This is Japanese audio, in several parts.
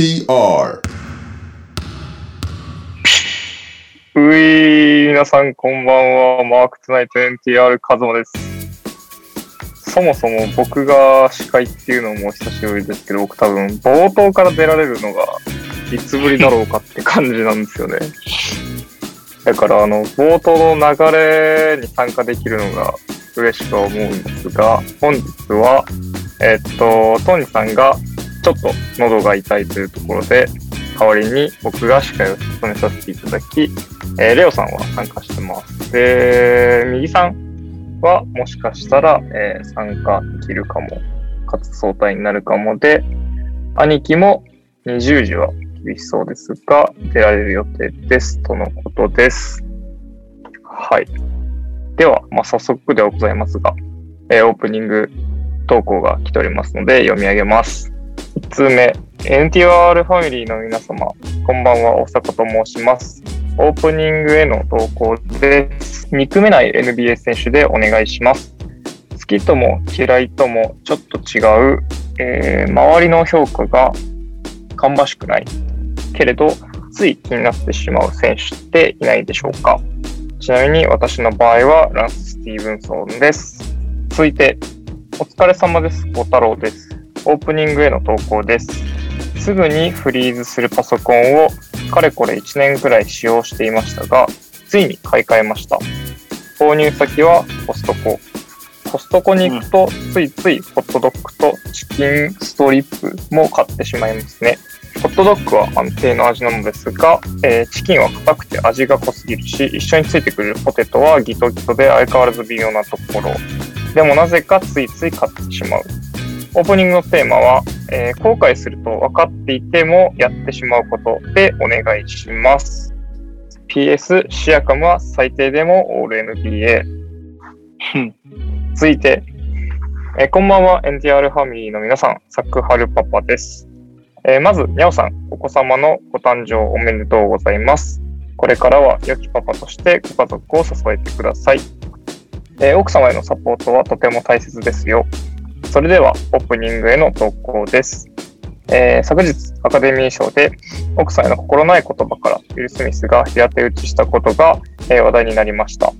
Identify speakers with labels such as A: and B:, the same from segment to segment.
A: TR うい皆さんこんばんはマークツナイト NTR カズマですそもそも僕が司会っていうのも久しぶりですけど僕多分冒頭から出られるのがいつぶりだろうかって感じなんですよねだからあの冒頭の流れに参加できるのが嬉しくは思うんですが本日はえっとトニーさんがちょっと喉が痛いというところで、代わりに僕が司会を務めさせていただき、えー、レオさんは参加してます。で、右さんはもしかしたら、えー、参加できるかも、かつ相対になるかもで、兄貴も20時は厳しそうですが、出られる予定ですとのことです。はい。では、まあ、早速ではございますが、えー、オープニング投稿が来ておりますので読み上げます。1通目 NTR ファミリーの皆様こんばんは大阪と申しますオープニングへの投稿です憎めない NBA 選手でお願いします好きとも嫌いともちょっと違う、えー、周りの評価が芳しくないけれどつい気になってしまう選手っていないでしょうかちなみに私の場合はランス・スティーブンソンです続いてお疲れ様です小太郎ですオープニングへの投稿です。すぐにフリーズするパソコンをかれこれ1年くらい使用していましたが、ついに買い替えました。購入先はコストコ。コストコに行くと、ついついホットドッグとチキンストリップも買ってしまいますね。ホットドッグは安定の味なのですが、えー、チキンは硬くて味が濃すぎるし、一緒についてくるポテトはギトギトで相変わらず微妙なところ。でもなぜかついつい買ってしまう。オープニングのテーマは、えー、後悔すると分かっていてもやってしまうことでお願いします。PS、シアカムは最低でもオール NBA。続いて、えー、こんばんは NTR ファミリーの皆さん、サクハルパパです。えー、まず、にゃオさん、お子様のご誕生おめでとうございます。これからは良きパパとしてご家族を支えてください。えー、奥様へのサポートはとても大切ですよ。それではオープニングへの投稿です。えー、昨日アカデミー賞で奥さんへの心ない言葉からウィル・スミスが平手打ちしたことが、えー、話題になりました。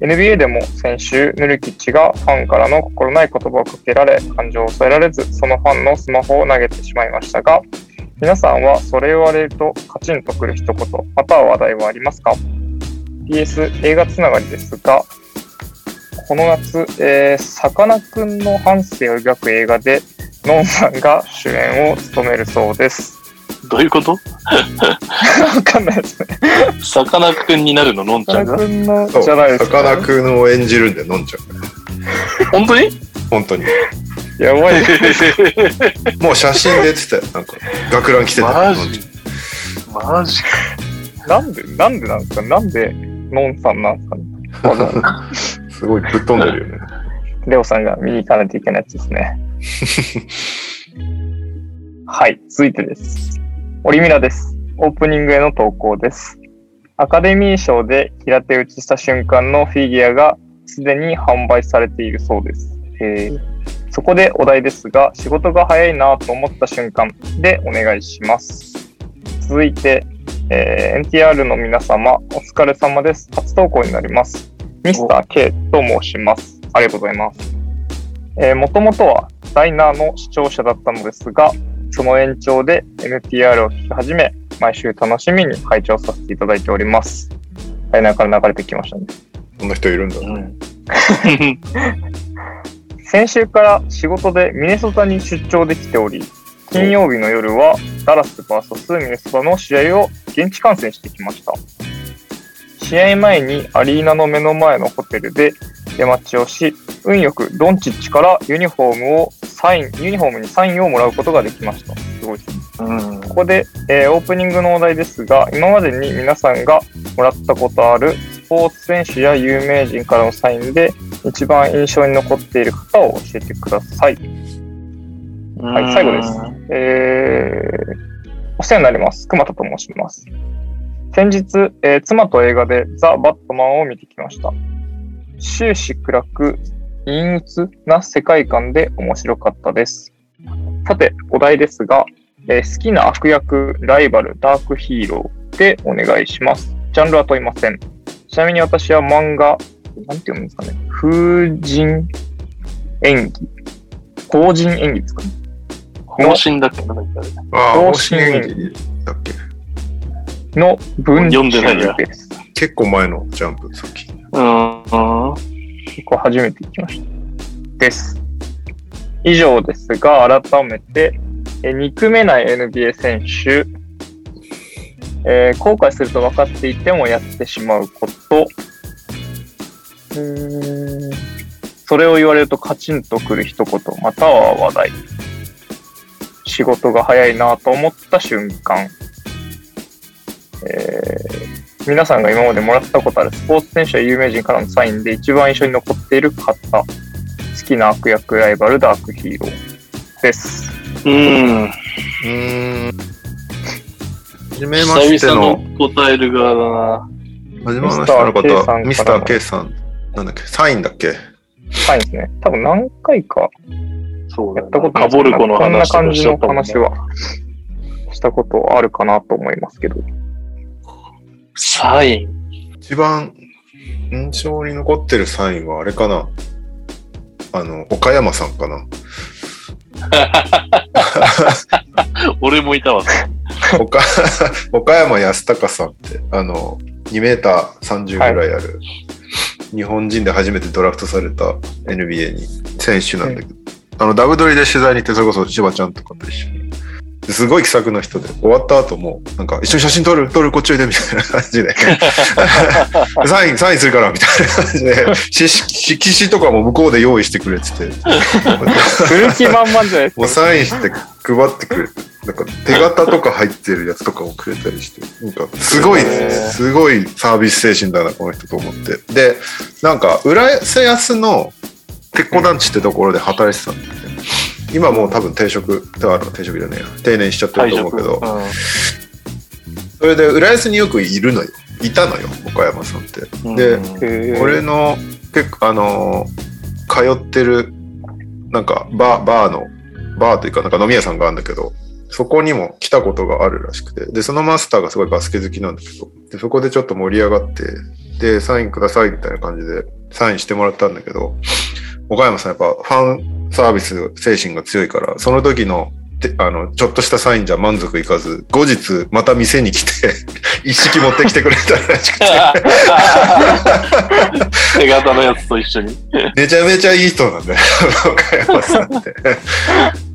A: NBA でも先週、ヌルキッチがファンからの心ない言葉をかけられ、感情を抑えられず、そのファンのスマホを投げてしまいましたが、皆さんはそれを言われるとカチンとくる一言、または話題はありますか ?PS 映画つながりですが、この夏、えー、さかなクンの半生を描く映画で、のんさんが主演を務めるそうです。
B: どういうこと わ
A: かんないです
B: ね。さかなクンになるの、のんちゃんが。じ
C: ゃないですか、ね。さかなクンを演じるんで、のんち
B: ゃん本当に
C: 本当に。
A: やばい。
C: もう写真出てたよ。なんか、学ラン着てた。マ
B: ジマジ
A: なんで、なんでなんですかなんで、のんさんなんで
C: すかね。すごいぶっ飛んでるよね。レ
A: オさんが見に行かないといけないやつですね。はい、続いてです。オリミラです。オープニングへの投稿です。アカデミー賞で平手打ちした瞬間のフィギュアがすでに販売されているそうです。えー、そこでお題ですが、仕事が早いなと思った瞬間でお願いします。続いて、えー、NTR の皆様、お疲れ様です。初投稿になります。ミスター K と申します。ありがとうございます。えー、もともとはダイナーの視聴者だったのですが、その延長で NTR を聞き始め、毎週楽しみに拝聴させていただいております。ダイナーから流れてきましたね。こ
C: んな人いるんだね。うん、
A: 先週から仕事でミネソタに出張できており、金曜日の夜はダラス VS ミネソタの試合を現地観戦してきました。試合前にアリーナの目の前のホテルで出待ちをし、運よくドンチッチからユニフォームをサイン、ユニフォームにサインをもらうことができました。すごいですね。うんここで、えー、オープニングのお題ですが、今までに皆さんがもらったことあるスポーツ選手や有名人からのサインで一番印象に残っている方を教えてください。はい、最後です。えー、お世話になります。熊田と申します。先日、えー、妻と映画でザ・バットマンを見てきました。終始暗く、陰鬱な世界観で面白かったです。さて、お題ですが、えー、好きな悪役、ライバル、ダークヒーローでお願いします。ジャンルは問いません。ちなみに私は漫画、なんて読むんですかね、風神演技、法人演技ですかね。
B: 方針だっけ
C: 方針演技だっけ
A: の文中です。
C: 結構前のジャンプ、さっき。結
A: 構初めて行きました。です。以上ですが、改めて、え憎めない NBA 選手、えー、後悔すると分かっていてもやってしまうこと、それを言われるとカチンとくる一言、または話題。仕事が早いなと思った瞬間。えー、皆さんが今までもらったことあるスポーツ選手や有名人からのサインで一番印象に残っている方、好きな悪役、ライバル、ダークヒーローです。うん。うん。
B: 初めましての。の答える側だな。
C: はめましての方、ミスター K さん、なんだっけ、
A: サインだっけサインですね。多分何回かやったことないですけど、
B: こん
A: な感じの話はしたことあるかなと思いますけど。
B: サイ
C: ン。一番印象に残ってるサインはあれかなあの、岡山さんかな
B: 俺もいたわ。
C: 岡岡山康隆さんって、あの、2メーター30ぐらいある、はい、日本人で初めてドラフトされた NBA に選手なんだけど、はい、あの、ダブドリで取材に行って、それこそ千葉ちゃんとかと一緒にすごい気さくな人で終わった後もなんか一緒に写真撮る撮るこっちおいでみたいな感じで サインサインするからみたいな感じで色紙とかも向こうで用意してくれてて古き満々じゃないですかもうサインして配ってくれてなんか手形とか入ってるやつとかをくれたりしてなんかすごいすごいサービス精神だなこの人と思ってでなんか浦安の鉄鋼団地ってところで働いてたんだよね、今もう多分定職では定職じゃねえ定年しちゃってると思うけど、うん、それで浦安によくいるのよいたのよ岡山さんって。で俺の結構あの通ってるなんかバーバーのバーというかなんか飲み屋さんがあるんだけどそこにも来たことがあるらしくてでそのマスターがすごいバスケ好きなんだけどでそこでちょっと盛り上がってでサインくださいみたいな感じでサインしてもらったんだけど岡山さんやっぱファンサービス精神が強いから、その時のあの、ちょっとしたサインじゃ満足いかず、後日また店に来て 一式持ってきてくれたらしくて
B: 手形のやつと一緒に。
C: めちゃめちゃいい人なんだよ、岡山さんって。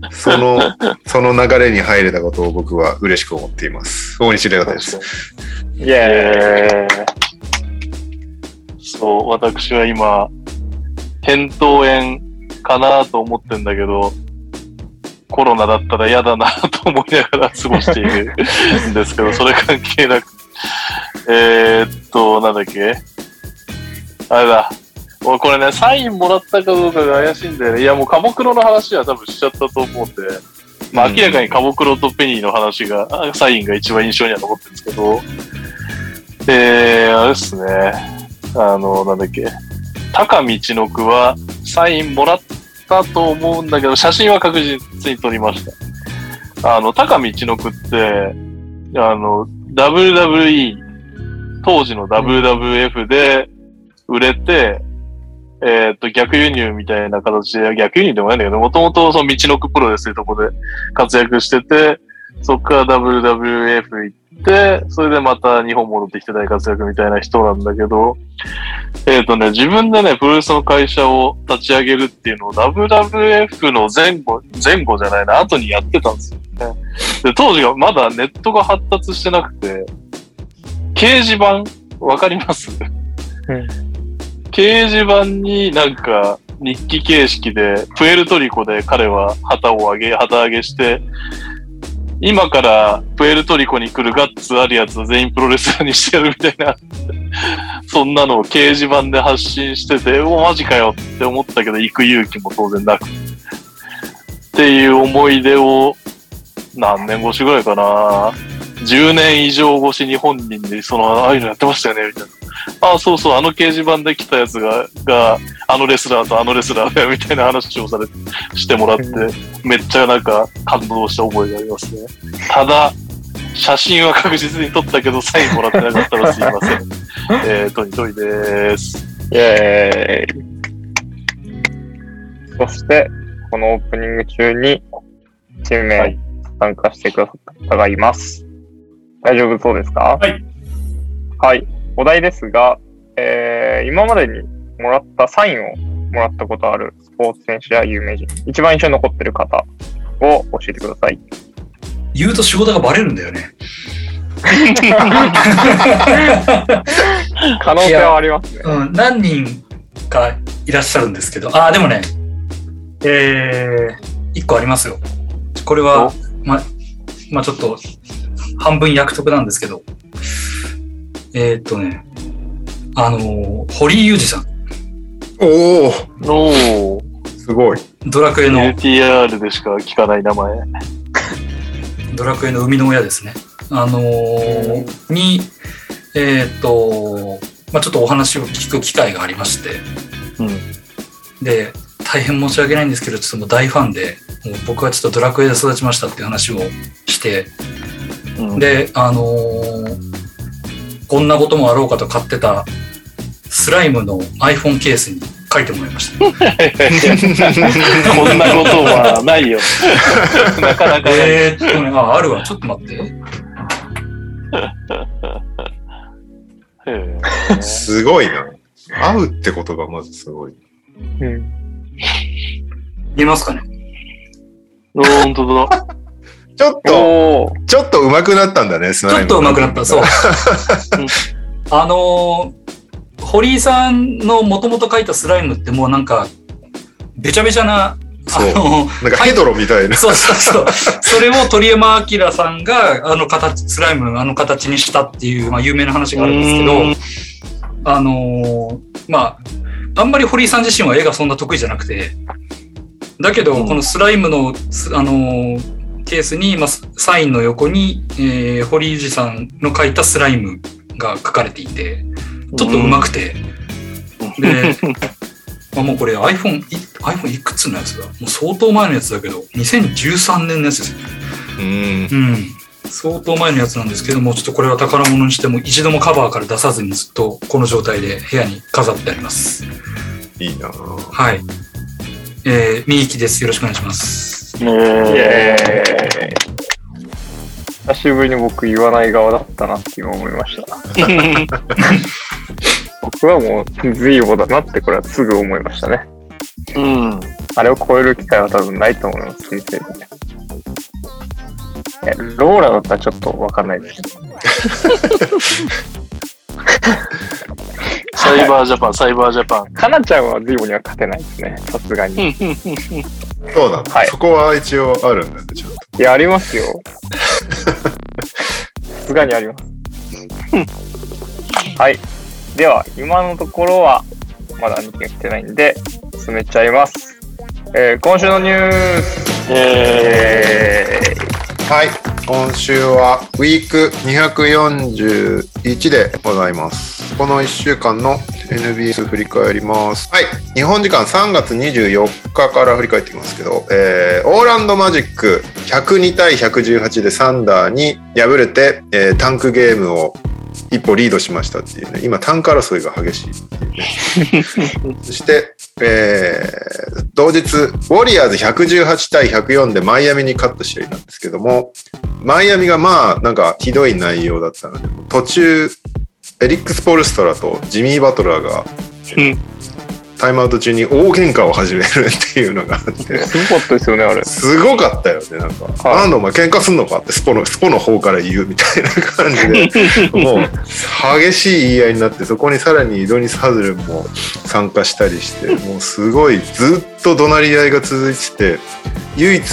C: その、その流れに入れたことを僕は嬉しく思っています。大西玲太です。イェーイ。
B: そう、私は今、扁桃炎かなと思ってんだけど、コロナだったら嫌だなと思いながら過ごしているんですけど、それ関係なく。えー、っと、なんだっけあれだ。俺これね、サインもらったかどうかが怪しいんだよね。いや、もうカモクロの話は多分しちゃったと思うんで、まあ明らかにカモクロとペニーの話が、サインが一番印象には残ってるんですけど、えー、あれっすね。あの、なんだっけ。高道のくはサインもらったと思うんだけど、写真は確実に撮りました。あの、高道のくって、あの、WWE、当時の WWF で売れて、うん、えー、っと、逆輸入みたいな形で、逆輸入でもないんだけど、もともとその道のくプロレスというところで活躍してて、そっから WWF 行って、それでまた日本戻ってきて大活躍みたいな人なんだけど、えっ、ー、とね、自分でね、プロレスの会社を立ち上げるっていうのを WWF の前後、前後じゃないな、後にやってたんですよね。で、当時がまだネットが発達してなくて、掲示板、わかります、うん、掲示板になんか、日記形式で、プエルトリコで彼は旗を上げ、旗上げして、今からプエルトリコに来るガッツあるやつ全員プロレスラーにしてやるみたいなそんなのを掲示板で発信してて、おマジかよって思ったけど、行く勇気も当然なく。っていう思い出を、何年越しぐらいかな。10年以上越しに本人で、その、ああいうのやってましたよね、みたいな。あそうそう、あの掲示板で来たやつが、が、あのレスラーとあのレスラーだよみたいな話をされ、してもらって、めっちゃなんか感動した覚えがありますね。ただ、写真は確実に撮ったけど、サインもらってなかったらすいません。えー、トニトイです。イェーイ。
A: そして、このオープニング中に、チーム名参加してくださった方がいます。大丈夫そうですか
D: はい。
A: はい。お題ですが、えー、今までにもらったサインをもらったことあるスポーツ選手や有名人、一番印象に残ってる方を教えてください。
B: 言うと仕事がバレるんだよね。
A: 可能性はありますね。
D: うん、何人かいらっしゃるんですけど、ああ、でもね、えー、1個ありますよ。これは、ま、まあ、ちょっと、半分約束なんですけど、えー、っとね、あのー、堀井裕二さん。
A: お
B: おおすごい。ドラクエの。
A: UTR でしか聞かない名前。
D: ドラクエの生みの親ですね。あのー、に、えっと、まあ、ちょっとお話を聞く機会がありまして、うん、で、大変申し訳ないんですけど、ちょっともう大ファンで、もう僕はちょっとドラクエで育ちましたっていう話をして、うん、で、あのーこんなこともあろうかと買ってたスライムの iPhone ケースに書いてもらいました。こ
B: んなことはないよ。なかなかえ
D: っとね、あ、あるわ。ちょっと待って。
C: すごいな。合うって言葉、まずすごい。う
D: ん、見えますかね
B: 本当だ。
C: ちょっと、ちょっと上手くなったんだね、
D: スナイちょっと上手くなった、そう。あのー、堀井さんのもともと書いたスライムってもうなんか、べちゃべちゃな、そう
C: あのー、なんかヘドロみたいな。
D: そうそうそう。それを鳥山明さんが、あの形、スライム、あの形にしたっていう、まあ、有名な話があるんですけど、あのー、まあ、あんまり堀井さん自身は絵がそんな得意じゃなくて、だけど、このスライムの、あのー、ケースに、まあ、サインの横に、えー、堀井さんの書いたスライムが書かれていて、ちょっと上手くて、で、まあ、もうこれ iPhone, iPhone いくつのやつだもう相当前のやつだけど、2013年のやつですよね。うん、うん相当前のやつなんですけども、ちょっとこれは宝物にしても一度もカバーから出さずにずっとこの状態で部屋に飾ってあります。
C: いいなはい。
D: えー、みゆきです。よろしくお願いします。イエー
A: イ久しぶりに僕言わない側だったなって今思いました。僕はもう随分だなってこれはすぐ思いましたね。うん。あれを超える機会は多分ないと思います、先生で。え、ローラだったらちょっとわかんないです。
B: サイバージャパン、サイバージャパ
A: ン。かなちゃんはズイボには勝てないですね、さすがに。そ
C: うなんだ、はいそこは一応あるんだね、ちゃんと。
A: いや、ありますよ。さすがにあります。はい。では、今のところは、まだ2件来てないんで、進めちゃいます。えー今週のニュース、え
C: ーイはい、今週はウィーク241でございます。この1週間の NBS 振り返ります。はい、日本時間3月24日から振り返っていきますけど、えー、オーランドマジック102対118でサンダーに敗れて、えー、タンクゲームを一歩リードしましたっていうね、今単価争いが激しいっていうね。そして、えー、同日、ウォリアーズ118対104でマイアミに勝った試合なんですけども、マイアミがまあ、なんかひどい内容だったので、途中、エリックス・ポルストラとジミー・バトラーが、タイムアウト中に大喧嘩を始めるっていうのがあって
A: すご
C: かった
A: ですよねあれ
C: すごかったよねなんか「はい、あのお前喧嘩すんのか?」ってスポのスポの方から言うみたいな感じで もう激しい言い合いになってそこにさらに井戸にサズルも参加したりしてもうすごいずっと怒鳴り合いが続いてて唯一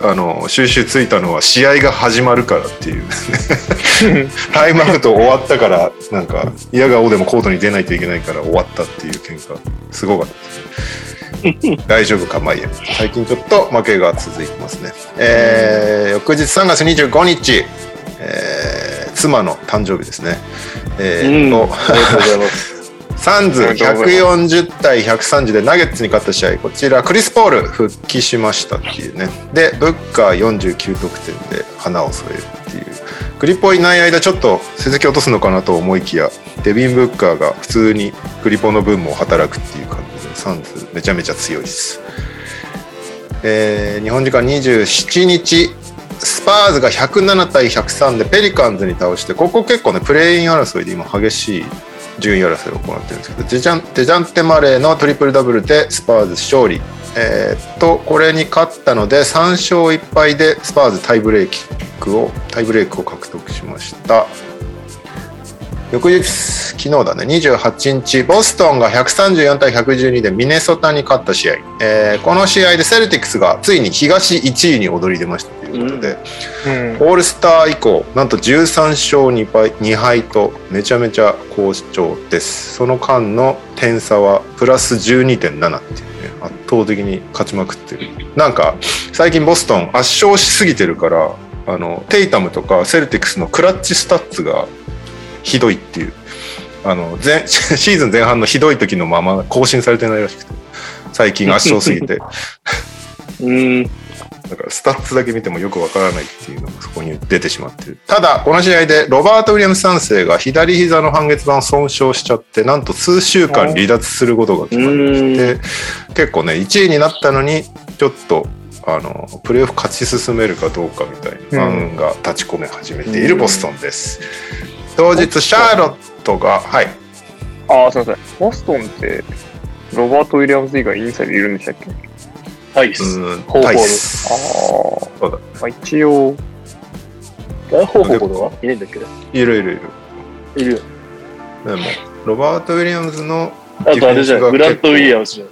C: あの収集ついたのは試合が始まるからっていう タイムアウト終わったからなんか嫌がおでもコートに出ないといけないから終わったっていう喧嘩すごかったですね大丈夫かまいや最近ちょっと負けが続いてますねえー、翌日3月25日えー、妻の誕生日ですね。
A: えー、うん、ありがとう
C: ございます。サンズ140対130でナゲッツに勝った試合こちらクリス・ポール復帰しましたっていうねでブッカー49得点で花を添えるっていうクリポいない間ちょっと成績落とすのかなと思いきやデビン・ブッカーが普通にクリポの分も働くっていう感じでサンズめちゃめちゃ強いです、えー、日本時間27日スパーズが107対103でペリカンズに倒してここ結構ねプレーイン争いで今激しい順位争いを行ってるんですけどデジャンデジャンテ・マレーのトリプルダブルでスパーズ勝利、えー、っとこれに勝ったので3勝1敗でスパーズタイブレーキックをタイブレークを獲得しました翌日昨日だね28日ボストンが134対112でミネソタに勝った試合、えー、この試合でセルティックスがついに東1位に躍り出ましたいうことで、うん、オールスター以降なんと13勝2敗 ,2 敗とめちゃめちゃ好調ですその間の点差はプラス12.7っていうね圧倒的に勝ちまくってるなんか最近ボストン圧勝しすぎてるからあのテイタムとかセルティクスのクラッチスタッツがひどいっていうあの前 シーズン前半のひどい時のまま更新されてないらしくて最近圧勝すぎて うんだからスタッフだけ見てもよくわからないっていうのがそこに出てしまってる。ただ、この試合でロバート・ウィリアムス3世が左膝の半月板を損傷しちゃって、なんと数週間離脱することが決まりまして、結構ね、1位になったのに、ちょっと、あの、プレーオフ勝ち進めるかどうかみたいな案が立ち込め始めているボストンです。当日、シャーロットが、
A: はい。ああ、すみません。ボストンって、ロバート・ウィリアムス以外インサイドいるんでしたっけタ
C: イス。うん、ホータああ。そうだ。まあ、
A: 一
C: 応。
B: あ、ホーホ
A: ールはいないんだっけ
C: いるいるいる。いる。でも、ロバート・ウィリアムズの
B: あとあれじゃん、グラント・ウィリアムズじゃん。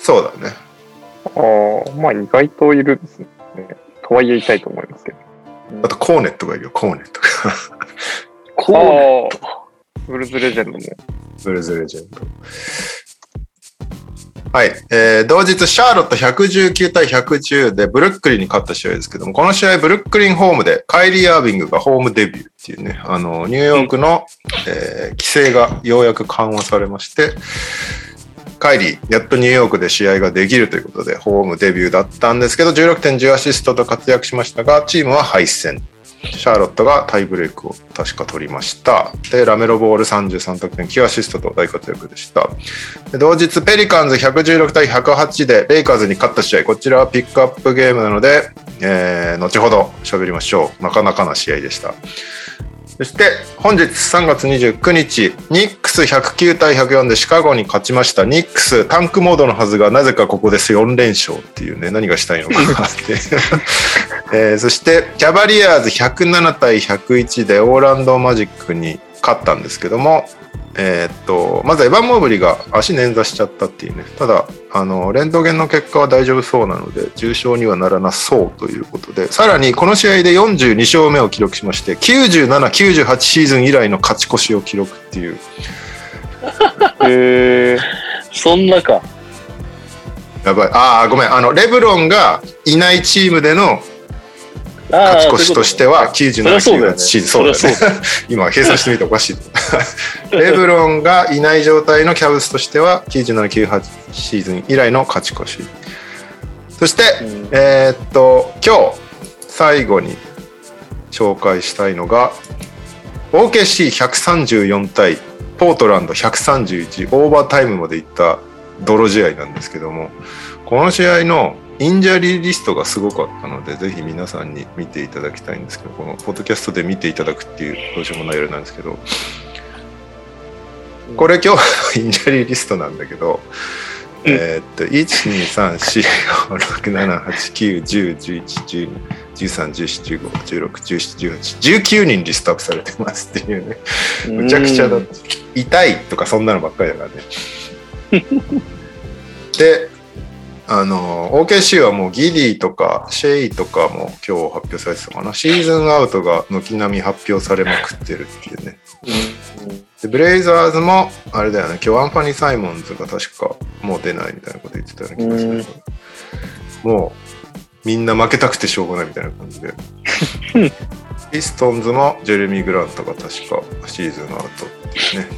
C: そうだね。
A: ああ、まあ意外といるですね。とは言いたいと思いますけど。
C: あとコーネットがいるよ、コーネットが。
B: コーネット
A: ブルーズ・レジェンドも。ブルーズ・レジェンド。
C: はい。えー、同日、シャーロット119対110でブルックリンに勝った試合ですけども、この試合、ブルックリンホームで、カイリー・アービングがホームデビューっていうね、あの、ニューヨークの、えー、規制がようやく緩和されまして、カイリー、やっとニューヨークで試合ができるということで、ホームデビューだったんですけど、16.10アシストと活躍しましたが、チームは敗戦シャーロットがタイブレイクを確か取りました。で、ラメロボール33得点、9アシストと大活躍でした。で同日、ペリカンズ116対108でレイカーズに勝った試合、こちらはピックアップゲームなので、えー、後ほど喋りましょう。なかなかな試合でした。そして本日3月29日、ニックス109対104でシカゴに勝ちました。ニックスタンクモードのはずがなぜかここです4連勝っていうね、何がしたいのかなって。えー、そしてキャバリアーズ107対101でオーランドマジックに勝ったんですけども、えー、っと、まずエヴァン・モーブリが足捻挫しちゃったっていうね。ただ、あの、レントゲンの結果は大丈夫そうなので、重傷にはならなそうということで、さらにこの試合で42勝目を記録しまして、97、98シーズン以来の勝ち越しを記録っていう。へ
B: えー、そんなか。
C: やばい。ああ、ごめん。あの、レブロンがいないチームでの勝ち越しとしては97球がシーズン、ね、
B: そ
C: うだね。今計算してみておかしい。レブロンがいない状態のキャブスとしては9798シーズン以来の勝ち越し。そして、えー、っと今日最後に紹介したいのが OKC134 対ポートランド131オーバータイムまでいった泥試合なんですけどもこの試合のインジャリーリストがすごかったので、ぜひ皆さんに見ていただきたいんですけど、このポッドキャストで見ていただくっていう、どうしようもないようなんですけど、これ今日インジャリーリストなんだけど、えー、っと、1、2、3、4、5、6、7、8、9、10、11、12、13、14、15、16、17、18、19人リストアップされてますっていうね、むちゃくちゃだ、痛いとかそんなのばっかりだからね。で、あの、OKC はもうギリーとかシェイとかも今日発表されてたかな。シーズンアウトが軒並み発表されまくってるっていうね。でブレイザーズも、あれだよね、今日アンファニー・サイモンズが確かもう出ないみたいなこと言ってたような気がするけど、もうみんな負けたくてしょうがないみたいな感じで。ピストンズもジェレミー・グラントが確かシーズンアウトっていうね。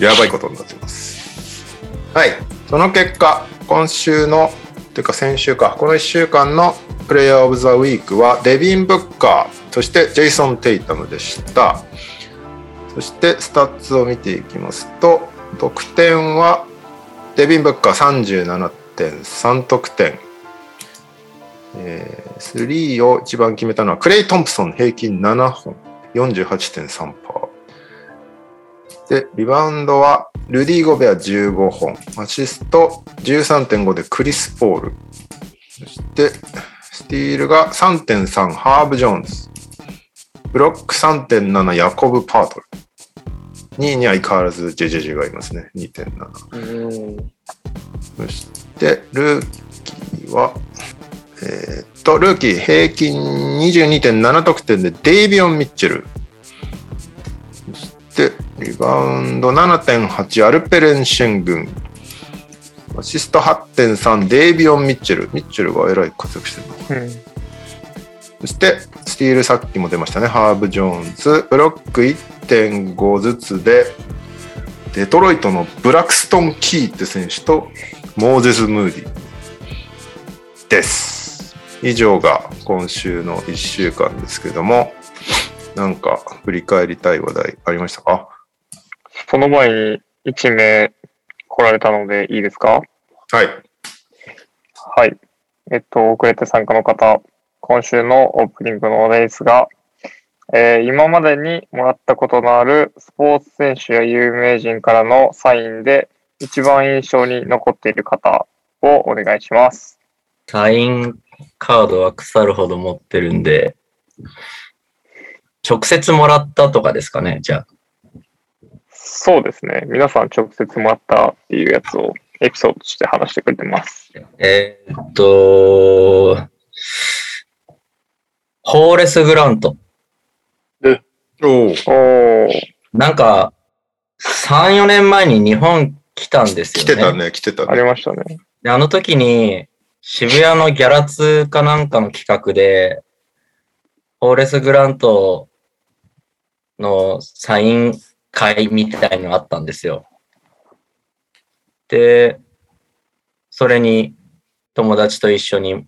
C: やばいことになってます。はいその結果今週のというか先週かこの1週間のプレイヤー・オブ・ザ・ウィークはデビン・ブッカーそしてジェイソン・テイタムでしたそしてスタッツを見ていきますと得点はデビン・ブッカー37.3得点えー、3を一番決めたのはクレイ・トンプソン平均7本48.3%でリバウンドはルディ・ゴベア15本、アシスト13.5でクリス・ポール、そしてスティールが3.3、ハーブ・ジョーンズ、ブロック3.7、ヤコブ・パートル、2位に相変わらずジェェジェがいますね、2.7。そしてルーキーは、えー、っと、ルーキー平均22.7得点でデイビオン・ミッチェル、リバウンド7.8、アルペレン・シェン軍。アシスト8.3、デイビオン・ミッチェル。ミッチェルがえらい活躍してるな、うん、そして、スティールさっきも出ましたね。ハーブ・ジョーンズ。ブロック1.5ずつで、デトロイトのブラクストン・キーって選手と、モーゼス・ムーディです。以上が今週の1週間ですけども、なんか振り返りたい話題ありましたか
A: その前に1名来られたのでいいですか
C: はい。
A: はい。えっと、遅れて参加の方、今週のオープニングの話題ですが、えー、今までにもらったことのあるスポーツ選手や有名人からのサインで一番印象に残っている方をお願いします。
B: サインカードは腐るほど持ってるんで、直接もらったとかですかね、じゃあ。そ
A: うですね。皆さん直接もらったっていうやつをエピソードとして話してくれてます。
B: えー、っと、ホーレスグラント。
C: え、
B: おお。なんか、3、4年前に日本来たんです
C: よね。来てたね、来てたね。
A: ありましたね。
B: で、あの時に、渋谷のギャラ通かなんかの企画で、ホーレス・グラントのサイン会みたいのあったんですよ。で、それに友達と一緒に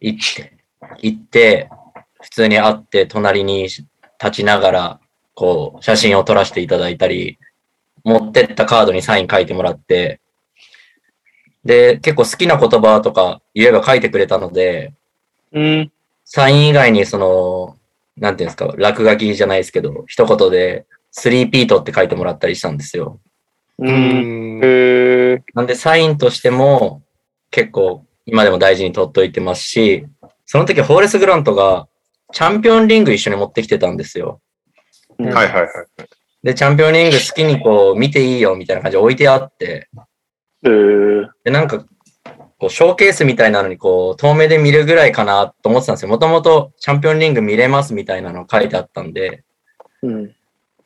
B: 行って、行って、普通に会って隣に立ちながら、こう、写真を撮らせていただいたり、持ってったカードにサイン書いてもらって、で、結構好きな言葉とか言えば書いてくれたので、うん、サイン以外にその、なんていうんですか、落書きじゃないですけど、一言で、スリーピートって書いてもらったりしたんですよ。うん。なんで、サインとしても、結構、今でも大事に取っといてますし、その時、ホーレス・グラントが、チャンピオンリング一緒に持ってきてたんですよ。
C: はいはいはい。
B: で、チャンピオンリング好きにこう、見ていいよみたいな感じで置いてあって。えー、で、なんか、こうショーケースみたいなのにこう遠目で見るぐらいかなと思ってたんですよ。もともとチャンピオンリング見れますみたいなの書いてあったんで、うん、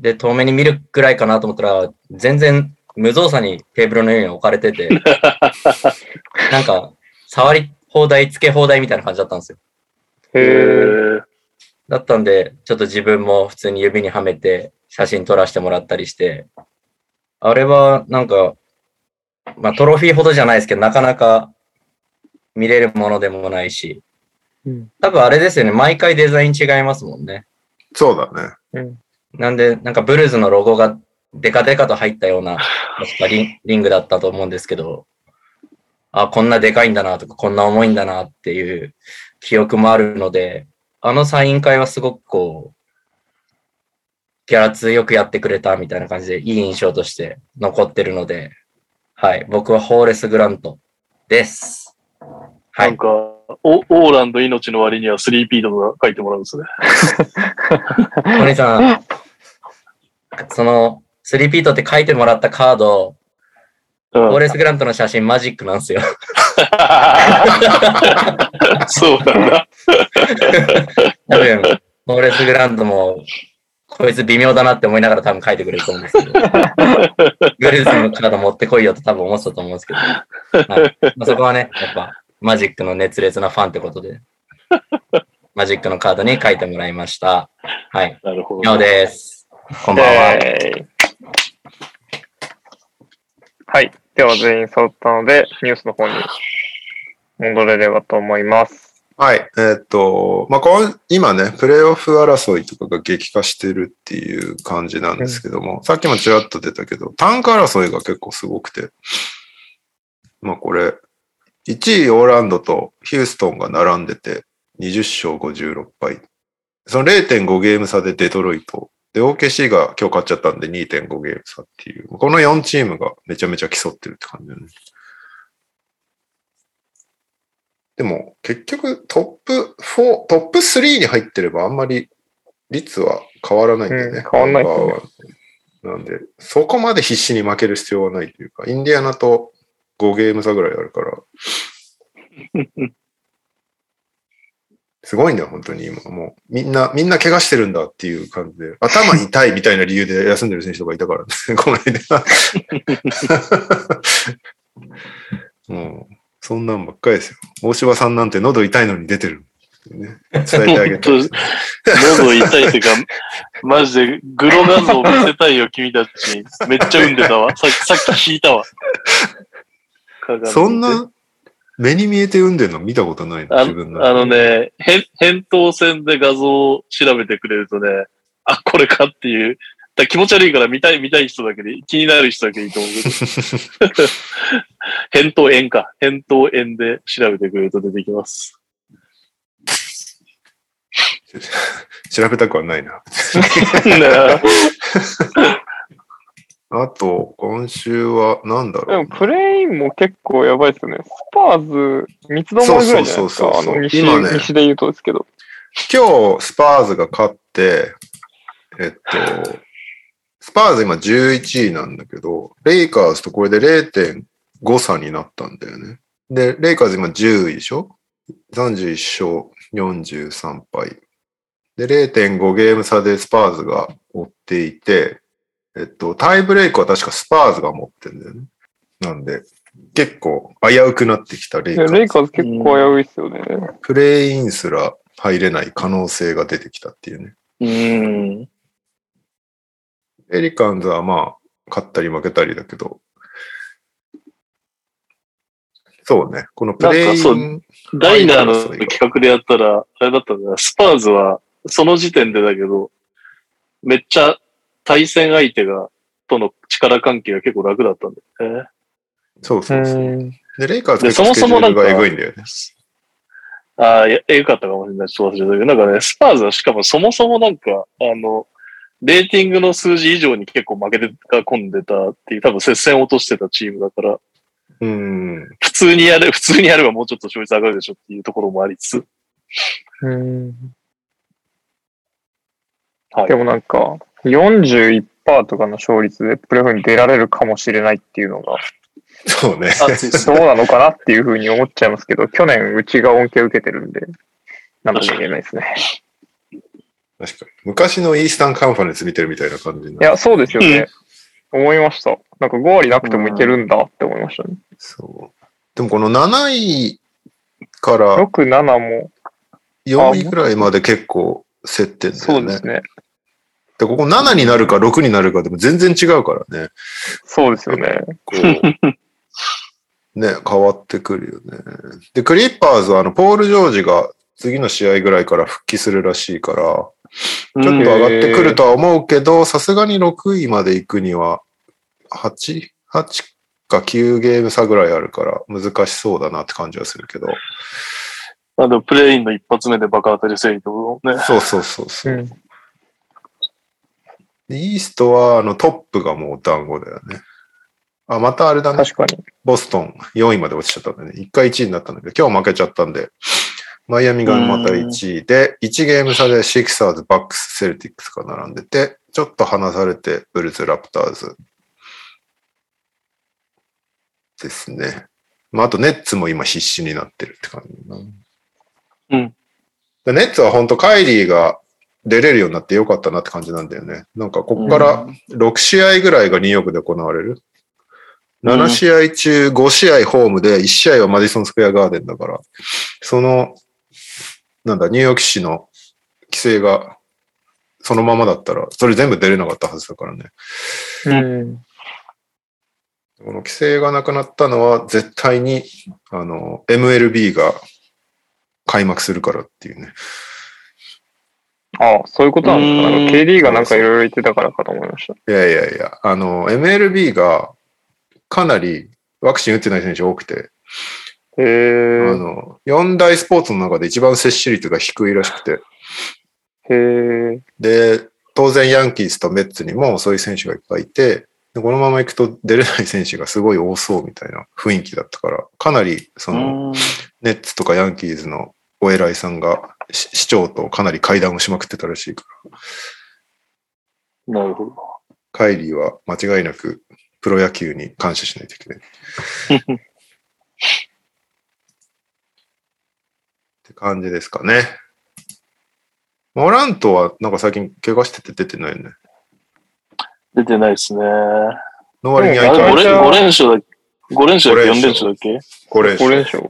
B: で、遠目に見るぐらいかなと思ったら、全然無造作にテーブルの上に置かれてて、なんか触り放題、つけ放題みたいな感じだったんですよ。へー。だったんで、ちょっと自分も普通に指にはめて写真撮らせてもらったりして、あれはなんか、まあトロフィーほどじゃないですけど、なかなか見れるものでもないし、うん、多分あれですよね、毎回デザイン違いますもんね。
C: そうだ
B: ね。うん、なんで、なんかブルーズのロゴがデカデカと入ったような、リリングだったと思うんですけど、あ、こんなでかいんだなとか、こんな重いんだなっていう記憶もあるので、あのサイン会はすごくこう、ギャラツよくやってくれたみたいな感じで、いい印象として残ってるので、はい、僕はホーレス・グラントです。は
C: い、なんか、オーランド命の割には3ーとか書いてもらうんですね。
B: お兄さん、その3ートって書いてもらったカード、うん、ーレス・グラントの写真マジックなんですよ。
C: そうなんだ。多
B: 分、ウーレス・グラントも、こいつ微妙だなって思いながら多分書いてくれると思うんですけど。グルーズのカード持ってこいよと多分思ってたと思うんですけど、はい、まあ、そこはね、やっぱマジックの熱烈なファンってことで、マジックのカードに書いてもらいました。はい。なるほど。ようです。こんばんは。えー、
A: はい。では全員揃ったので、ニュースの方に戻れればと思います。
C: はい。えー、っと、まあ、今ね、プレイオフ争いとかが激化してるっていう感じなんですけども、うん、さっきもちらっと出たけど、単価争いが結構すごくて、まあ、これ、1位オーランドとヒューストンが並んでて、20勝56敗。その0.5ゲーム差でデトロイト。で、OKC が今日勝っちゃったんで2.5ゲーム差っていう。この4チームがめちゃめちゃ競ってるって感じだね。でも、結局トップ4、トップ3に入ってればあんまり率は変わらないんだよね。う
A: ん、変わ
C: らない、ね、なんで、そこまで必死に負ける必要はないというか、インディアナと5ゲーム差ぐらいあるから。すごいんだよ、本当に今。もう、みんな、みんな怪我してるんだっていう感じで。頭痛いみたいな理由で休んでる選手とかいたから、ね、この間。もう、そんなんばっかりですよ。大柴さんなんて喉痛いのに出てる。
B: 伝えてあげて。喉痛いっていうか、マジでグロ画像見せたいよ、君たちに。めっちゃ産んでたわ。さっき、さっき聞いたわ。
C: 鏡そんな目に見えて読んでるの見たことない
B: のあ
C: 自
B: 分の。あのね、返答線で画像を調べてくれるとね、あ、これかっていう。だ気持ち悪いから見たい、見たい人だけで、気になる人だけでいいと思う。返 答円か。返答円で調べてくれると出てきます。
C: 調べたくはないな。あと、今週は、
A: な
C: んだろ
A: う。でも、プレインも結構やばいですよね。スパーズ、三つどもぐらいじゃないですか。あの西、ね、西で言うとですけど。
C: 今日、スパーズが勝って、えっと、スパーズ今11位なんだけど、レイカーズとこれで0.5差になったんだよね。で、レイカーズ今10位でしょ ?31 勝43敗。で、0.5ゲーム差でスパーズが追っていて、えっと、タイブレイクは確かスパーズが持ってるんだよね。なんで、結構危うくなってきた
A: レイカーズ。レイカーズ結構危ういっすよね。
C: プレイインすら入れない可能性が出てきたっていうね。うん。エリカンズはまあ、勝ったり負けたりだけど、そうね、このプレイン。
B: ダイナーの企画でやったら、あれだったんだスパーズは、その時点でだけど、めっちゃ対戦相手が、との力関係が結構楽だったんだ
C: よね。そうそうそう。
B: で、
C: レイカーズ結構スケジュールがエグいんだよ
B: ね。ああ、えぐかったかもしれない。ちょっと忘れたけど、なんかね、スパーズはしかもそもそもなんか、あの、レーティングの数字以上に結構負けてが込んでたっていう、多分接戦落としてたチームだから、うん。普通にやれ、普通にやればもうちょっと勝率上がるでしょっていうところもありつつ。うん。
A: はい、でもなんか、41%とかの勝率でプレーオフに出られるかもしれないっていうのが、
C: そうね。
A: どうなのかなっていうふうに思っちゃいますけど、去年うちが恩恵を受けてるんで、なんとも言えないですね。
C: 確かに。昔のイースタンカンファレンス見てるみたいな感
A: じ
C: い
A: や、そうですよね。思いました。なんか5割なくてもいけるんだって思いましたね。そ
C: う。でもこの7位から、6、7
A: も、
C: 4位ぐらいまで結構接点だよね。
A: そうですね。
C: で、ここ7になるか6になるかでも全然違うからね。
A: そうですよね。
C: ね、変わってくるよね。で、クリッパーズはあの、ポール・ジョージが次の試合ぐらいから復帰するらしいから、ちょっと上がってくるとは思うけど、さすがに6位まで行くには、8?8 か9ゲーム差ぐらいあるから難しそうだなって感じはするけど。
A: あの、プレインの一発目で爆当たりせいとね。
C: そうそうそうそう。うんイーストは、あの、トップがもう団子だよね。あ、またあれだ
A: ね。確かに。
C: ボストン、4位まで落ちちゃったんだね。1回1位になったんだけど、今日負けちゃったんで、マイアミがまた1位で、1ゲーム差でシクサーズ、バックス、セルティックスが並んでて、ちょっと離されて、ブルズ、ラプターズ。ですね。まあ、あとネッツも今必死になってるって感じだな。うん。ネッツは本当カイリーが出れるようになってよかったなって感じなんだよね。なんかこっから6試合ぐらいがニューヨークで行われる。7試合中5試合ホームで1試合はマディソンスクエアガーデンだから、その、なんだ、ニューヨーク市の規制がそのままだったら、それ全部出れなかったはずだからね。うん。この規制がなくなったのは絶対に、あの、MLB が開幕するからっていうね。
A: ああ、そういうことなんですか。KD がなんかいろいろ言ってたからかと思いました。い
C: やいやいや、あの、MLB がかなりワクチン打ってない選手多くて、
A: へあ
C: の、4大スポーツの中で一番接種率が低いらしくて、
A: へ
C: で、当然ヤンキースとメッツにもそういう選手がいっぱいいて、でこのまま行くと出れない選手がすごい多そうみたいな雰囲気だったから、かなりその、ネッツとかヤンキースのお偉いさんが市長とかなり会談をしまくってたらしいか
A: ら。なるほど。
C: カイリーは間違いなくプロ野球に感謝しないといけない。って感じですかね。モラントはなんか最近怪我してて出てないよね。
E: 出てないですね。の割に相手は5連勝だっけ ?5 連勝だっけ ?4 連勝だっけ ?5 連
C: 勝。5連勝。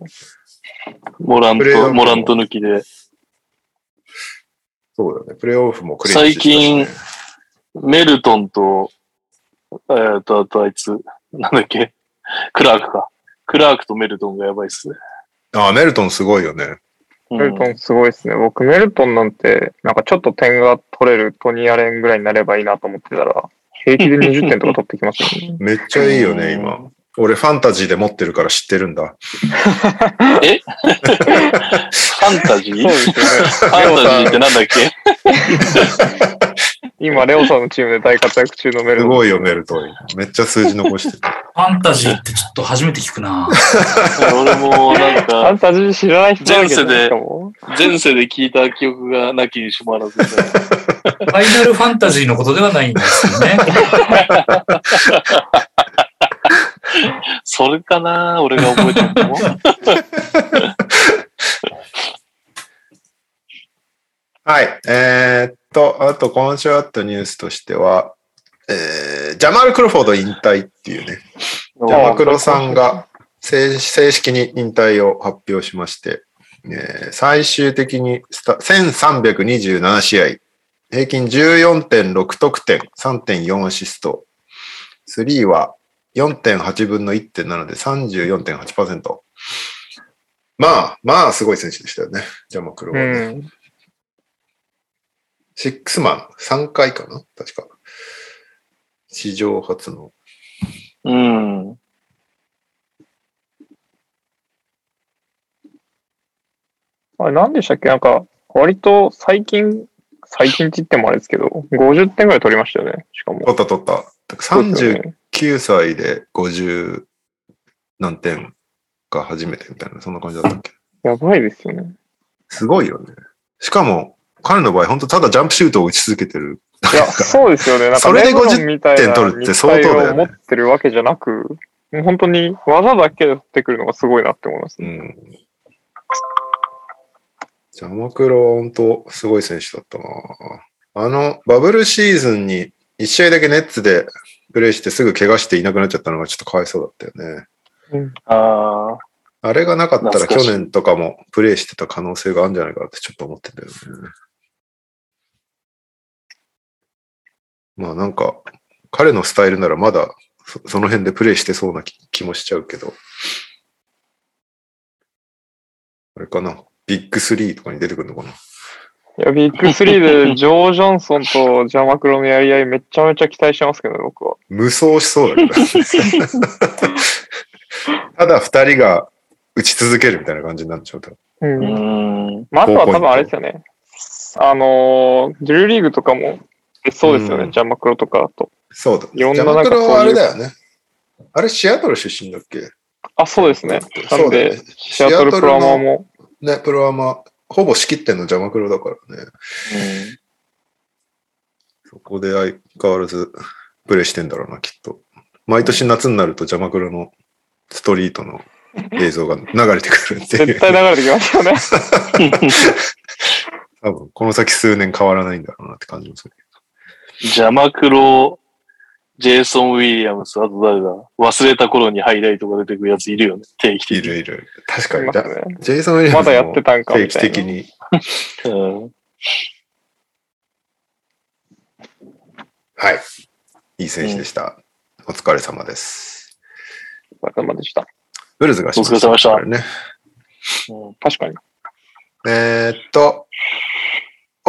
C: モラント、
E: モラント抜きで。
C: そうだね。プレイオフもク
E: リア、ね、最近、メルトンと、えー、っと、あとあいつ、なんだっけ、クラークか。クラークとメルトンがやばいっすね。
C: ああ、メルトンすごいよね。
A: メルトンすごいっすね。僕、メルトンなんて、なんかちょっと点が取れるトニアレンぐらいになればいいなと思ってたら、平気で20点とか取ってきまし
C: たね。めっちゃいいよね、今。俺ファンタジーで持ってるから知ってるんだ。
E: え ファンタジー、ね、ファンタジーってなんだっけ
A: 今、レオさんのチームで大活躍中の
C: メルト。すごいよ、メルト。めっちゃ数字残してる。
B: ファンタジーってちょっと初めて聞く
E: な俺も
A: なんか、ファンタジー知らない
E: 人前世で、前世で聞いた記憶がなきにしまらず。フ
B: ァイナルファンタジーのことではないんですよね。
E: それかな俺が覚えてるの
C: はい。えー、っと、あと今週あったニュースとしては、えー、ジャマール・クロフォード引退っていうね、ジャマクロさんが正式に引退を発表しまして、えー、最終的に1327試合、平均14.6得点、3.4アシスト、3は4.8分の1.7で34.8%。まあ、まあ、すごい選手でしたよね。ジャマクロ
A: は、ね、
C: シックスマン、3回かな確か。史上初の。
A: うん。あれ、なんでしたっけなんか、割と最近、最近って言ってもあれですけど、50点ぐらい取りましたよね。しかも。
C: 取った取った。39 9歳で50何点が初めてみたいな、そんな感じだったっけや
A: ばいですよね。
C: すごいよね。しかも、彼の場合、本当ただジャンプシュートを打ち続けてる。
A: いや、そうですよね。なんか、それで
C: 50点取るって相当だよ
A: ね。持ってるわけじゃなく、もう本当に技だけで取ってくるのがすごいなって思います、ね。うん。
C: ジャマクロは本当すごい選手だったなあの、バブルシーズンに1試合だけネッツでプレイしてすぐ怪我していなくなっちゃったのがちょっとかわいそうだったよね。
A: うん、あ
C: あれがなかったら去年とかもプレイしてた可能性があるんじゃないかなってちょっと思ってたよね。まあなんか、彼のスタイルならまだその辺でプレイしてそうな気もしちゃうけど。あれかなビッグスリーとかに出てくるのかな
A: いや、ビッグスリーでジョー・ジョンソンとジャマクロのやり合いめちゃめちゃ期待してますけど、僕は。
C: 無双しそうだけど。ただ二人が打ち続けるみたいな感じになっち
A: ゃうと。うん。まあ、あとは多分あれですよね。あの、ジュリーグとかも、そうですよね、うん、ジャマクロとかと。
C: そうだ。いろ
A: んななんかジャマ
C: クロはあれだよね。あれ、シアトル出身だっけ
A: あ、そうですね。なので、ね、シアトルプロアマも。
C: ね、プロアマほぼ仕切ってんの邪魔黒だからね。うん、そこで相変わらずプレイしてんだろうな、きっと。毎年夏になると邪魔黒のストリートの映像が流れてくるって
A: いう、絶対流れてきますよね。
C: 多分、この先数年変わらないんだろうなって感じもする。
E: 邪魔黒ジェイソン・ウィリアムス、あと誰だ忘れた頃にハイライトが出てくるやついるよね。定期的
C: に。いるいる。確か
A: に
C: ね、ジェイソン・ウィリアムスまだや
A: って
C: たんか定期的に。うん、はい。いい選手でした。うん、お疲れ様です。
A: お疲れ様でした。
C: ブルズが
E: しました、ね、お疲れ様でし
A: た。ね、うん、確かに。
C: えー、っと、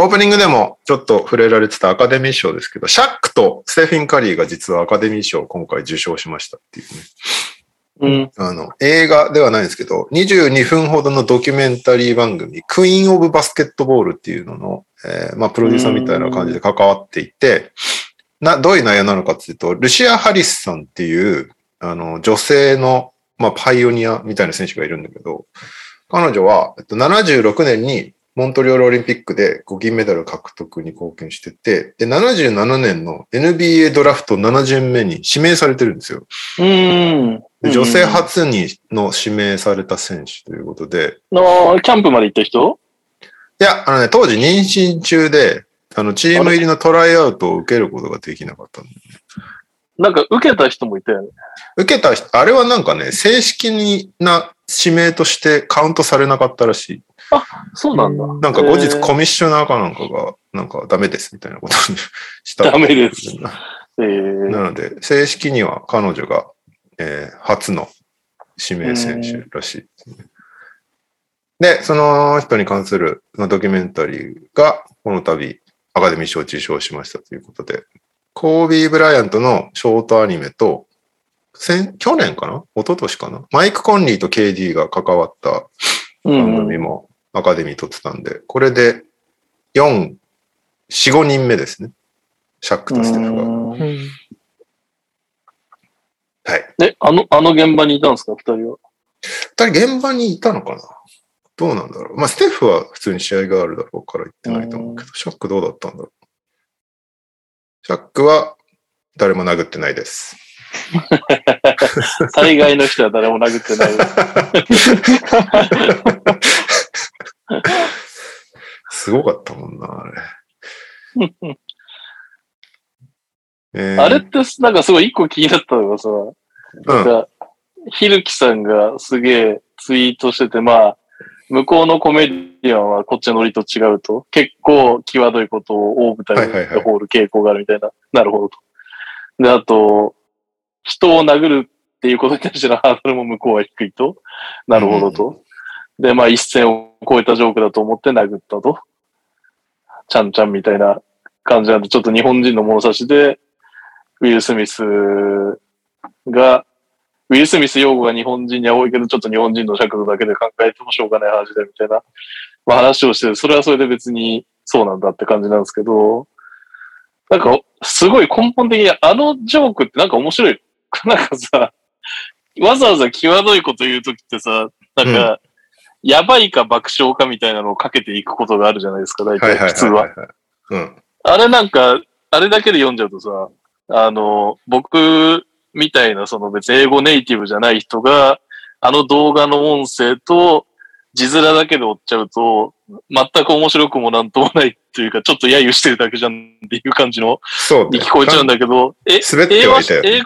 C: オープニングでもちょっと触れられてたアカデミー賞ですけど、シャックとステフィン・カリーが実はアカデミー賞を今回受賞しましたってい
A: うね。うん、
C: あの、映画ではないんですけど、22分ほどのドキュメンタリー番組、クイーン・オブ・バスケットボールっていうのの、えー、まあ、プロデューサーみたいな感じで関わっていて、な、どういう内容なのかっていうと、ルシア・ハリスさんっていう、あの、女性の、まあ、パイオニアみたいな選手がいるんだけど、彼女は、えっと、76年にモントリオールオリンピックで5銀メダル獲得に貢献してて、で、77年の NBA ドラフト7巡目に指名されてるんです
A: よ。うん。
C: 女性初にの指名された選手ということで。
A: の、キャンプまで行った
C: 人いや、あのね、当時妊娠中で、あの、チーム入りのトライアウトを受けることができなかったんだよね。
A: なんか受けた人もいたよね。
C: 受けた人、あれはなんかね、正式な指名としてカウントされなかったらしい。
A: あ、そうなんだ。なん
C: か後日コミッショナーかなんかが、なんかダメですみたいなことに
E: した。ダメです。
C: え なので、正式には彼女が、えー、初の指名選手らしいでその人に関するドキュメンタリーが、この度、アカデミー賞受賞しましたということで、コービー・ブライアントのショートアニメと、先去年かな一昨年かなマイク・コンリーと KD が関わった番組もアカデミー取ってたんで、これで4、4、5人目ですね。シャックとステフが。はい。
A: え、あの、あの現場にいたんですか、二人は。二
C: 人現場にいたのかなどうなんだろう。まあ、ステフは普通に試合があるだろうから行ってないと思うけど、シャックどうだったんだろう。シャックは誰も殴ってないです。
A: 大 概の人は誰も殴ってな
C: い。すごかったもんな、あ
E: れ。えー、あれって、なんかすごい一個気になったのがさ、なんか、ひるきさんがすげえツイートしてて、まあ、向こうのコメディアンはこっちのノリと違うと、結構際どいことを大舞台でホール傾向があるみたいな。なるほどと。で、あと、人を殴るっていうことに対してのハードルも向こうは低いと。なるほどと。うん、で、まあ一線を超えたジョークだと思って殴ったと。ちゃんちゃんみたいな感じなんで、ちょっと日本人の物差しで、ウィル・スミスが、ウィル・スミス用語が日本人には多いけど、ちょっと日本人の尺度だけで考えてもしょうがない話だみたいな、まあ、話をして、それはそれで別にそうなんだって感じなんですけど、なんか、すごい根本的にあのジョークってなんか面白い なんかさ、わざわざ際どいこと言うときってさ、なんか、うん、やばいか爆笑かみたいなのをかけていくことがあるじゃないですか、大体普通は。
C: あ
E: れなんか、あれだけで読んじゃうとさ、あの、僕みたいなその別に英語ネイティブじゃない人が、あの動画の音声と字面だけで追っちゃうと、全く面白くもなんともないっていうか、ちょっと揶揄してるだけじゃんっていう感じの、
C: そう、
E: ね、に聞こえちゃうんだけど、
C: え、滑ってはいたよ、ね、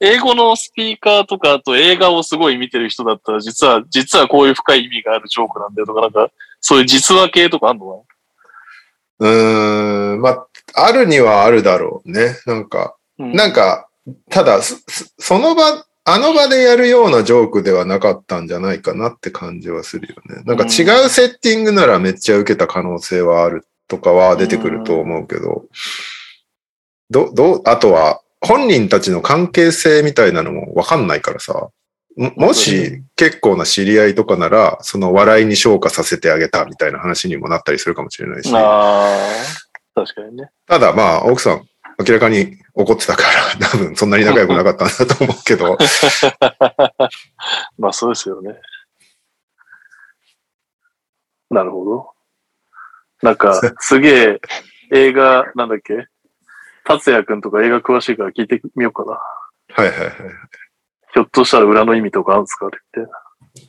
E: 英語のスピーカーとか、あと映画をすごい見てる人だったら、実は、実はこういう深い意味があるジョークなんだよとか、なんか、そういう実話系とかあんのか
C: なうーん、まあ、あるにはあるだろうね。なんか、うん、なんか、ただ、その場、あの場でやるようなジョークではなかったんじゃないかなって感じはするよね。なんか違うセッティングならめっちゃ受けた可能性はあるとかは出てくると思うけど、ど、ど、あとは、本人たちの関係性みたいなのもわかんないからさ、もし結構な知り合いとかなら、その笑いに昇華させてあげたみたいな話にもなったりするかもしれないし。
A: ああ、確かにね。
C: ただまあ、奥さん、明らかに怒ってたから、多分そんなに仲良くなかったんだと思うけど。
E: まあそうですよね。なるほど。なんか、すげえ映画、なんだっけ達也くんとか映画詳しいから聞いてみようか
C: な。はいはいはい。
E: ひょっとしたら裏の意味とかあるんですかって。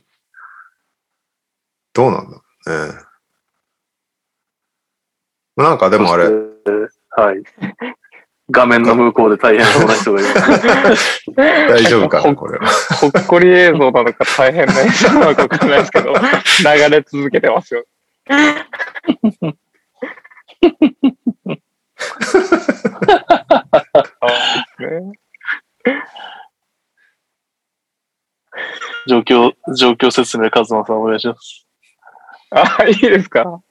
C: どうなんだろうね。なんかでもあれ、は
A: い。画面の向こうで大変そ
C: うな
A: 人がいる。
C: 大丈夫か
A: な、これは。ほっこり映像なのか大変な映像なのかわかんないですけど、流れ続けてますよ。
E: 状況、状況説明、カズマさんお願いします。あ、
A: いいですか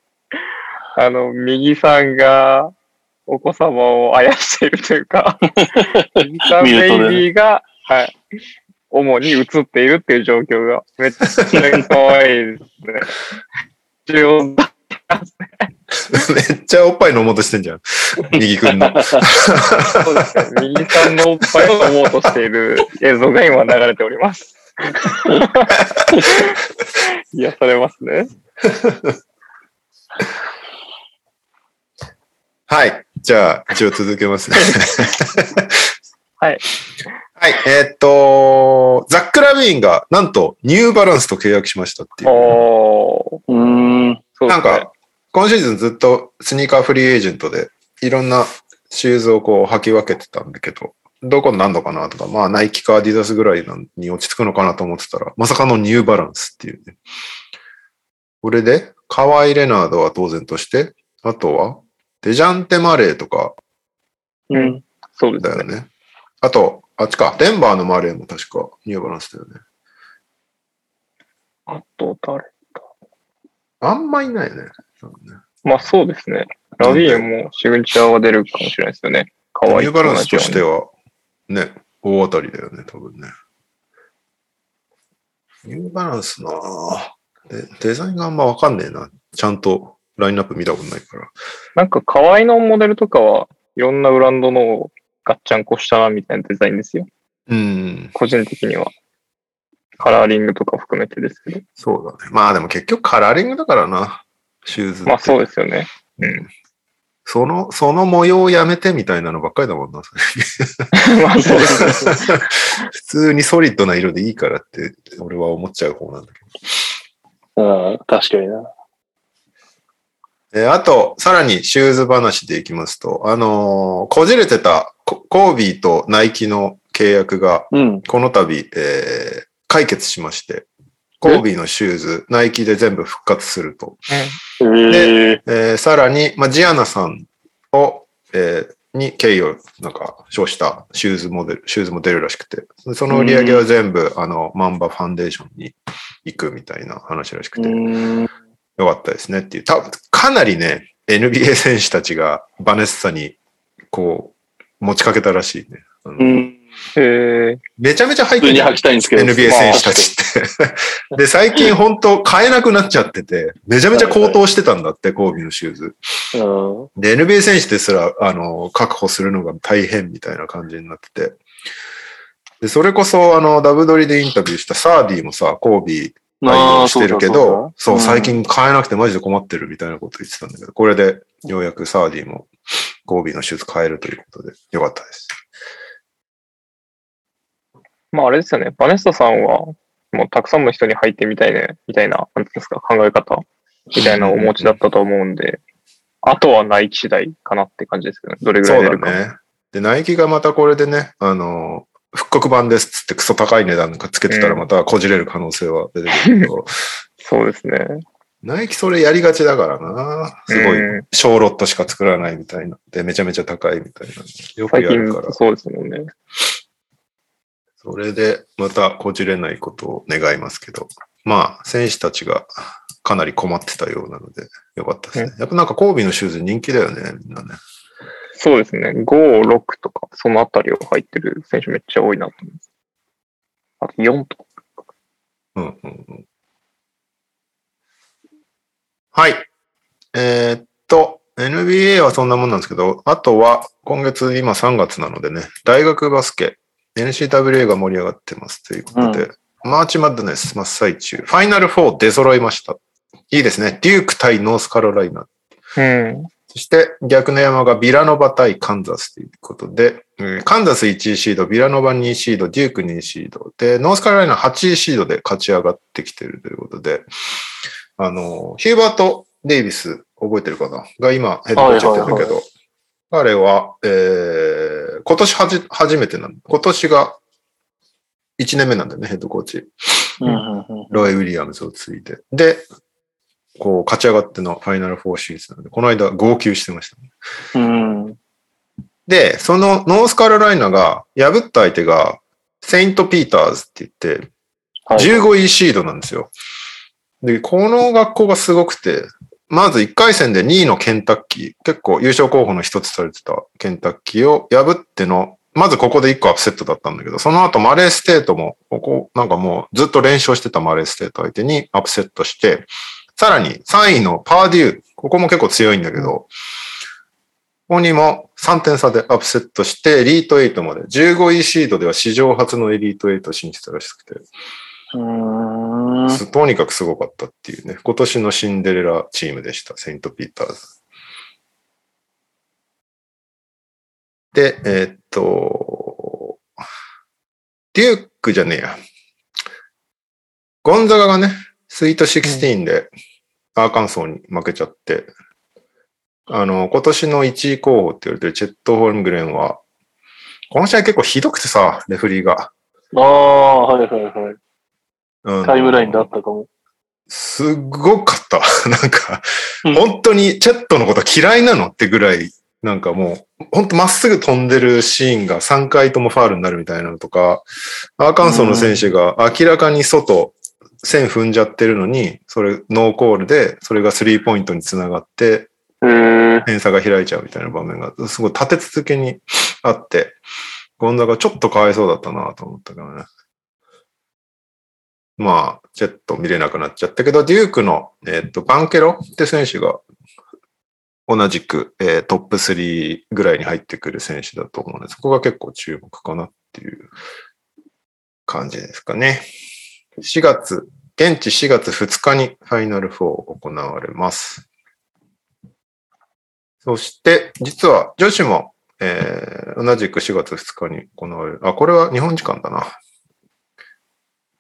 A: あの、右さんがお子様をあやしているというか、右さんベイビーが、はい、主に映っているっていう状況が、めっちゃ可愛いですね。
C: めっちゃおっぱい飲もうとしてんじゃん。右く
A: んの。そうですね。右さんのおっぱいを飲もうとしている映像が今流れております。癒されますね。
C: はい。じゃあ、一応続けますね。
A: はい。
C: はい。えー、っと、ザック・ラビーンが、なんと、ニューバランスと契約しましたっていう。うん。なんか、今シーズンずっとスニーカーフリーエージェントで、いろんなシューズをこう履き分けてたんだけど、どこになんのかなとか、まあナイキかアディダスぐらいに落ち着くのかなと思ってたら、まさかのニューバランスっていうね。これで、カワイ・レナードは当然として、あとは、デジャンテ・マレーとか、
A: うん、そう
C: だよね。あと、あっちか、デンバーのマレーも確かニューバランスだよね。
A: あと誰だ
C: あんまいないよね。
A: ね。まあそうですね。ラビエもシグニチャーは出るかもしれないですよね。かわいい。
C: ニューバランスとしては、ね、大当たりだよね、多分ね。ニューバランスなでデザインがあんまわかんねえな。ちゃんとラインナップ見たことないから。
A: なんか河合のモデルとかはいろんなブランドのガッチャンコしたなみたいなデザインですよ。
C: うん。
A: 個人的には。カラーリングとか含めてですけど。
C: そうだね。まあでも結局カラーリングだからな。シューズ。
A: まあそうですよね。
C: うん。その、その模様をやめてみたいなのばっかりだもんな、まあそうです普通にソリッドな色でいいからって、俺は思っちゃう方なんだけど。うん、
A: 確かにな。
C: えあと、さらにシューズ話でいきますと、あのー、こじれてたコービーとナイキの契約が、この度、うん、えー、解決しまして。コービーのシューズ、ナイキで全部復活すると。で、えー、さらに、まあ、ジアナさんを、えー、に敬意をなんか称したシューズモデル、シューズも出るらしくて、その売り上げは全部、あの、マンバファンデーションに行くみたいな話らしくて、よかったですねっていう。たかなりね、NBA 選手たちがバネッサに、こう、持ちかけたらしいね。うん
A: へめちゃ
C: めちゃ入ってる。に履き
E: たいんですけど。NBA
C: 選手たちって。で、最近本当買えなくなっちゃってて、めちゃめちゃ高騰してたんだって、コービのシューズ。で、NBA 選手ですら、あの、確保するのが大変みたいな感じになってて。で、それこそ、あの、ダブドリでインタビューしたサーディもさ、コービー、対応してるけど、そう最近買えなくてマジで困ってるみたいなこと言ってたんだけど、これでようやくサーディもコービーのシューズ買えるということで、よかったです。
A: まああれですよね、バネスタさんは、もうたくさんの人に入ってみたいね、みたいな、なんですか、考え方みたいなお持ちだったと思うんで、あとはナイキ次第かなって感じですけ
C: どね、
A: どれぐらい
C: 出る
A: か。
C: そうだね。で、ナイキがまたこれでね、あの、復刻版ですっつってクソ高い値段つけてたらまたこじれる可能性は出てくるけど。うん、
A: そうですね。
C: ナイキそれやりがちだからな。すごい、小ロットしか作らないみたいな。で、めちゃめちゃ高いみたいな。
A: よくやるから。そうですもんね。
C: それでまたこじれないことを願いますけど、まあ、選手たちがかなり困ってたようなので、よかったですね。やっぱなんか、交尾のシューズ人気だよね、みんなね。
A: そうですね。5、6とか、そのあたりを入ってる選手めっちゃ多いなと思います。あと4
C: とか。うんうんうん。はい。えー、っと、NBA はそんなもんなんですけど、あとは今月今3月なのでね、大学バスケ NCWA が盛り上がってますということで、うん、マーチマッドネス真っ最中、ファイナル4出揃いました。いいですね。デューク対ノースカロライナ。
A: うん、
C: そして逆の山がビラノバ対カンザスということで、カンザス1位シード、ビラノバ2位シード、デューク2位シード、で、ノースカロライナ8位シードで勝ち上がってきてるということで、あの、ヒューバート・デイビス、覚えてるかなが今、ヘッドコーチやってるけど、はいはいはい彼は、えー、今年はじ、初めてなんだ。今年が1年目なんだよね、ヘッドコーチ。ロイ・ウィリアムズを継いで。で、こう、勝ち上がってのファイナル4シーズンなんで、この間号泣してました、ね、
A: うん、
C: で、そのノースカロライナが破った相手が、セイント・ピーターズって言って、15位シードなんですよ。で、この学校がすごくて、まず1回戦で2位のケンタッキー、結構優勝候補の一つされてたケンタッキーを破っての、まずここで1個アップセットだったんだけど、その後マレーステートも、ここなんかもうずっと連勝してたマレーステート相手にアップセットして、さらに3位のパーデュー、ここも結構強いんだけど、ここにも3点差でアップセットして、エリート8まで、15位シードでは史上初のエリート8進出らしくて、とにかくすごかったっていうね、今年のシンデレラチームでした、セイント・ピーターズ。で、えー、っと、デュークじゃねえや。ゴンザガがね、スイート16でアーカンソーに負けちゃって、あの、今年の1位候補って言われてるチェット・ホルムグレンは、この試合結構ひどくてさ、レフリーが。
A: ああ、はいはいはい。タイムラインだったかも。す
C: っごかった。なんか、本当にチェットのこと嫌いなのってぐらい、なんかもう、本当まっすぐ飛んでるシーンが3回ともファールになるみたいなのとか、アーカンソーの選手が明らかに外、線踏んじゃってるのに、それ、ノーコールで、それがスリーポイントにつながって、点差が開いちゃうみたいな場面が、すごい立て続けにあって、ゴンザがちょっとかわいそうだったなと思ったけどね。まあ、ちょっと見れなくなっちゃったけど、デュークの、えっ、ー、と、バンケロって選手が、同じく、えー、トップ3ぐらいに入ってくる選手だと思うので、そこが結構注目かなっていう感じですかね。4月、現地4月2日にファイナル4を行われます。そして、実は女子も、えー、同じく4月2日に行われる。あ、これは日本時間だな。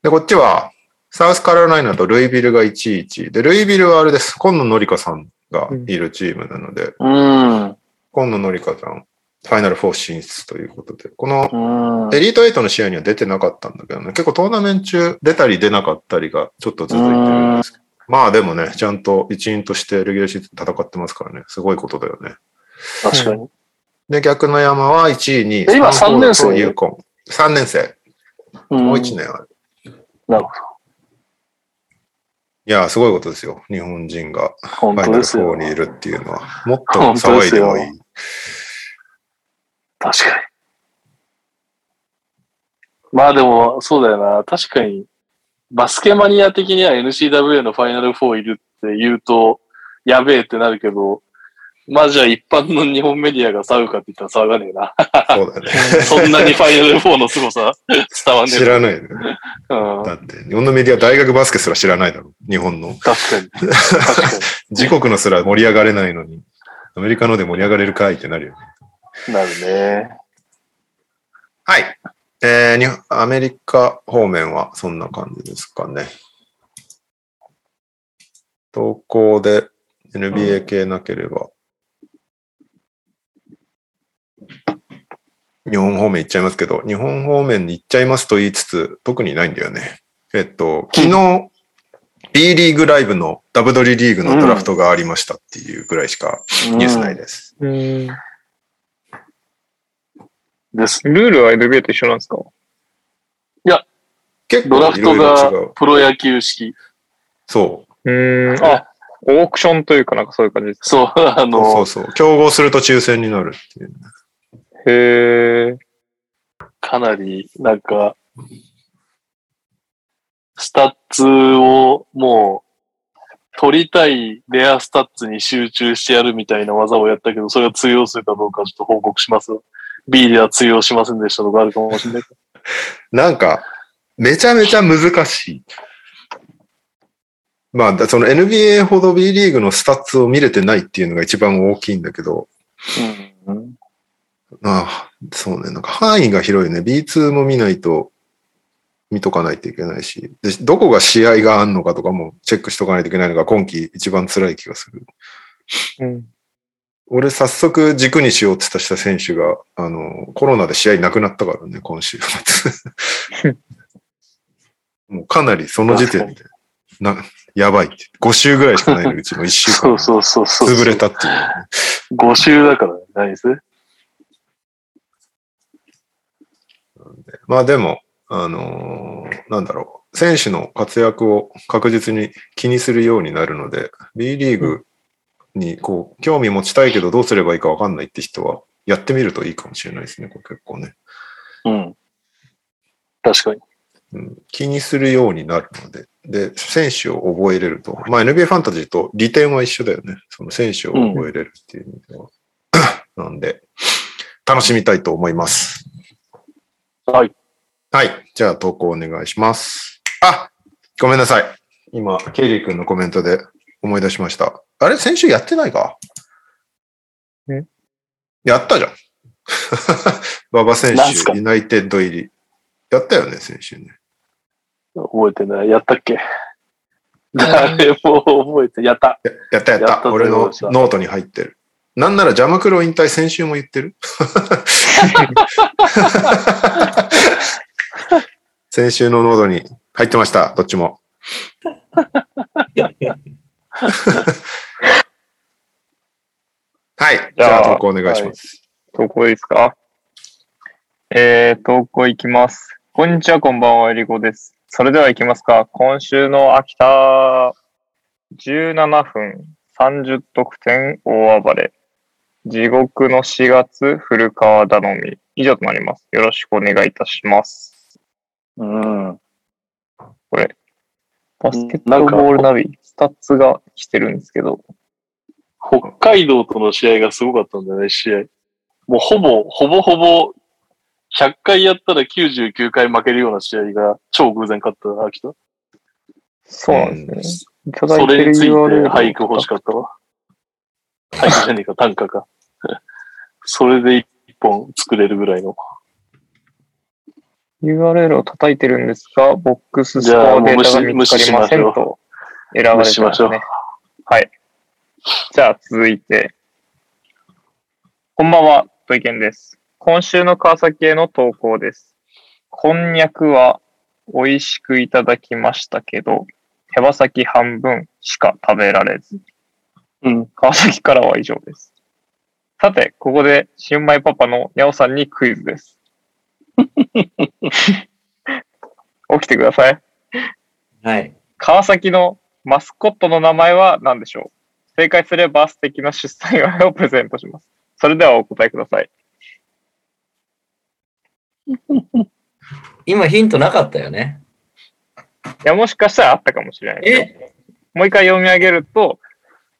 C: で、こっちは、サウスカロライナとルイビルが1、1。で、ルイビルはあれです。今野のりかさんがいるチームなので、う
A: ん、
C: 今
A: 野
C: のりかさん、ファイナル4進出ということで、このエリート8の試合には出てなかったんだけどね、結構トーナメント中出たり出なかったりがちょっと続いてるんですけど、まあでもね、ちゃんと一員としてレギュラーシーズン戦ってますからね、すごいことだよね。
A: 確かに。で、
C: 逆の山は1位に、
A: 今3年生。
C: 3年生。もう1年ある。
A: なるほど。
C: いや、すごいことですよ。日本人がファイナル4にいるっていうのは。もっと騒いでもいい。
E: 確かに。まあでも、そうだよな。確かに、バスケマニア的には NCW のファイナル4いるって言うと、やべえってなるけど、まあじゃあ一般の日本メディアが騒ぐかって言ったら騒がねえな。そうだね。そんなにファイナル4の凄さ伝わん
C: ねえ。知らない、ね、うん、だって、日本のメディア大学バスケすら知らないだろ。日本の。確
E: かに。かに
C: 自国のすら盛り上がれないのに、アメリカので盛り上がれるかいってなるよ
E: ね。なるね。
C: はい。えー、アメリカ方面はそんな感じですかね。投稿で NBA 系なければ。うん日本方面行っちゃいますけど、日本方面に行っちゃいますと言いつつ、特にないんだよね。えっと、昨日、B リーグライブのダブドリリーグのドラフトがありましたっていうぐらいしかニュースないです。うんうん
A: です。ルールは NBA と一緒なんですか
E: いや、結構ドラフトがプロ野球式。
C: そう。
A: うん、あ、オークションというかなんかそういう感じです
E: そう、あの
C: そうそう、競合すると抽選になるっていう。
A: へえ。
E: かなり、なんか、スタッツをもう、取りたいレアスタッツに集中してやるみたいな技をやったけど、それが通用するかどうかちょっと報告します。B では通用しませんでしたとかあるかもしれな
C: い。なんか、めちゃめちゃ難しい。まあ、その NBA ほど B リーグのスタッツを見れてないっていうのが一番大きいんだけど、うん、ああ、そうね。なんか範囲が広いね。B2 も見ないと、見とかないといけないし、で、どこが試合があんのかとかもチェックしとかないといけないのが今季一番辛い気がする。
A: うん。
C: 俺早速軸にしようって言った選手が、あの、コロナで試合なくなったからね、今週末。もうかなりその時点で、な、やばいって。5週ぐらいしかないのうちの1週間。そうそうそうそう。潰れたっていう、ね。
A: 5週だからないですね。
C: まあでも、あのー、なんだろう、選手の活躍を確実に気にするようになるので、B リーグにこう興味持ちたいけどどうすればいいか分かんないって人は、やってみるといいかもしれないですね、これ結構ね。
A: うん。確かに。
C: うん、気にするようになるので、で、選手を覚えれると。まあ NBA ファンタジーと利点は一緒だよね。その選手を覚えれるっていう意味では。うん、なんで、楽しみたいと思います。
A: はい。は
C: い。じゃあ投稿お願いします。あ、ごめんなさい。今、ケリー君のコメントで思い出しました。あれ先週やってないか
A: え
C: やったじゃん。馬場選手、ユナイテッド入り。やったよね、先週ね。
A: 覚えてない。やったっけ 誰も覚えて、やった。
C: やったやった。俺のノートに入ってる。なんならジャマクロ引退先週も言ってる先週のノードに入ってました、どっちも。はい。じゃあ、投稿お願いします。
A: はい、投稿いいですかえー、投稿いきます。こんにちは、こんばんは、えりこです。それではいきますか。今週の秋田、17分30得点大暴れ。地獄の4月、古川頼み。以上となります。よろしくお願いいたします。
C: うん。
A: これ、バスケットボールナビ、スタッツが来てるんですけど。北海道との試合がすごかったんだよね、試合。もうほぼ、ほぼほぼ、100回やったら99回負けるような試合が超偶然勝った、秋田。そうなんですね。それについて俳句欲しかったわ。俳句じゃねえか、短歌か。それで一本作れるぐらいの。URL を叩いてるんですが、ボックスス
C: コ
A: ア
C: データが見つかりませんと
A: 選ばれて
C: ま
A: すね。はい。じゃあ続いて。こんばんは、土井健です。今週の川崎への投稿です。こんにゃくは美味しくいただきましたけど、手羽先半分しか食べられず。うん。川崎からは以上です。さて、ここで、新米パパのヤオさんにクイズです。起きてください。
C: はい。
A: 川崎のマスコットの名前は何でしょう正解すれば素敵な出産祝いをプレゼントします。それではお答えください。
C: 今ヒントなかったよね。
A: いや、もしかしたらあったかもしれない。もう一回読み上げると、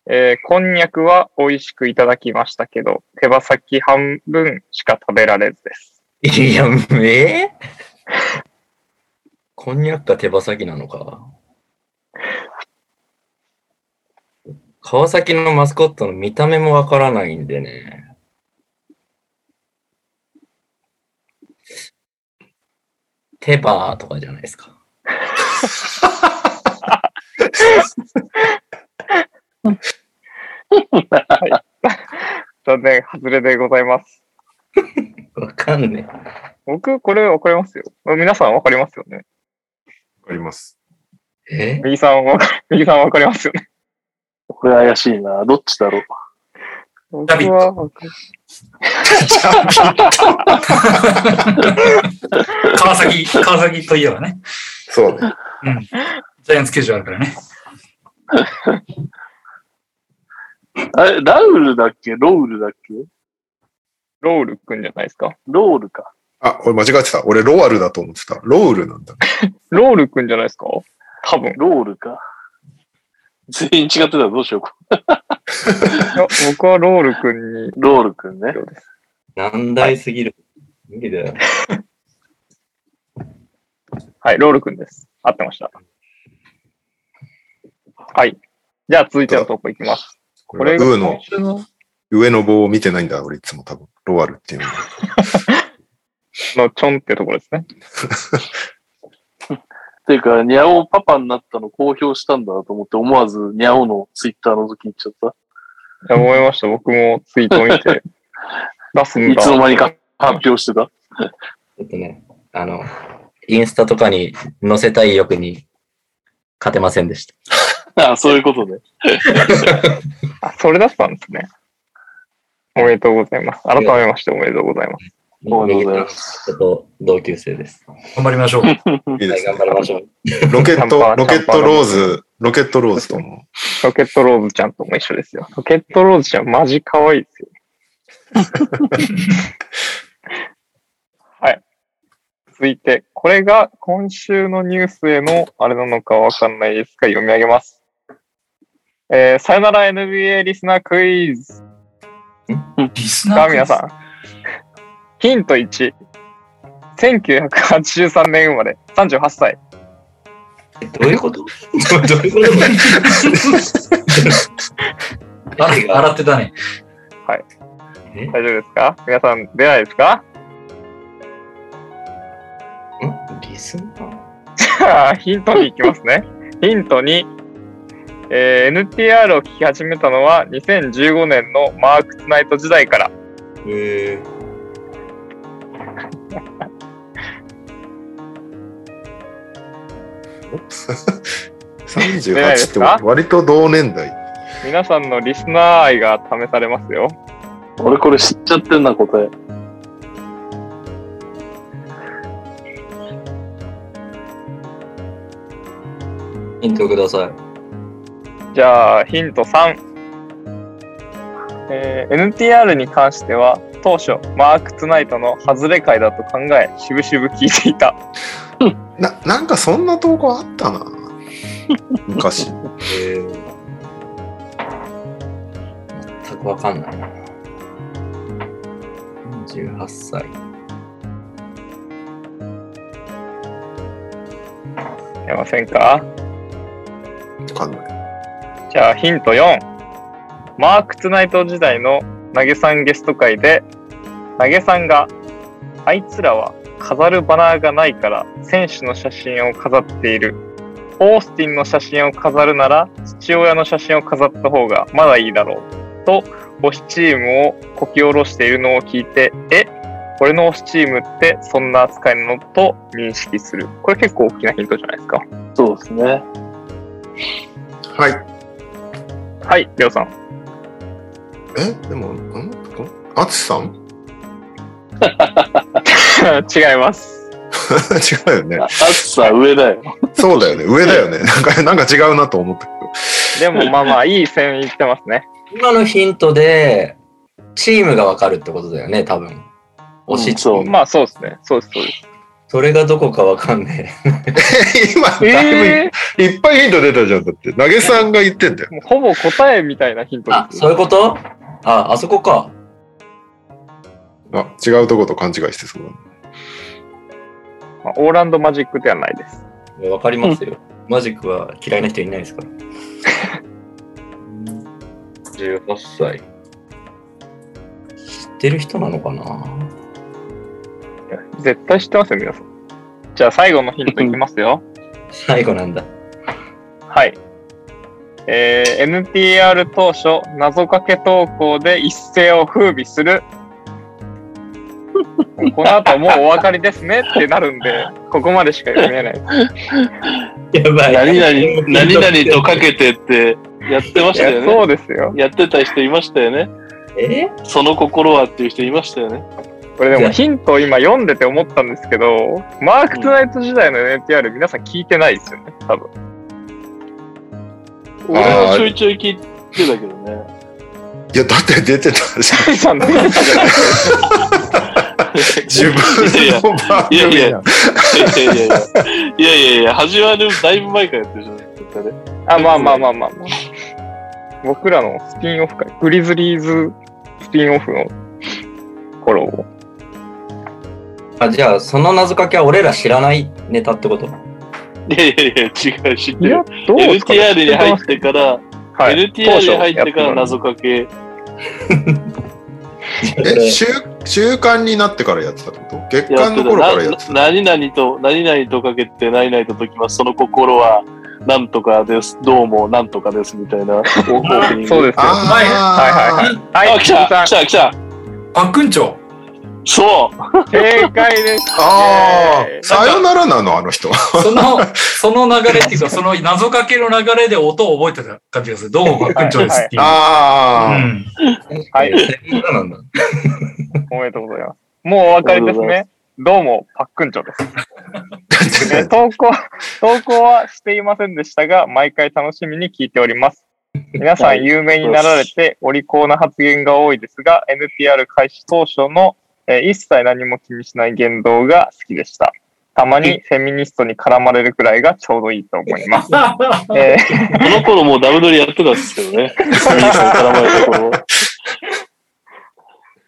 A: えー、こんにゃくは美味しくいただきましたけど、手羽先半分しか食べられずです。
C: いや、えー、こんにゃくか手羽先なのか。川崎のマスコットの見た目もわからないんでね。手羽とかじゃないですか。
A: はい。残念、外れでございます。
C: わかんねえ。
A: 僕、これわかりますよ。皆さんわかりますよね。
C: わかります。
A: え右さんわか、右さんわかりますよね。これ怪しいな。どっちだろう。僕は分か
C: 川崎、川崎といえばね。
A: そうね。
C: うん。ジャイアンツ球場あるからね。
A: ラウルだっけロウルだっけロールくんじゃないですか。ロールか。
C: あ、俺間違ってた。俺ロアルだと思ってた。ロールなんだ、
A: ロールくんじゃないですか多分。ロールか。全員違ってたらどうしようか。いや僕はロールくんに。ロールくんね。
C: 難題すぎる。無理だよ。
A: はい、ロールくんです。合ってました。はい。じゃあ続いてのトップいきます。
C: これがーの上の棒を見てないんだ、俺いつも多分。ロアルっていう
A: の。のちょんってところですね。っていうか、ニャオパパになったの公表したんだと思って、思わずニャオのツイッターの時に言っちゃった。いや、思いました。僕もツイートを見て、出すんだ。いつの間にか発表してた。ち
C: ょっとね、あの、インスタとかに載せたい欲に勝てませんでした。
A: ああそういうことね。あ、それだったんですね。おめでとうございます。改めましておめでとうございます。
C: おめでとうございます。ちょっと同級生です。頑張りましょう。い
A: いです、
C: ね、頑張りましょう。ロケット、ロケットローズ、ロケットローズと
A: も。ロケットローズちゃんとも一緒ですよ。ロケットローズちゃん、マジ可愛いですよ。はい。続いて、これが今週のニュースへのあれなのかわかんないですが、読み上げます。えー、さよなら NBA リスナークイズ。
C: リスナ
A: ークイズさん。ヒント1。1983年生まれ、38歳。
C: どういうこと どういうこと が洗ってたね。
A: はい。大丈夫ですか皆さん、出ないですか
C: んリ
A: スナーじゃあ、ヒントに行きますね。ヒント2。えー、NTR を聴き始めたのは2015年のマーク・ツナイト時代から。えー
C: 38 って割と同年代
A: 皆さんのリスナー愛が試されますよ俺これ知っちゃってんな答えヒントくださいじゃあヒント3、えー、NTR に関しては当初マーク・ツナイトの外れ回だと考え渋々聞いていた
C: ななんかそんな投稿あったな昔えー、全くわかんないな48歳
A: 出ませんか
C: わかんない
A: じゃあヒント4。マーク・ツナイト時代の投げさんゲスト会で、投げさんが、あいつらは飾るバナーがないから選手の写真を飾っている。オースティンの写真を飾るなら父親の写真を飾った方がまだいいだろう。と、推しチームをこき下ろしているのを聞いて、え俺の推しチームってそんな扱いなのと認識する。これ結構大きなヒントじゃないですか。そうですね。
C: はい。
A: はい、りょうさん。
C: えでも、んあつさん
A: 違います。
C: 違うよね。あ
A: つさん上だよ。
C: そうだよね、上だよね。なんか、なんか違うなと思ったけ
A: ど。でもまあまあ、いい線いってますね。
C: 今のヒントで、チームがわかるってことだよね、多分。
A: 推しチーム、まあそうですね。そうです、そうです。
C: それがどこかわかんねえ。今、だいぶいっぱいヒント出たじゃん。だって、投げさんが言ってんだよ。
A: ほぼ答えみたいなヒント。
C: あ、そういうことあ、あそこか。あ、違うとこと勘違いしてそうだ、ね、
A: オーランドマジックではないです。
C: わかりますよ。マジックは嫌いな人いないですから。18 歳。知ってる人なのかな
A: 絶対知ってますよ、皆さん。じゃあ最後のヒントいきますよ。
C: 最後なんだ。
A: はい。えー、NTR 当初、謎かけ投稿で一世を風靡する。この後もうお分かりですねってなるんで、ここまでしか読め
C: ない。やばい。何
A: 々、何々とかけてってやってましたよね。そうですよ。やってた人いましたよね。
C: え
A: その心はっていう人いましたよね。これでもヒントを今読んでて思ったんですけど、マーク・トゥナイト時代の NTR 皆さん聞いてないですよね、多分。俺はちょいちょい聞いてたけど
C: ね。いや、だって出てたじゃん。自分
A: の番組いやいやいやいやいやいや、始まるだいぶ前からやってるじゃないですか、ね。あ、まあまあまあまあ、まあ。僕らのスピンオフ会、グリズリーズスピンオフの頃を
C: あ、じゃあ、その謎かけは俺ら知らないネタってこと
A: いやいやいや、違う、知ってる。LTR に入ってから、はい、LTR に入ってから謎かけ。
C: え週習慣になってからやってたこと月間の頃からやってた何
A: 々と何々とかけて何々と解きますその心はなんとかですどうもなんとかですみたいな そうですよはいはいはいはいはい来た来た来たパ
C: ックンチョ
A: そう正解です、
C: ああ、さよならなの、あの人
A: その、その流れっていうか、その謎かけの流れで音を覚えてた感じがする。どうも、学長ですっていう。ああ、は
C: い。
A: おめでとうございます。もうお別れですね。どうも、パックンチョです 投稿、投稿はしていませんでしたが、毎回楽しみに聞いております。皆さん有名になられて、お利口な発言が多いですが、NPR 開始当初のえー、一切何も気にしない言動が好きでした。たまにフェミニストに絡まれるくらいがちょうどいいと思います。えー、この頃もうダブドリやってたんですけどね。フェミニストに絡まれた頃。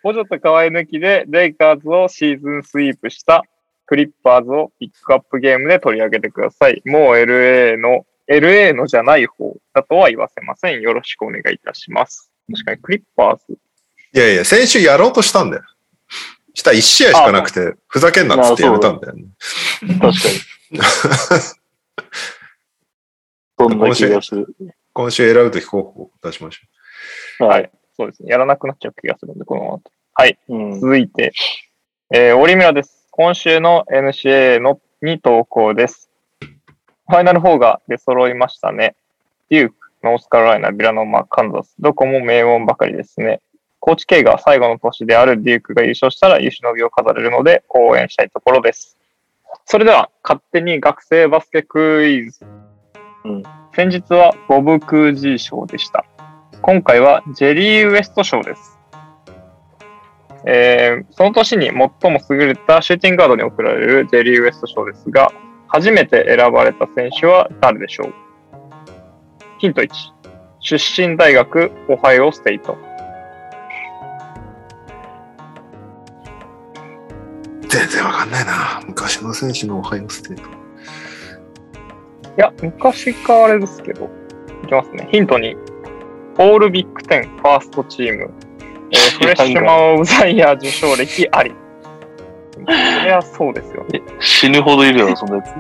A: もうちょっと可愛抜きで、レイカーズをシーズンスイープしたクリッパーズをピックアップゲームで取り上げてください。もう LA の、LA のじゃない方だとは言わせません。よろしくお願いいたします。確かにクリッパーズ。
C: いやいや、先週やろうとしたんだよ。した1試合しかなくて、ふざけんなっつってやめたんだよね。確か
A: に。
C: 今週選ぶとき候補出しまし
A: ょう。はい。そうですね。やらなくなっちゃう気がするんで、このまま。はい。うん、続いて、えー、折村です。今週の NCA のに投稿です。ファイナル4が出揃いましたね。デューク、ノースカロライナ、ビラノーマ、カンザス。どこも名門ばかりですね。高知 K が最後の年であるデュークが優勝したら、優しのを飾れるので応援したいところです。それでは、勝手に学生バスケクイズ。うん、先日はボブ・クージー賞でした。今回はジェリー・ウエスト賞です。えー、その年に最も優れたシューティングガードに贈られるジェリー・ウエスト賞ですが、初めて選ばれた選手は誰でしょうヒント1、出身大学オハイオステイト。
C: 全然わかんないな。昔の選手のオハイオステート。い
A: や、昔かあれですけど、いきますね。ヒントに、オールビッグ10ファーストチーム、えー、フレッシュマン・オブ・ザ・イヤー受賞歴あり。そりゃそうですよ。死ぬほどいるよ、そやつ。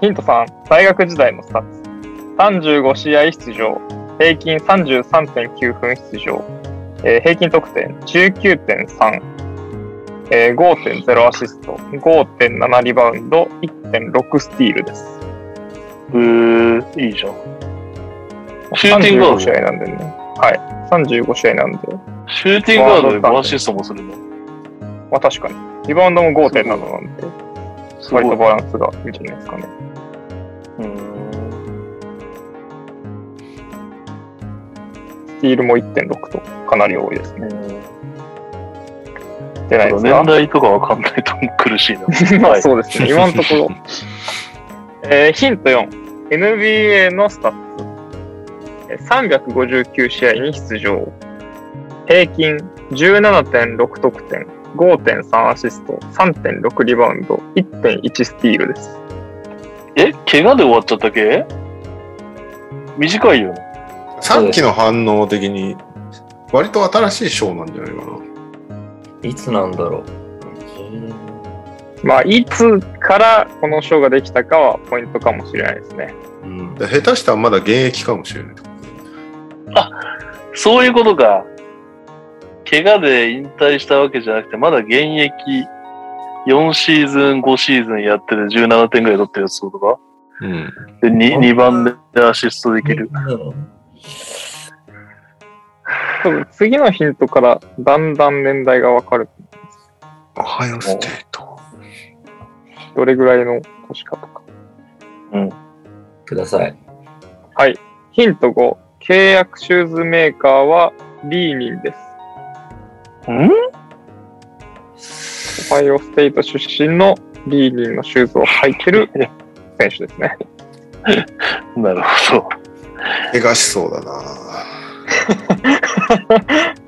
A: ヒント3、大学時代のスタッツ。35試合出場、平均33.9分出場、えー、平均得点19.3、えー、5.0アシスト、5.7リバウンド、1.6スティールです。うー、いいじゃん。シューティングガード試合なんでね。はい。35試合なんで。シューティングガードで5アシストもするのまあ確かに。リバウンドも5.7なんで、割とバランスがいいんじゃないですかね。
C: うん。
A: スティールも1.6とかなり多いですね。ないです年代とかわかんないと苦しいな。そうですね、今のところ。えー、ヒント4、NBA のスタッフ。359試合に出場。平均17.6得点、5.3アシスト、3.6リバウンド、1.1スティールです。え怪我で終わっちゃったっけ短いよ。
C: さっきの反応的に、割と新しい賞なんじゃないかな。
A: いつなんだろう。まあ、いつからこの賞ができたかはポイントかもしれないですね。
C: うん、下手したらまだ現役かもしれない。
A: あそういうことか。怪我で引退したわけじゃなくて、まだ現役4シーズン、5シーズンやってて17点ぐらい取ってるやつとか。
C: うん。で2、
A: 2番でアシストできる。多分次のヒントからだんだん年代がわかる。
C: オハイオステート。
A: どれぐらいの年かとか。
C: うん。ください。
A: はい。ヒント5。契約シューズメーカーはリーニンです。んオハイオステート出身のリーニンのシューズを履いてる選手ですね。
C: なるほど。怪我しそうだな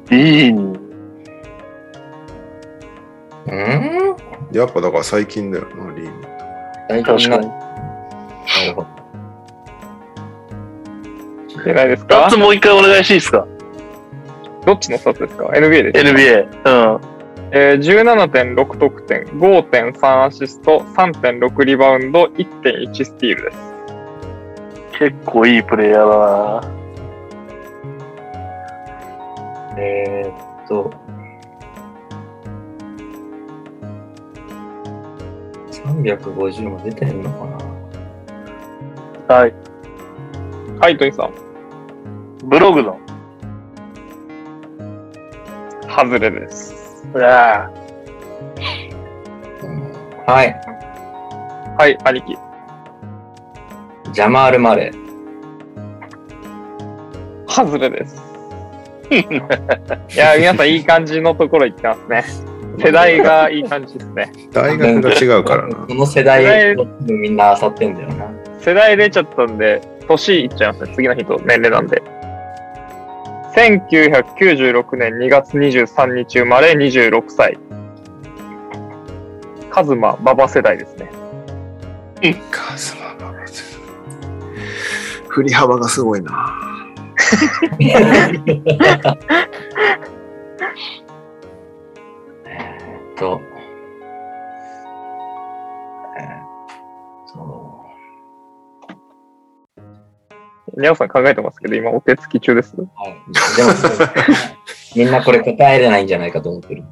A: B に。
C: うんやっぱだから最近だよ
A: な、
C: リーム。
A: 確かに。なるほど。じゃないですか2つもう一回お願いしていいですかどっちの2つですか ?NBA です。?NBA。うん。えー、17.6得点、5.3アシスト、3.6リバウンド、1.1スティールです。結構いいプレイヤーだな。
C: えー、っと、350も出てんのか
A: なはい。はい、トイさん。ブログの。外れです。うわはい。はい、兄
C: 貴。ジャマール・マ
A: レー。外
C: れ
A: です。いや、皆さんいい感じのところ行ってますね。世代がいい感じですね。
C: 大学が違うからな。この世代、みんなさってんだよな。
A: 世代出ちゃったんで、年いっちゃいますね。次の日と年齢なんで。1996年2月23日生まれ26歳。カズマ、ババ世代ですね。
C: カズマ、ババ世代。振り幅がすごいな。えっと、えー、
A: そう。にさん考えてますけど、今お手つき中です。はい。
C: でもそうです、みんなこれ答えれないんじゃないかと思ってる。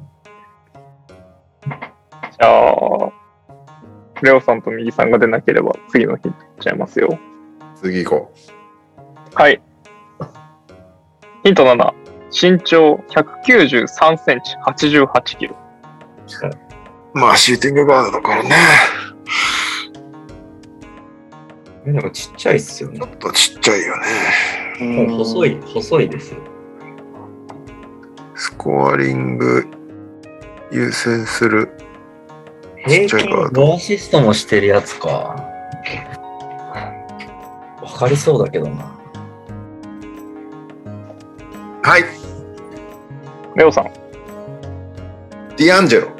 A: じゃあ、レオさんと右さんが出なければ次のヒントいっちゃいますよ。
C: 次行こ
A: う。はい。ヒント7、身長193センチ、88キロ。
C: まあ、シューティングガードだからね。なんかちっちゃいっすよね。ちょっとちっちゃいよね。もう細い、細いですよ。スコアリング優先するええ。ド。アシストもしてるやつか。わかりそうだけどな。はい。
A: レオさん。
C: ディアンジェロ。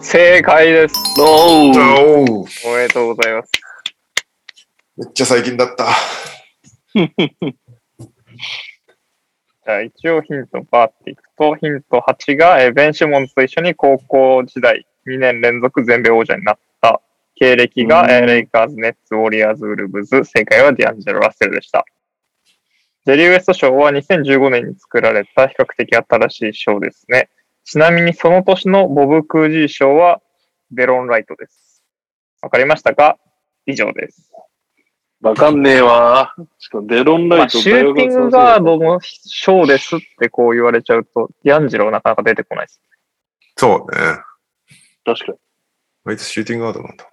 A: 正解です。おおめでとうございます。
C: めっちゃ最近だった。じ
A: ゃあ一応ヒントバーっていくと、ヒント8が、えベンシモンズと一緒に高校時代2年連続全米王者になった経歴が、えレイカーズ、ネッツ、ウォリアーズ、ウルブズ、正解はディアンジェロ・ラッセルでした。ジェリー・ウエスト賞は2015年に作られた比較的新しい賞ですね。ちなみにその年のボブ・クージー賞はベロン・ライトです。わかりましたか以上です。わかんねえわ。しかもベロン・ライト、まあ、シューティングガードの賞ですってこう言われちゃうと、ヤンジローなかなか出てこないです。
C: そうね。
A: 確かに。
C: あいつシューティングガードなんだ。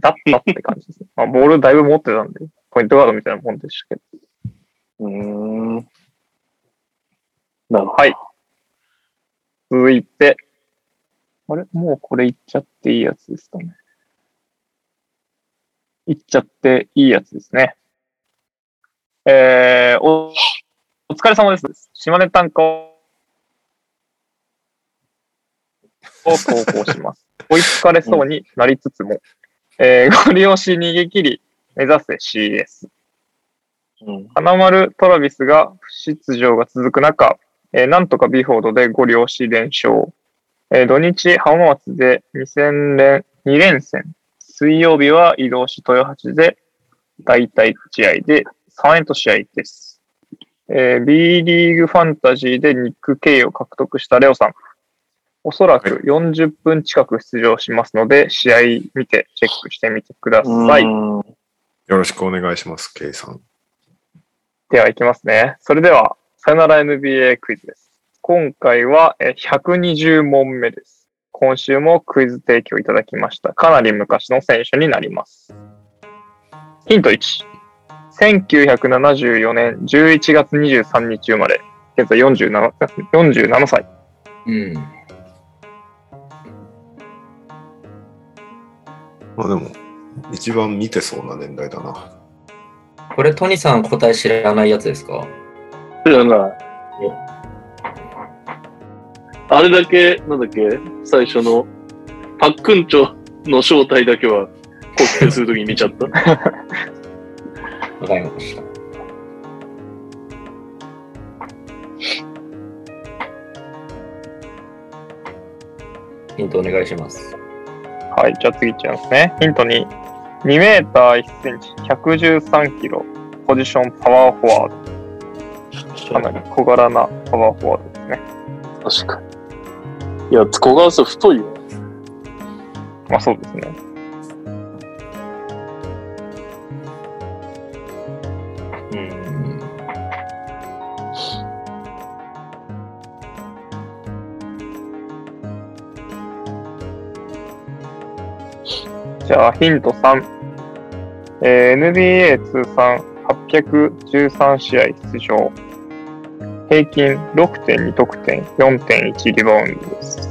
A: だったって感じです。まあ、ボールだいぶ持ってたんで、ポイントガードみたいなもんでしたけど。うん。
C: な
A: る
C: ほど。
A: はい。続いて、あれもうこれいっちゃっていいやつですかね。いっちゃっていいやつですね。えー、お、お疲れ様です。島根短歌を投稿します。追いつかれそうになりつつも、えー、ご利用し逃げ切り、目指せ CS。花丸トラビスが不出場が続く中、えー、なんとかビフォードで5両4連勝。えー、土日、浜松で2連、2連戦。水曜日は移動し豊橋で大体試合で3円と試合です。えー、B リーグファンタジーでニックケイを獲得したレオさん。おそらく40分近く出場しますので、試合見てチェックしてみてください。よ
C: ろしくお願いします、イさん。
A: ではいきますね。それでは、さよなら NBA クイズです。今回は120問目です。今週もクイズ提供いただきました。かなり昔の選手になります。ヒント1。1974年11月23日生まれ。現在 47, 47歳。
C: うん。まあでも、一番見てそうな年代だな。これ、トニさん答え知らないやつですか
A: 知らない。あれだけ、なんだっけ、最初の、パックンチョの正体だけは、国定するときに見ちゃった。
C: わかりました。ヒントお願いします。
A: はい、じゃあ次いっちゃいますね。ヒント2。2メーター1センチ、113キロ、ポジションパワーフォワード。かなり小柄なパワーフォワードですね。
C: 確かに。
F: いや、小柄さ太いよ。
A: まあそうですね。じゃあヒント3、えー、NBA 通算813試合出場平均6.2得点4.1リバウンドです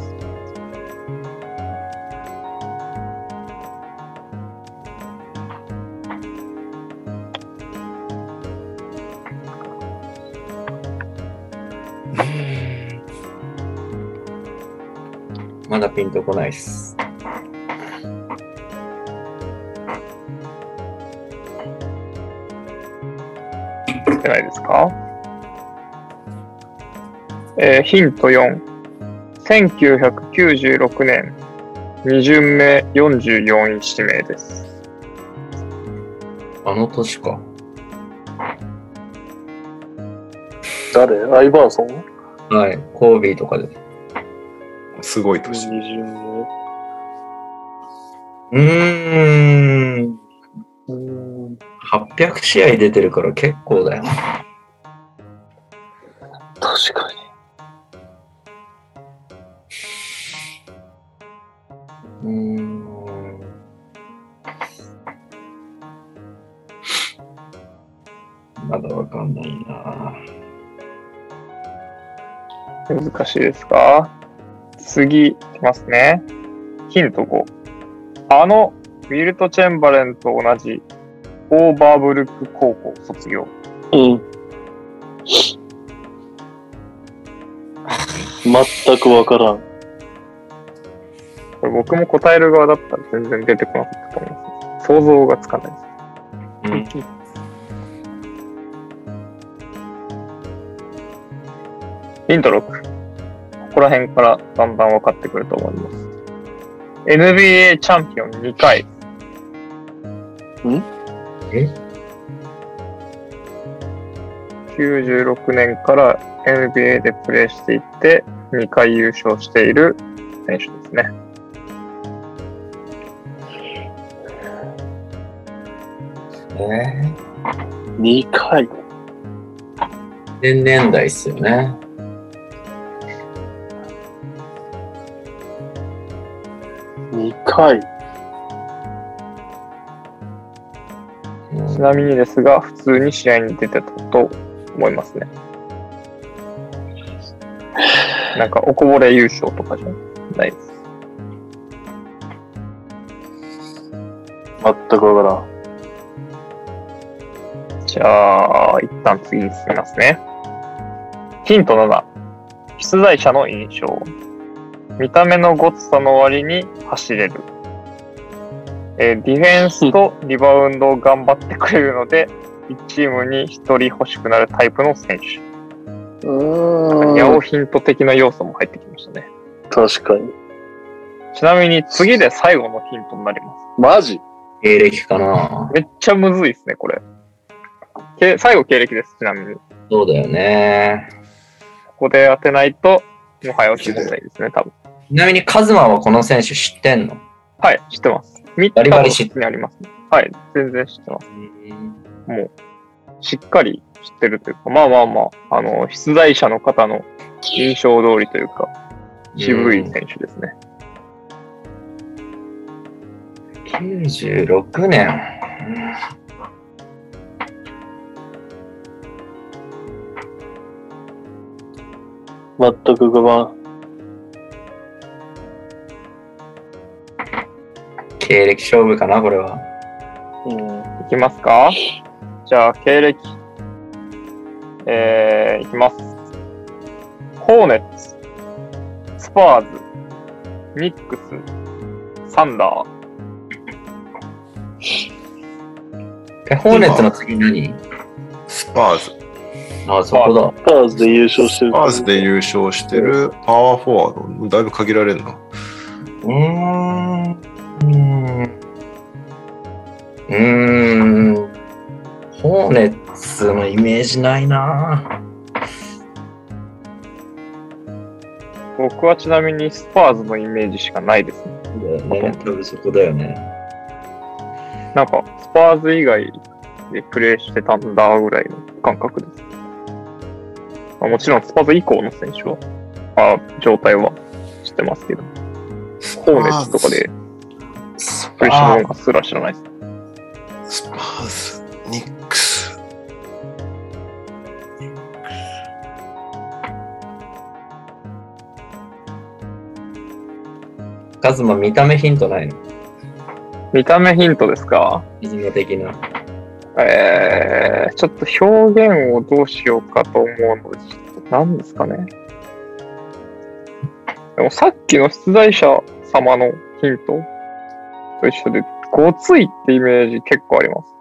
F: まだピンとこないです。
A: えー、ヒント4。1996年、2巡目44位指名です。
F: あの年か。誰アイバーソンはい、コービーとかで。
C: すごい年。2巡目。
F: うーん。800試合出てるから結構だよ。確かに。
A: んないな難しいですか次、いきますね。ヒント5。あの、ウィルト・チェンバレンと同じ、オーバーブルック高校卒業。
F: うん。全く分からん。
A: これ僕も答える側だったら全然出てこなかったと思います。想像がつかないです。うん ヒント6。ここら辺からだんだん分かってくると思います。NBA チャンピオン2
C: 回。ん
A: え ?96 年から NBA でプレーしていて、2回優勝している選手ですね。
F: えー、2回。年代っすよね。はい。
A: ちなみにですが、普通に試合に出てたと思いますね。なんか、おこぼれ優勝とかじゃないです。
F: 全くわか
A: らん。じゃあ、一旦次に進みますね。ヒント7。出題者の印象。見た目のごつさの割に走れる。えー、ディフェンスと リバウンドを頑張ってくれるので、1チームに1人欲しくなるタイプの選
F: 手。うん。
A: ヤオヒント的な要素も入ってきましたね。
F: 確かに。
A: ちなみに次で最後のヒントになりま
F: す。マジ経歴かな
A: めっちゃむずいですね、これ。け最後経歴です、ちなみに。
F: そうだよね。
A: ここで当てないと、もはや落ちないですね、多分。
F: ちなみにカズマはこの選手知ってんの
A: はい、知ってます。見たにありますね。はい、全然知ってます。もう、しっかり知ってるというか、まあまあまあ、あの、出題者の方の印象通りというか、渋い選手ですね。
F: 96年。全く5番、経歴勝負かな、これは。
A: うん、いきますかじゃあ、経歴。えー、いきます。ホーネッツ、スパーズ、ニックス、サンダー。
F: え、ホーネッツの次何
C: スパーズ。
F: ああ、そこだ。スパーズで優勝してる。
C: スパーズで優勝してるパワーフォワード。だいぶ限られるな。う
F: ーん。うん。うん。ホーネッツのイメージないな
A: 僕はちなみにスパーズのイメージしかないですね。
F: ね多分そこだよね。
A: なんか、スパーズ以外でプレーしてたんだぐらいの感覚です。まあ、もちろんスパーズ以降の選手は、あ状態は知ってますけど、ホーネッツとかでプシャーのすら知らないで
C: す。スパーズ、ニックス。
F: カズマ、見た目ヒントないの
A: 見た目ヒントですか
F: リズム的な。
A: えー、ちょっと表現をどうしようかと思うので、ちょっと何ですかね。でもさっきの出題者様のヒントと一緒で、ごついってイメージ結構あります。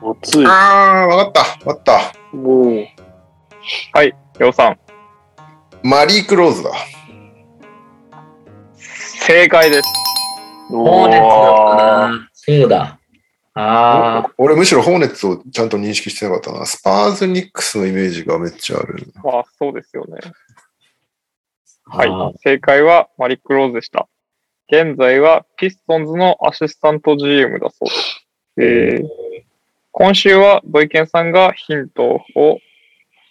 C: ごつい。
F: ああ、わかった、わかった。
A: はい、ヨウさん。
C: マリー・クローズだ。
A: 正解です。ホ
F: ーネッツだったな。そうだ。ああ。
C: 俺むしろホーネッツをちゃんと認識してなかったな。スパーズ・ニックスのイメージがめっちゃある。
A: ああ、そうですよね。はい。正解はマリック・ローズでした。現在はピストンズのアシスタント GM だそうです。えー、今週はイケンさんがヒントを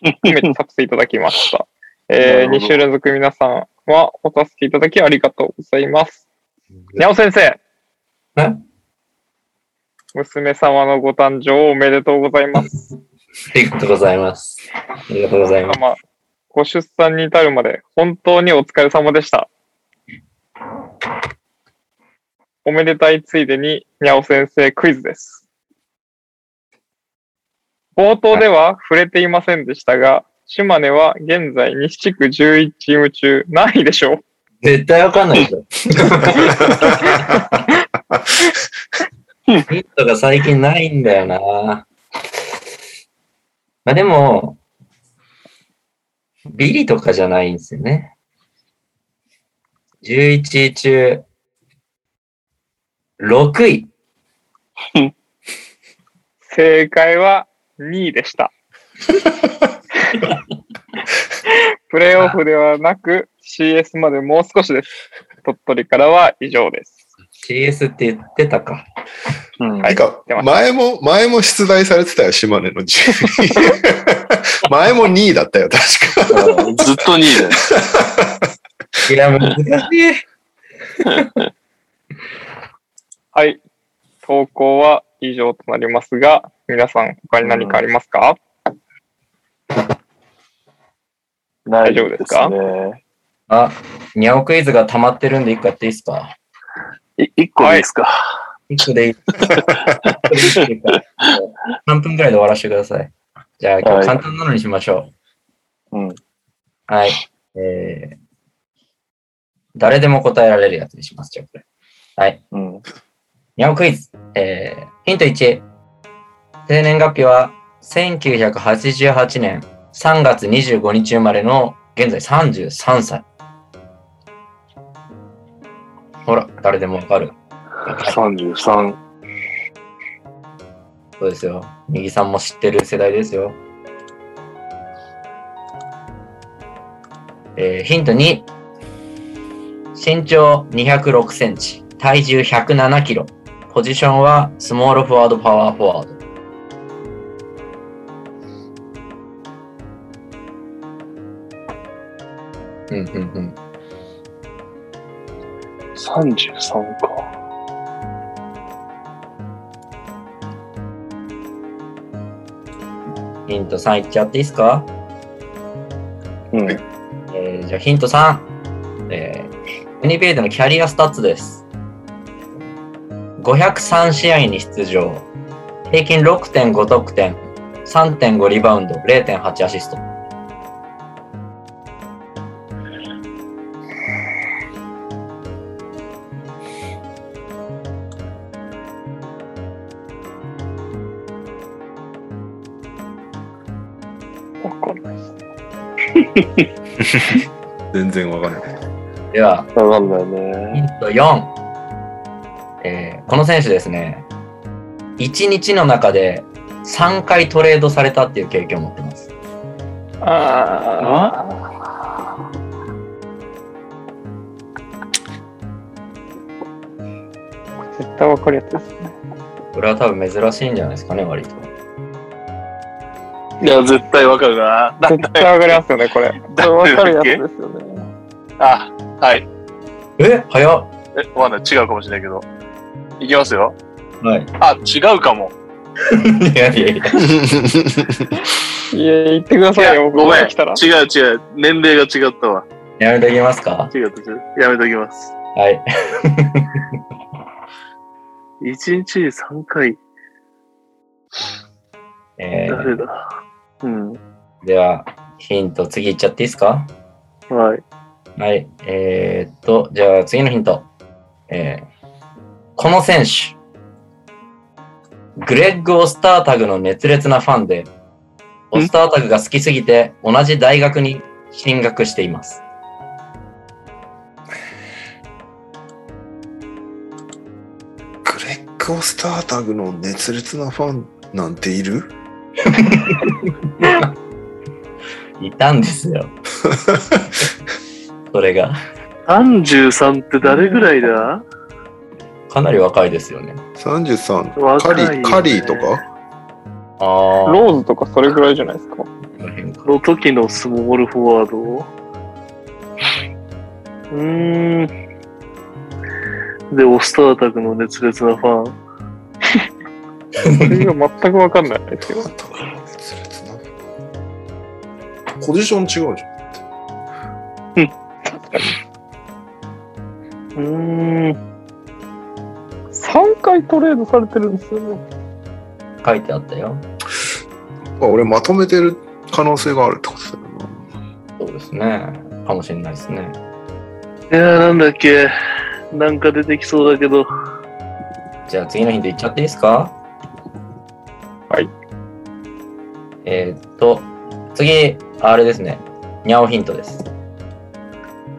A: 含めて作成いただきました。えー、2週連続皆さんはお助けいただきありがとうございます。にゃお先生。
F: 娘
A: 様のご誕生おめでとうございます。
F: ありがとうございます。ありがとうございます。
A: ご出産に至るまで本当にお疲れ様でした。おめでたいついでに、にゃお先生クイズです。冒頭では触れていませんでしたが、島根は現在西地区11チーム中何位でしょう
F: 絶対わかんないでしょ。ヒントが最近ないんだよな。まあでも、ビリとかじゃないんですよね。11位中、6位。
A: 正解は2位でした。プレーオフではなく CS までもう少しです。鳥取からは以上です。
F: CS って言ってたか。
C: うん、か前も、前も出題されてたよ、島根の順位。前も2位だったよ、確か。
F: ずっと2位だよ。いや、難しい。
A: はい。投稿は以上となりますが、皆さん、他に何かありますか、うん、大丈夫ですか
F: あ、ニャオクイズが溜まってるんで、一回やっていいですか
C: 一
F: 個
C: でいいですか。
F: 一個でいい。3 分ぐらいで終わらせてください。じゃあ、今日簡単なのにしましょ
A: う。はい、うん。
F: はい。えー、誰でも答えられるやつにします。じゃあ、これ。はい。
A: うん。
F: 日本クイズ。えー、ヒント1。生年月日は1988年3月25日生まれの現在33歳。ほら、誰でもわかる。
C: 33。
F: そうですよ。右さんも知ってる世代ですよ。えー、ヒント2。身長206センチ、体重107キロ、ポジションはスモールフォワード、パワーフォワード。うんうんうん。33
C: か。
F: ヒント3いっちゃっていいですか
C: うん。
F: えー、じゃあヒント3。えー、ユニベイドのキャリアスタッツです。503試合に出場。平均6.5得点、3.5リバウンド、0.8アシスト。
C: 全然わかんない。
F: では、うなんだよね。ヒント4。えー、この選手ですね、1日の中で3回トレードされたっていう経験を持ってます。ああ。
A: 絶対わかるやつですね。
F: これは多分珍しいんじゃないですかね、割と。
C: いや、絶対わかるな。絶
A: 対わかりますよね、これ。わかるやつですよ
C: ね。あ、はい。
F: え、早
C: っ。え、わかんない。違うかもしれないけど。いきますよ。
F: はい。あ、
C: 違うかも。
F: いやいやいや。い
A: や、言ってください
C: よ。ごめん。違う違う。年齢が違ったわ。
F: やめときます
C: か違う違う。やめときます。
F: はい。
C: 一日に3回。えー、誰だうん、
F: では、ヒント、次いっちゃっていいですか
C: はい。
F: はい。えー、っと、じゃあ次のヒント。えー、この選手、グレッグ・オスタータグの熱烈なファンで、オスタータグが好きすぎて同じ大学に進学しています。
C: グレッグ・オスタータグの熱烈なファンなんている
F: いたんですよ。それが。
C: 33って誰ぐらいだ
F: かなり若いですよね。
C: 33、若カリカリ
A: ー
C: とか
A: ああ。ローズとかそれぐらいじゃないですか。こ
F: のの時のスモールフォワードうーん。で、オスタータグの熱烈なファン。
A: それが全く分かんないです
C: ポジション違うじゃ
A: ん。うん。うん。3回トレードされてるんですよ
F: ね。書いてあったよ。あ
C: 俺まとめてる可能性があるってことだよな。
F: そうですね。かもしれないですね。
C: いやーなんだっけ。なんか出てきそうだけど。
F: じゃあ次のヒントいっちゃっていいですかえー、っと、次、あれですね。にゃおヒントです。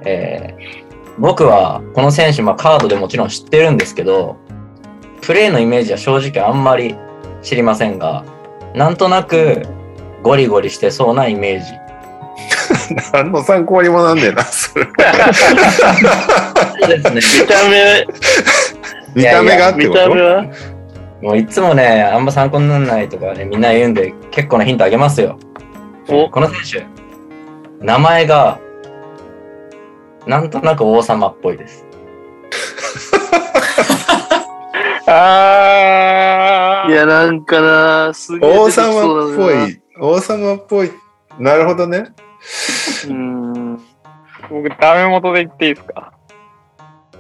F: えー、僕はこの選手、まあ、カードでもちろん知ってるんですけど、プレーのイメージは正直あんまり知りませんが、なんとなくゴリゴリしてそうなイメージ。
C: 何の参考にもなんねえな、
F: それ。そうですね。見た目。
C: 見た目があってこと見た目
F: はもういつもね、あんま参考にならないとかね、みんな言うんで、結構なヒントあげますよ。この選手、名前が、なんとなく王様っぽいです。
C: ああ。
F: いや、なんか
C: な、
F: す
C: げえ王様っぽい。王様っぽい。なるほどね。
A: うん。僕、ダメ元で言っていいですか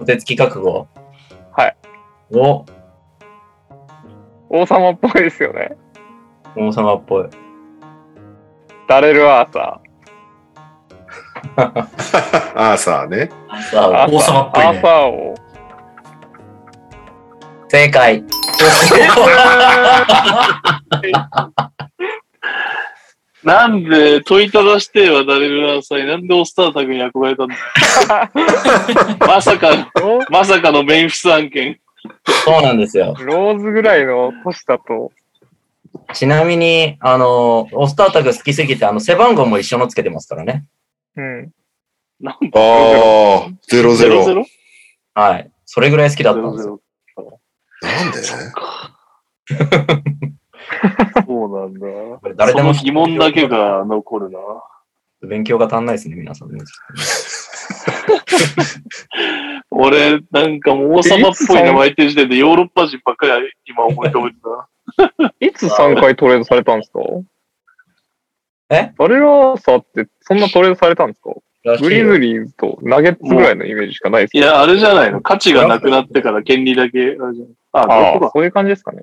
F: お手つき覚悟
A: はい。
F: お、
A: 王様っぽいですよね。
F: 王様っぽい。
A: ダレル・アーサ
C: ー。アーサー
F: ね。アーサ
A: ー王様っぽい、ね、アーサー王。
F: 正解。
C: なんで問いただしてはダレル・アーサーになんでオスタータグに憧れたんだ まさかの、まさかのメンフス案件。
F: そうなんですよ。
A: ローズぐらいの年だと。
F: ちなみに、あの、オスタータグ好きすぎて、あの、背番号も一緒のつけてますからね。う
C: ん。なんだああ、ゼ
A: ロ
C: ゼロ。
F: はい。それぐらい好きだったんですよ。
C: ゼロなんで そうなんだ。誰でも疑問だけが残るな。
F: 勉強が足んないですね、皆さん。
C: 俺、なんかもう王様っぽい名前って時点でヨーロッパ人ばっかり今思い浮かべてた。
A: いつ3回トレードされたんですか
F: え
A: バレラーサってそんなトレードされたんですかグリズリーズとナゲッツぐらいのイメージしかないで
C: すいや、あれじゃないの。価値がなくなってから権利だけ、あじ
A: ゃな
C: い。
A: ああ、そういう感じですかね。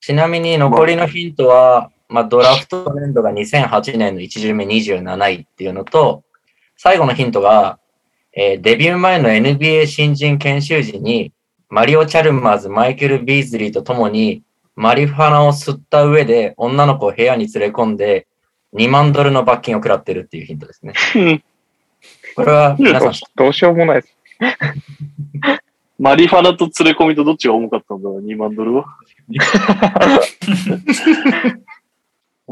F: ちなみに残りのヒントは、まあ、ドラフト年度が2008年の1巡目27位っていうのと、最後のヒントが、えー、デビュー前の NBA 新人研修時に、マリオ・チャルマーズ、マイケル・ビーズリーと共に、マリファナを吸った上で、女の子を部屋に連れ込んで、2万ドルの罰金を食らってるっていうヒントですね。これは皆さん。
A: どうしようもないです。
C: マリファナと連れ込みとどっちが重かったんだろう、2万ドルは。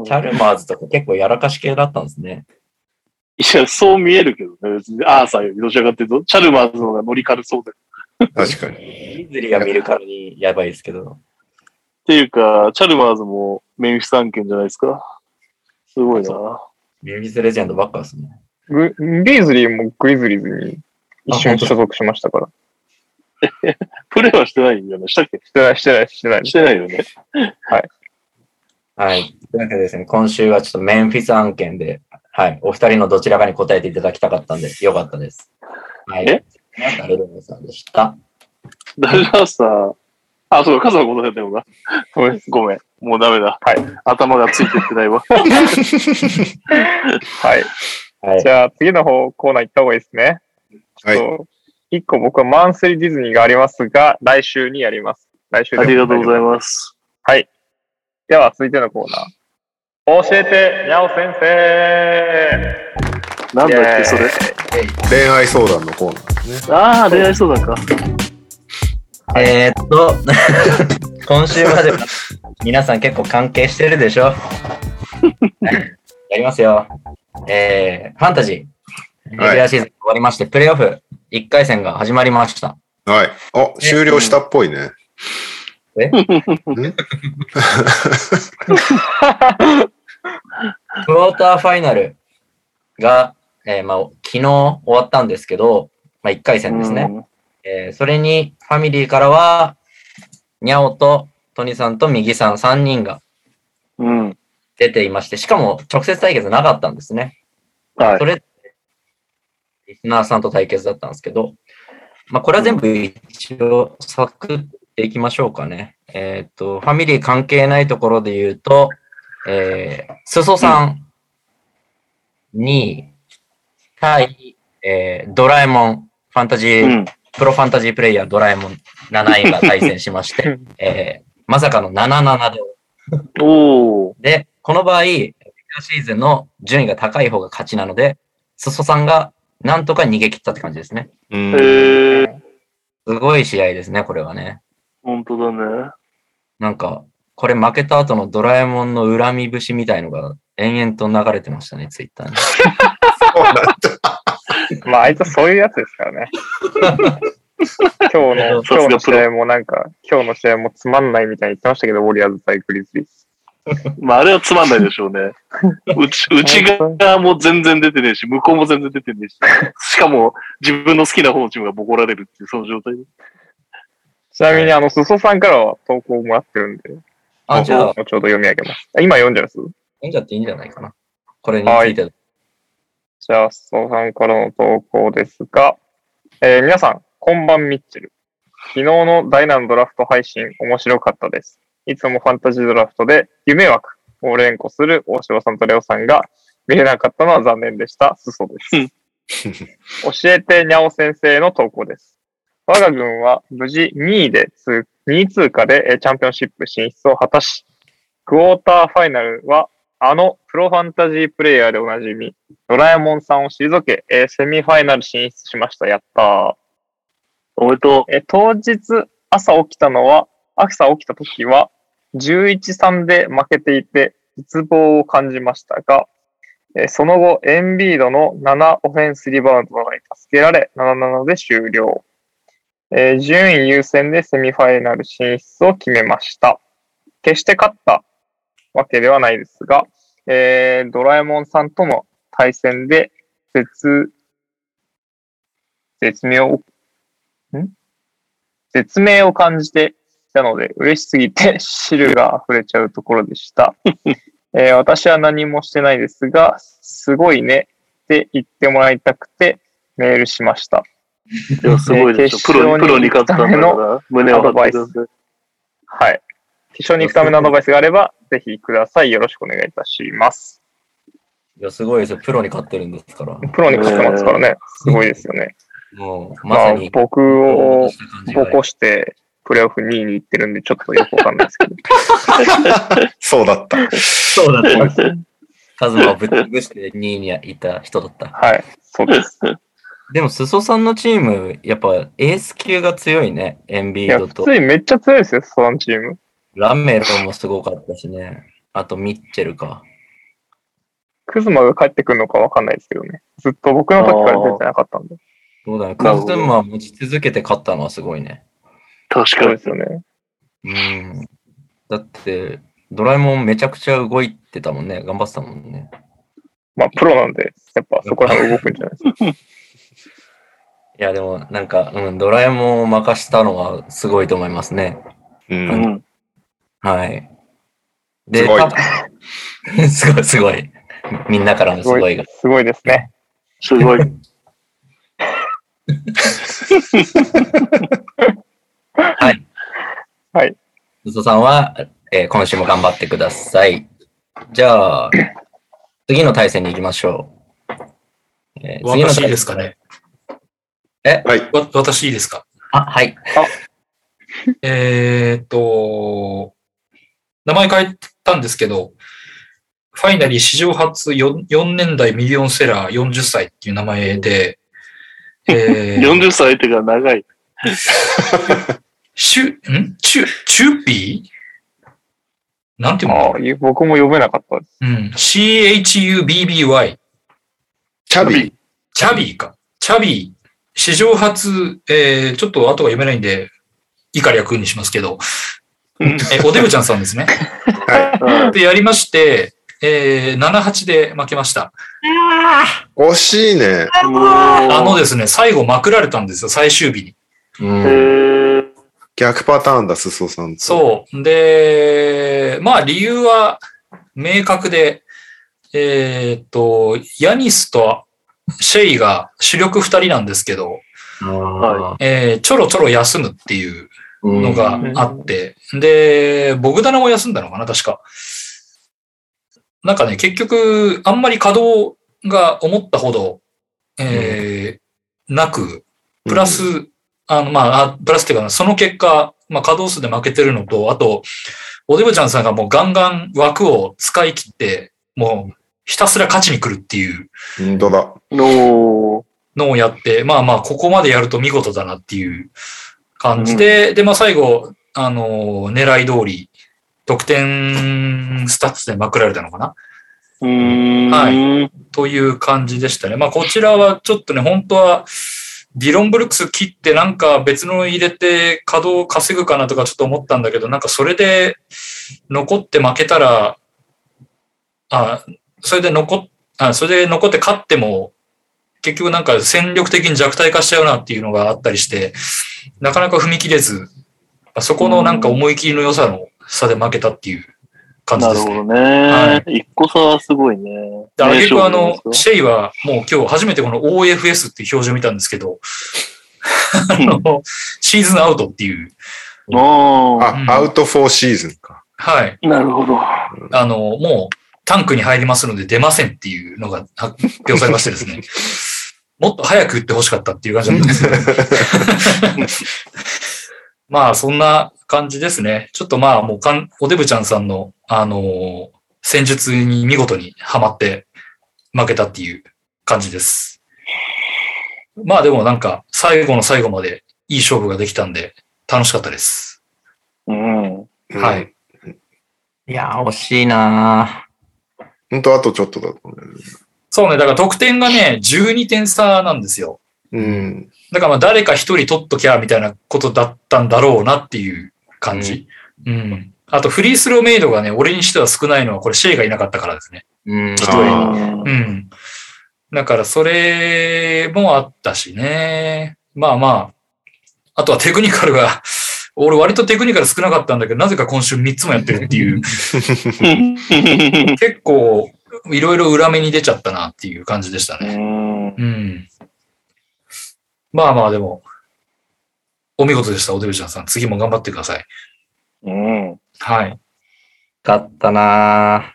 F: チャルマーズとか結構やらかし系だったんですね。
C: いや、そう見えるけどね、別に。アーサーよりどちらかっていうと、チャルマーズの方が乗り軽そうだ
F: よ。確かに。ミズリが見るからにやばいですけど。
C: っていうか、チャルマーズもメンフィス案件じゃないですか。すごいな。
F: メンフィスレジェンドばっかですね。グ
A: ビズリーもグリズリーズに一瞬所属しましたから。
C: プレーはしてないよね。したっけ
A: してない、してない、してない。
C: してないよね。
A: はい。
F: はい。というわけでですね、今週はちょっとメンフィス案件ではい、お二人のどちらかに答えていただきたかったんで、よかったです。はい。えダルダルさんでした。
C: ダルダルさん。あ、そうか、数は答えてもな。ごめん、ごめん。もうダメだ。はい。頭がついてってないわ。は
A: い。はい、じゃあ、次の方、コーナー行った方がいいですね。はい。一個僕はマンスリーディズニーがありますが、来週にやります。来週
C: ありがとうございます。
A: はい。では、続いてのコーナー。教えて、にゃお先生
C: な
A: んだっ
C: け、それ。恋愛相談のコーナーですね。
F: ああ、恋愛相談か。えー、っと、今週まで皆さん結構関係してるでしょやりますよ。えー、ファンタジー、レギュラーシーズン終わりまして、はい、プレイオフ1回戦が始まりました。
C: はい。あ、終了したっぽいね。
F: ね。クォーターファイナルが、えー、まあ、昨日終わったんですけど、まあ、1回戦ですね。うん、えー、それに、ファミリーからは、にゃおと、トニさんと右さん3人が出ていまして、しかも直接対決なかったんですね。
A: はい。それ、
F: リスナーさんと対決だったんですけど、まあ、これは全部一応、サクッっていきましょうかね。えっ、ー、と、ファミリー関係ないところで言うと、えー、裾さん、2位、対、えー、ドラえもん、ファンタジー、うん、プロファンタジープレイヤードラえもん7位が対戦しまして、えー、まさかの77で。おで、この場合、シーズンの順位が高い方が勝ちなので、裾さんがな
C: ん
F: とか逃げ切ったって感じですね。すごい試合ですね、これはね。
C: 本当だね。
F: なんか、これ負けた後のドラえもんの恨み節みたいのが延々と流れてましたね、ツイッターに。そうなんだ。
A: まあ、あいつはそういうやつですからね。今日の、今日の試合もなんか、今日の試合もつまんないみたいに言ってましたけど、ウォリアーズ対クリスリー
C: まあ、あれはつまんないでしょうね。うち、う ち側も全然出てねえし、向こうも全然出てねえし、しかも自分の好きな方のチームがボコられるっていう、その状態で。
A: ちなみに、あの、すそさんからは投稿もらってるんで、
F: あ、
A: じゃあ、ちょうど読み上げます。今読んじゃいます読
F: んじゃっていいんじゃないかな。これについて。はい、
A: じゃあ、すそさんからの投稿ですが、えー、皆さん、こんばんみっちる。昨日のダイナのドラフト配信、面白かったです。いつもファンタジードラフトで、夢枠を連呼する大城さんとレオさんが、見れなかったのは残念でした。すそです。教えてにゃお先生の投稿です。我が軍は無事2位で通、2位通過でチャンピオンシップ進出を果たし、クォーターファイナルはあのプロファンタジープレイヤーでおなじみ、ドラえもんさんを退け、えー、セミファイナル進出しました。やったー。おめでとう。えー、当日朝起きたのは、朝起きた時は、11-3で負けていて、絶望を感じましたが、えー、その後、エンビードの7オフェンスリバウンドが助けられ、7-7で終了。えー、順位優先でセミファイナル進出を決めました。決して勝ったわけではないですが、えー、ドラえもんさんとの対戦で絶、絶妙、ん絶命を感じていたので、嬉しすぎて汁が溢れちゃうところでした。えー、私は何もしてないですが、すごいねって言ってもらいたくてメールしました。
C: すごいですプロプロに勝った
A: んだから胸を張ってく
C: だ
A: はい。決勝に行くためのアドバイスがあれば、ぜひください。よろしくお願いいたします。
F: いや、すごいですよ。プロに勝ってるんですから。
A: プロに勝ってますからね。すごいですよね。
F: もう、まさに、
A: まあ、僕を起こして、プレーオフ2位に行ってるんで、ちょっとよくわかんないですけど。
C: そうだった。
F: そうだった。カズマをぶっ潰して2位にいた人だった。
A: はい、そうです。
F: でも、裾さんのチーム、やっぱエース級が強いね、エンビードと。
A: 普通にめっちゃ強いですよ、裾さんチーム。
F: ランメロもすごかったしね。あと、ミッチェルか。
A: クズマが帰ってくるのかわかんないですけどね。ずっと僕の時から出てなかったんで。
F: そうだね。クズマ持ち続けて勝ったのはすごいね。
C: 確かに。
A: です
F: よね。うん。だって、ドラえもんめちゃくちゃ動いてたもんね。頑張ってたもんね。
A: まあ、プロなんで、やっぱそこら辺動くんじゃないですか。
F: いや、でも、なんか、うん、ドラえもんを任したのはすごいと思いますね。
A: うん。うん、
F: はい。
C: で、すごい。
F: すごい、すごい。みんなからのすごいが。
A: すごいですね。
C: すごい。
F: はい。
A: はい。
F: うソさんは、えー、今週も頑張ってください。じゃあ、次の対戦に行きましょ
C: う。えー、次の対戦ですかね。
F: え、は
C: い、わ私いいですか
F: あ、はい。
C: えっと、名前変えたんですけど、ファイナリー史上初 4, 4年代ミリオンセラー40歳っていう名前で、えー、40 歳ってか長い。シュ、んチュ、チューピーなんてい
A: うの僕も読めなかったで
C: す。うん。CHUBBY。
G: チャビー。
C: チャビーか。チャビー。史上初、えー、ちょっと後が読めないんで、怒りは君にしますけど、えおデブちゃんさんですね。
A: は
C: い。で、やりまして、えー、7-8で負けました。
G: 惜しいね。
C: あのですね、最後まくられたんですよ、最終日に。
G: うん、逆パターンだ、すそさん
C: そう。で、まあ理由は明確で、えー、っと、ヤニスとシェイが主力2人なんですけど、えー、ちょろちょろ休むっていうのがあって、で、ボグダナも休んだのかな、確か。なんかね、結局、あんまり稼働が思ったほど、えー、なく、プラス、あの、まあ、プラスっていうか、その結果、まあ、稼働数で負けてるのと、あと、おデブちゃんさんがもうガンガン枠を使い切って、もうひたすら勝ちに来るっていう。
G: 本当だ。
C: ののをやって、まあまあ、ここまでやると見事だなっていう感じで、うん、で、まあ最後、あの、狙い通り、得点スタッツでまくられたのかな。
A: うん。はい。
C: という感じでしたね。まあこちらはちょっとね、本当は、ディロン・ブルックス切ってなんか別の入れて稼働を稼ぐかなとかちょっと思ったんだけど、なんかそれで残って負けたら、あそれで残あ、それで残って勝っても、結局なんか戦力的に弱体化しちゃうなっていうのがあったりして、なかなか踏み切れず、そこのなんか思い切りの良さの差で負けたっていう感じで
A: すね。なるほどね。はい、一個差はすごいね。で、
C: あげ
A: く
C: あの、シェイはもう今日初めてこの OFS っていう表示を見たんですけど、あの、シーズンアウトっていう。
G: あ、うん、アウトフォーシーズンか。
C: はい。
A: なるほど。
C: あの、もう、タンクに入りますので出ませんっていうのが発表されましてですね。もっと早く打ってほしかったっていう感じなんですけど。まあ、そんな感じですね。ちょっとまあ、もうかん、おデブちゃんさんの、あのー、戦術に見事にはまって負けたっていう感じです。まあでもなんか、最後の最後までいい勝負ができたんで、楽しかったです。
A: うん。
C: は
F: い。いや、惜しいな
G: 本当あとちょっとだと思う、
C: そうね、だから得点がね、12点差なんです
A: よ。うん。
C: だからまあ誰か一人取っときゃみたいなことだったんだろうなっていう感じ。うん。うん、あとフリースローメイドがね、俺にしては少ないのはこれシェイがいなかったからですね。
A: うん。一
C: 人。うん。だからそれもあったしね。まあまあ。あとはテクニカルが俺割とテクニカル少なかったんだけど、なぜか今週3つもやってるっていう。結構、いろいろ裏目に出ちゃったなっていう感じでしたね。
A: う
C: ん。まあまあでも、お見事でした、おデブちゃんさん。次も頑張ってください。
A: うん。
C: はい。
F: だったな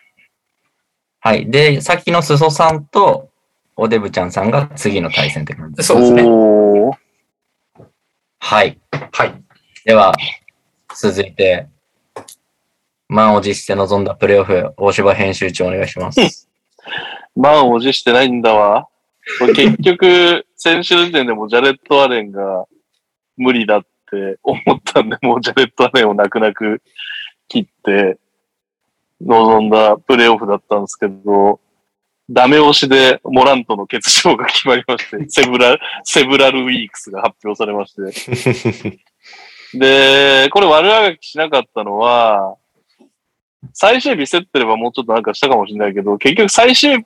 F: はい。で、さっきのすそさんと、おデブちゃんさんが次の対戦って感
C: じですね。そうです
F: ね。はい。
C: はい。
F: では、続いて、満を持して臨んだプレーオフ、大芝編集長お願いします。満
C: を持してないんだわ。結局、先週の時点でもジャレット・アレンが無理だって思ったんで、もうジャレット・アレンを泣く泣く切って臨んだプレーオフだったんですけど、ダメ押しでモラントの欠場が決まりまして、セブラ、セブラルウィークスが発表されまして。で、これ悪あがきしなかったのは、最終日競ってればもうちょっとなんかしたかもしれないけど、結局最終、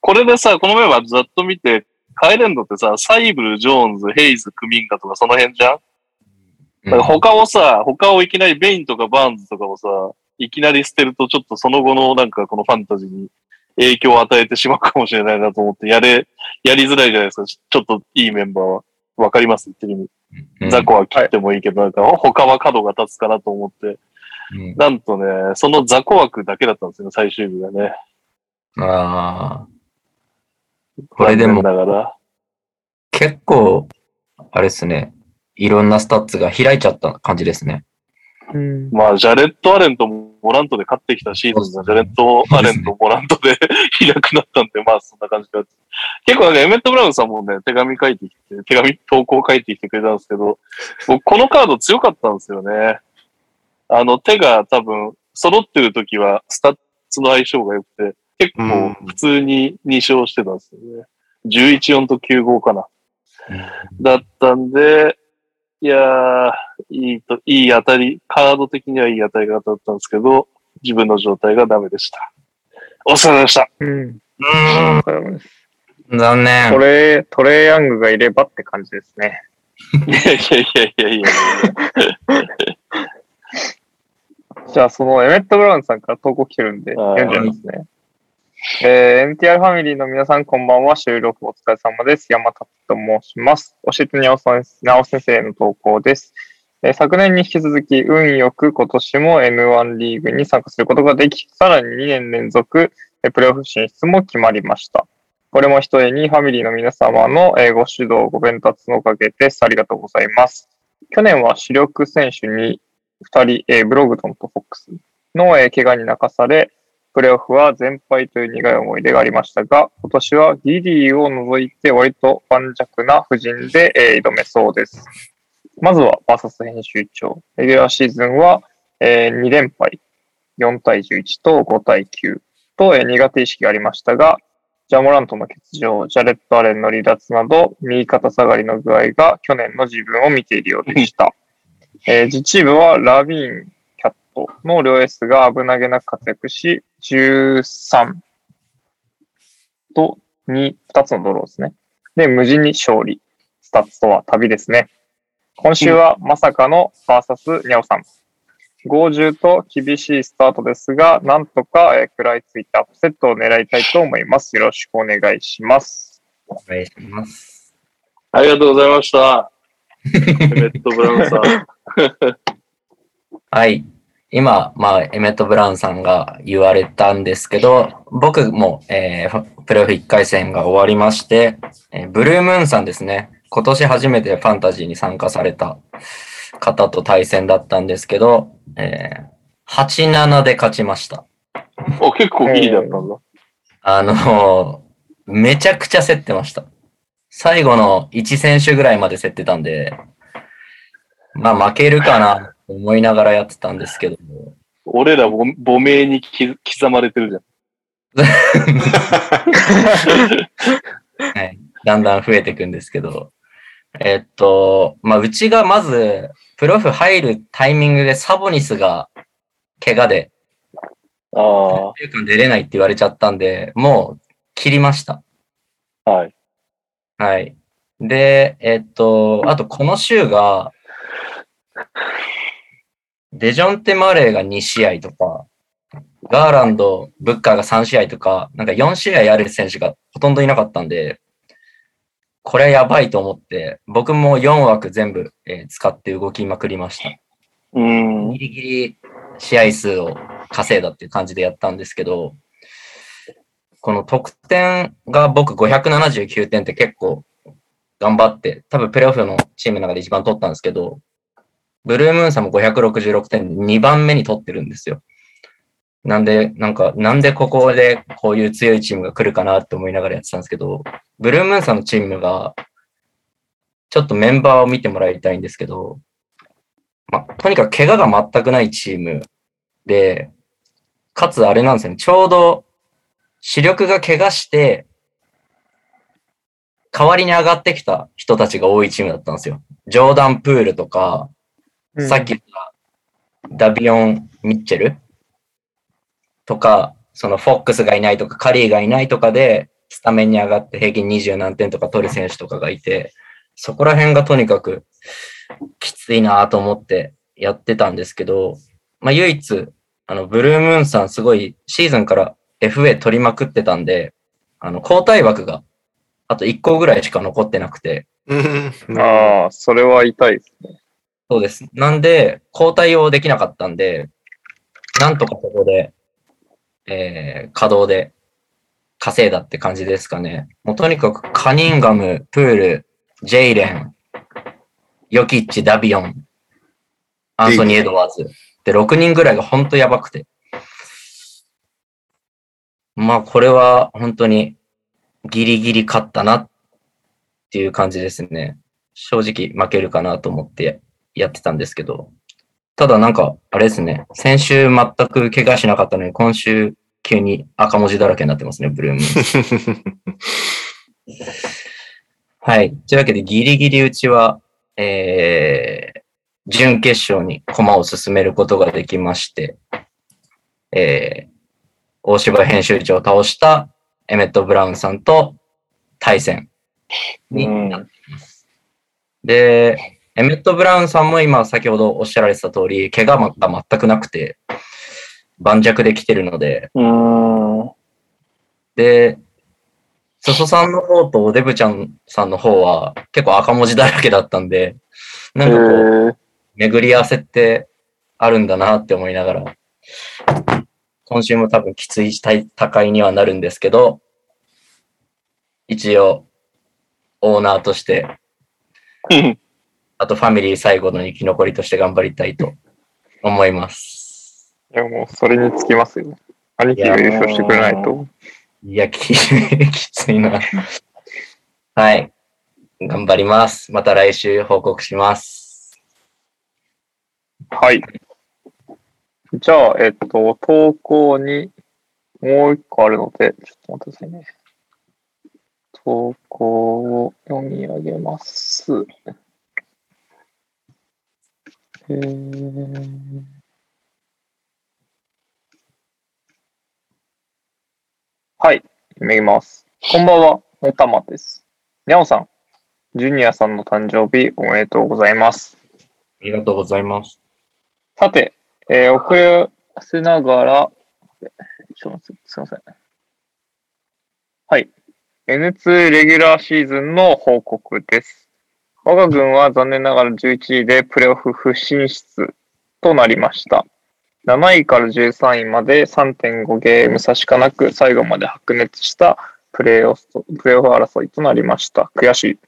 C: これでさ、このメンバーざっと見て、帰れんのってさ、サイブル、ジョーンズ、ヘイズ、クミンガとかその辺じゃんだから他をさ、他をいきなりベインとかバーンズとかをさ、いきなり捨てるとちょっとその後のなんかこのファンタジーに影響を与えてしまうかもしれないなと思って、やれ、やりづらいじゃないですか。ちょっといいメンバーは。わかります言ってる意味。雑魚は切ってもいいけど、なんか他は角が立つかなと思って、なんとね、その雑魚枠だけだったんですよ、最終日がね。
F: ああ。これでも、結構、あれですね、いろんなスタッツが開いちゃった感じですね。
A: うん、
C: まあ、ジャレット・アレンともモラントで勝ってきたシーズンがジャレント・アレンとモラントで いなくなったんで、まあそんな感じで。結構なんかエメット・ブラウンさんもね、手紙書いてきて、手紙投稿書いてきてくれたんですけど、僕このカード強かったんですよね。あの手が多分揃ってる時はスタッツの相性が良くて、結構普通に2勝してたんですよね。11、4と9、5かな。だったんで、いやー、いいと、いい当たり、カード的にはいい当たり方だったんですけど、自分の状態がダメでした。お疲れ様でした。う
A: ん。
C: うん。
F: 残念。
A: トレ、トレ
C: イ
A: ヤングがいればって感じですね。
C: いやいやいやいやいや。
A: じゃあ、そのエメット・ブラウンさんから投稿来てるんで、読んじゃいますね。えー、MTR ファミリーの皆さん、こんばんは。収録お疲れ様です。山田と申します。教えてにゃお先生への投稿です。えー、昨年に引き続き、運よく今年も M1 リーグに参加することができ、さらに2年連続、えプレーオフ進出も決まりました。これもひとえにファミリーの皆様の、えご指導、ご鞭達のおかげです。ありがとうございます。去年は主力選手に2人、えブログトンとフォックスの、え怪我に泣かされ、プレーオフは全敗という苦い思い出がありましたが、今年はギリーを除いて割と盤石な布陣で、挑めそうです。まずはバーサス編集長。レギュラーシーズンは、2連敗、4対11と5対9と、苦手意識がありましたが、ジャモラントの欠場、ジャレット・アレンの離脱など、右肩下がりの具合が去年の自分を見ているようでした。えー、自治部はラビーン、トの両エスが危なげなく活躍し、13と2、2つのドローですね。で、無事に勝利。スタッツとは旅ですね。今週はまさかの VS ニャオさん。50と厳しいスタートですが、なんとか食らいついたアップセットを狙いたいと思います。よろしくお願いします。
F: お願いします。あ
C: りがとうございました。レッドブラウンさん。
F: はい。今、まあ、エメット・ブラウンさんが言われたんですけど、僕も、えー、プレーオフ1回戦が終わりまして、えー、ブルームーンさんですね、今年初めてファンタジーに参加された方と対戦だったんですけど、えー、8-7で勝ちました。
C: あ、結構いいだったんだ。
F: あのー、めちゃくちゃ競ってました。最後の1選手ぐらいまで競ってたんで、まあ負けるかな思いながらやってたんですけども。
C: 俺ら母名に刻まれてるじゃん。
F: はい、だんだん増えていくんですけど。えっと、まあ、うちがまず、プロフ入るタイミングでサボニスが、怪我で、
A: ああ。
F: 出れないって言われちゃったんで、もう、切りました。
A: はい。
F: はい。で、えっと、あとこの週が、デジョンテ・マレーが2試合とか、ガーランド、ブッカーが3試合とか、なんか4試合やる選手がほとんどいなかったんで、これやばいと思って、僕も4枠全部、えー、使って動きまくりました。
A: うん。
F: ギリギリ試合数を稼いだっていう感じでやったんですけど、この得点が僕579点って結構頑張って、多分プレーオフのチームの中で一番取ったんですけど、ブルームーンさんも566点、2番目に取ってるんですよ。なんで、なんか、なんでここでこういう強いチームが来るかなって思いながらやってたんですけど、ブルームーンさんのチームが、ちょっとメンバーを見てもらいたいんですけど、まあ、とにかく怪我が全くないチームで、かつあれなんですよね、ちょうど主力が怪我して、代わりに上がってきた人たちが多いチームだったんですよ。ジョーダン・プールとか、さっき言ったダビオン・ミッチェルとか、そのフォックスがいないとか、カリーがいないとかで、スタメンに上がって平均20何点とか取る選手とかがいて、そこら辺がとにかくきついなと思ってやってたんですけど、まあ、唯一、あの、ブルームーンさんすごいシーズンから FA 取りまくってたんで、あの、交代枠があと1個ぐらいしか残ってなくて。
A: ああ、それは痛いですね。
F: そうです。なんで、交代をできなかったんで、なんとかここで、えー、稼働で稼いだって感じですかね。もうとにかくカニンガム、プール、ジェイレン、ヨキッチ、ダビオン、アンソニー・エドワーズ。で、6人ぐらいが本当やばくて。まあ、これは本当にギリギリ勝ったなっていう感じですね。正直負けるかなと思ってやってたんですけど、ただなんか、あれですね、先週全く怪我しなかったのに、今週急に赤文字だらけになってますね、ブルーム。はい。というわけで、ギリギリうちは、えー、準決勝に駒を進めることができまして、えー、大芝編集長を倒したエメット・ブラウンさんと対戦になっています。で、エメット・ブラウンさんも今先ほどおっしゃられてた通り、怪我が全くなくて、盤石できてるので、で、ソソさんの方とデブちゃんさんの方は結構赤文字だらけだったんで、なんかこう、巡り合わせってあるんだなって思いながら、今週も多分きつい戦いにはなるんですけど、一応、オーナーとして、あとファミリー最後の生き残りとして頑張りたいと思いま
A: す。いや、もうそれにつきますよ。兄貴が優勝してくれないと。
F: いや、き きついな。はい。頑張ります。また来週報告します。
A: はい。じゃあ、えっと、投稿にもう一個あるので、ちょっと待ってくださいね。投稿を読み上げます。はい、めぎます。こんばんは、おたまです。にゃおさん、ジュニアさんの誕生日おめでとうございます。
F: ありがとうございます。
A: さて、えー、遅れせながら、すみません。はい。N2 レギュラーシーズンの報告です。我が軍は残念ながら11位でプレオフ不進出となりました。7位から13位まで3.5ゲーム差しかなく最後まで白熱したプレオフプレオフ争いとなりました。悔しい。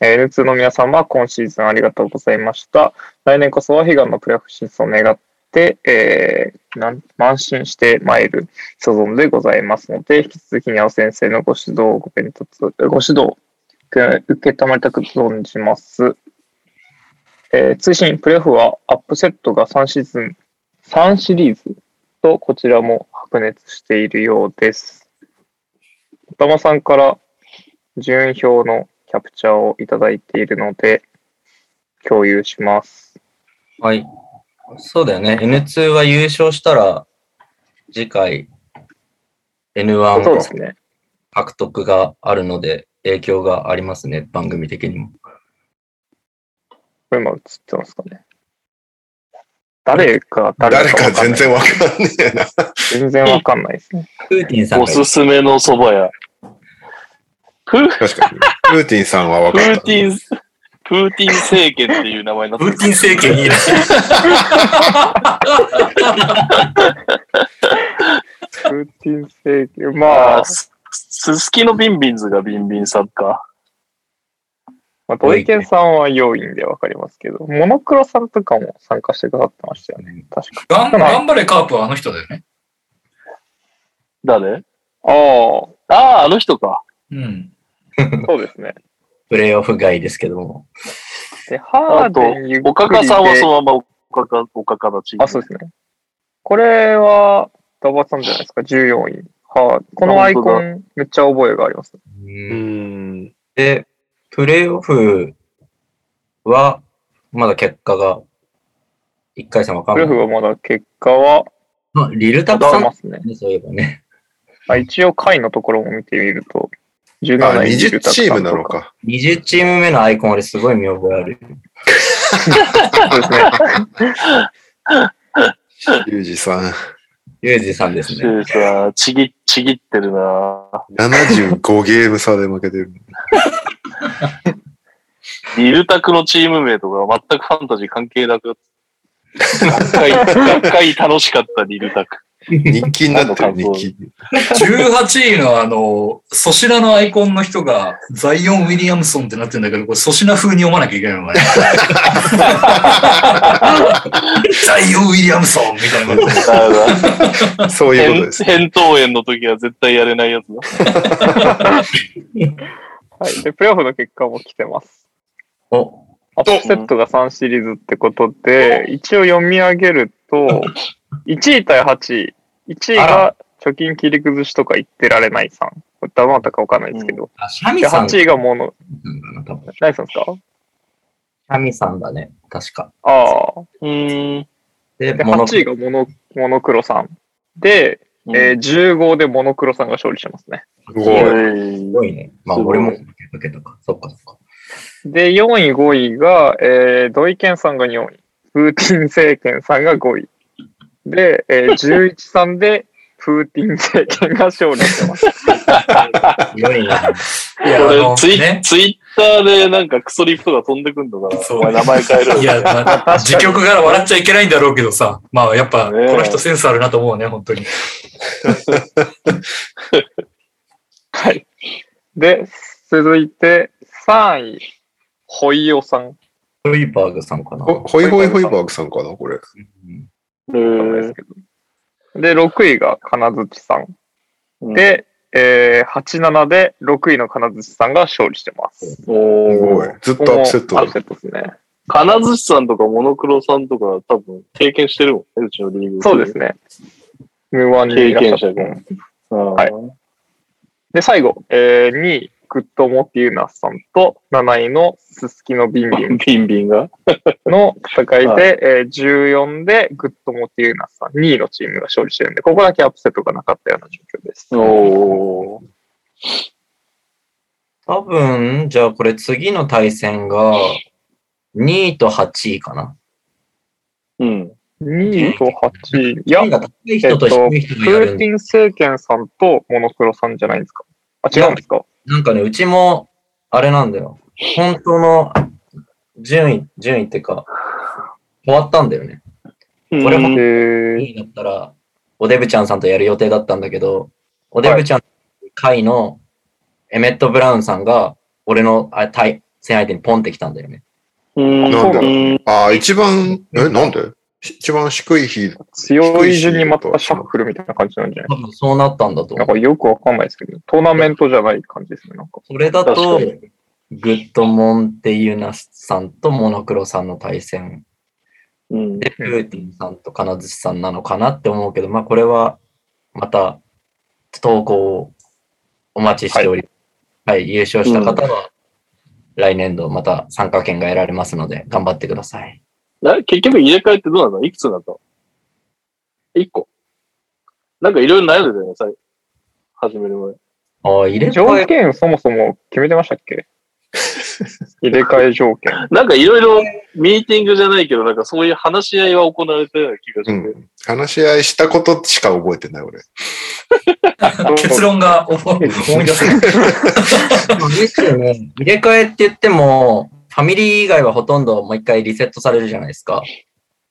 A: N2 の皆様、今シーズンありがとうございました。来年こそは悲願のプレオフ進出を願って、えー、慢心して参る所存でございますので、引き続きに尾先生のご指導、ご達、ご指導、け、受け止めたく存じます。えー、通信、プレフはアップセットが3シーズン、3シリーズとこちらも白熱しているようです。たまさんから順位表のキャプチャーをいただいているので、共有します。
F: はい。そうだよね。N2 は優勝したら、次回 N1 獲得があるので、影響がありますね、番組的にも。
A: これ今映ってますかね。誰か
G: 誰か誰か全
A: 然わかんねえな。全然わかんないですね。プーティンさんおす
C: す
G: めの蕎麦屋。プーティンさんはわかん
C: プーティン、プーティン政権っていう名前
F: になってプーティン政権いいらしい。
A: プーティン政権、まあ、
C: すすきのビンビンズがビンビンんか。
A: まあ、イケンさんは要因でわかりますけど、モノクロさんとかも参加してくださってましたよ
C: ね。
A: 確か。頑頑
C: 張れカープはあの人だよね。誰ああ、ああ、あの人か。うん。
A: そうですね。
F: プレイオフ外ですけども。
A: で、ハー
C: ド、おかかさんはそのままおかか、おかかたち。
A: あ、そうですね。これは、ダバさんじゃないですか、14位。はい、このアイコン、めっちゃ覚えがあります。う
F: ん。で、プレイオフは、まだ結果が、1回戦分か
A: んない。プレイオフはまだ結果は、ま
F: あ、リルタブさん
A: ますね。
F: そういえばね。
A: あ一応、回のところも見てみると、
G: 17位20チームなの
F: か。20チーム目のアイコン、あれすごい見覚えある。そうです
G: ね。ユージさん。
F: ユージさんですね。ユ
C: ー
F: ジ
C: さちぎ、ちぎってるな75
G: ゲーム差で負けてる。
C: リルタクのチーム名とか全くファンタジー関係なく、何回、何回楽しかったリルタク。
G: 人気になってる、日記。18
C: 位のあの、粗品のアイコンの人が、ザイオン・ウィリアムソンってなってるんだけど、これ粗品風に読まなきゃいけないのね。ザイオン・ウィリアムソンみたい
G: なそういうことです、
C: 炎の時は絶対やれないやつだ。はい。
A: で、プレオフの結果も来てます。
F: お
A: アップセットが3シリーズってことで、一応読み上げると、1位対8位。1位が貯金切り崩しとか言ってられないさん。これどなたかわかんないですけど。
F: あ、
A: シャミさん。8位がもの、何さんですか
F: ャミさんだね、確か。
A: ああ。うん。で、8位がモノ、モノクロさん。で、うんえー、15でモノクロさんが勝利してますね。す
F: ごい。すごいね。まあ、俺
A: も受けか。そっか
F: そっか。
A: で、4位、5位が、えー、土井健さんが4位。プーティン政権さんが5位。で、えー、11、3で、プーティン政権が勝利してます。いな。ツ
C: イ、ツイッターでなんかクソリプトが飛んでくんだから、そう、名前変える。いや、まあ、自局から笑っちゃいけないんだろうけどさ。まあ、やっぱ、この人センスあるなと思うね、本当に。
A: はい。で、続いて、3位、ホイオさん。
F: ホイバーグさんかな。
G: ホイホイホイバーグさんかな、これ。うん
A: で6位が金槌さん。うん、で、えー、8-7で6位の金槌さんが勝利してます。
G: おおずっとアクセ
A: ッ
G: ト
A: アッセットですね。
C: 金槌さんとかモノクロさんとか多分経験してるもんね、うちのリーグ。
A: そうですね。無1に経験者で。はい。で、最後、えー、2位、福友ティーナスさんと、7位のすすきのビンビン。ビンビ
C: ンが
A: の戦いで、はい、えー、14でグッドモティーナスさん、2位のチームが勝利してるんで、ここだけアップセットがなかったような状況です。お
C: ー。
F: 多分、じゃあこれ次の対戦が、2位と8位かな。
A: うん。2位と8位。いや、えっと、プーティン政権さんとモノクロさんじゃないですか。あ、違うんですかなんか
F: ね、うちも、あれなんだよ。本当の順位、順位っていうか、終わったんだよね。これも、2位だったら、おデブちゃんさんとやる予定だったんだけど、おデブちゃん会のエメット・ブラウンさんが、俺の対戦相手にポンってきたんだよね。
A: な
G: んでああ、一番、え、なんで一番低い日。
A: 強い順にまたシャッフルみたいな感じなんじゃない
F: 多分そ
A: うな
F: ったんだと思
A: う。なんかよくわかんないですけど、トーナメントじゃない感じですね。なんか
F: それだと、グッドモンテユナスさんとモノクロさんの対戦。うん、で、プーティンさんと金槌さんなのかなって思うけど、まあこれはまた投稿をお待ちしており、はい、はい、優勝した方は来年度また参加権が得られますので頑張ってください。
C: な結局入れ替えってどうなのいくつになったの一個。なんかいろいろ悩んでたよね、最始める前。
F: ああ、入れ替え。
A: 条件そもそも決めてましたっけ 入れ替え条件。
C: なんかいろいろミーティングじゃないけど、なんかそういう話し合いは行われたような気がして、う
G: ん。話し合いしたことしか覚えてない、俺。
F: 結論が思い出せない。ですよね。入れ替えって言っても、ファミリー以外はほとんどもう一回リセットされるじゃないですか。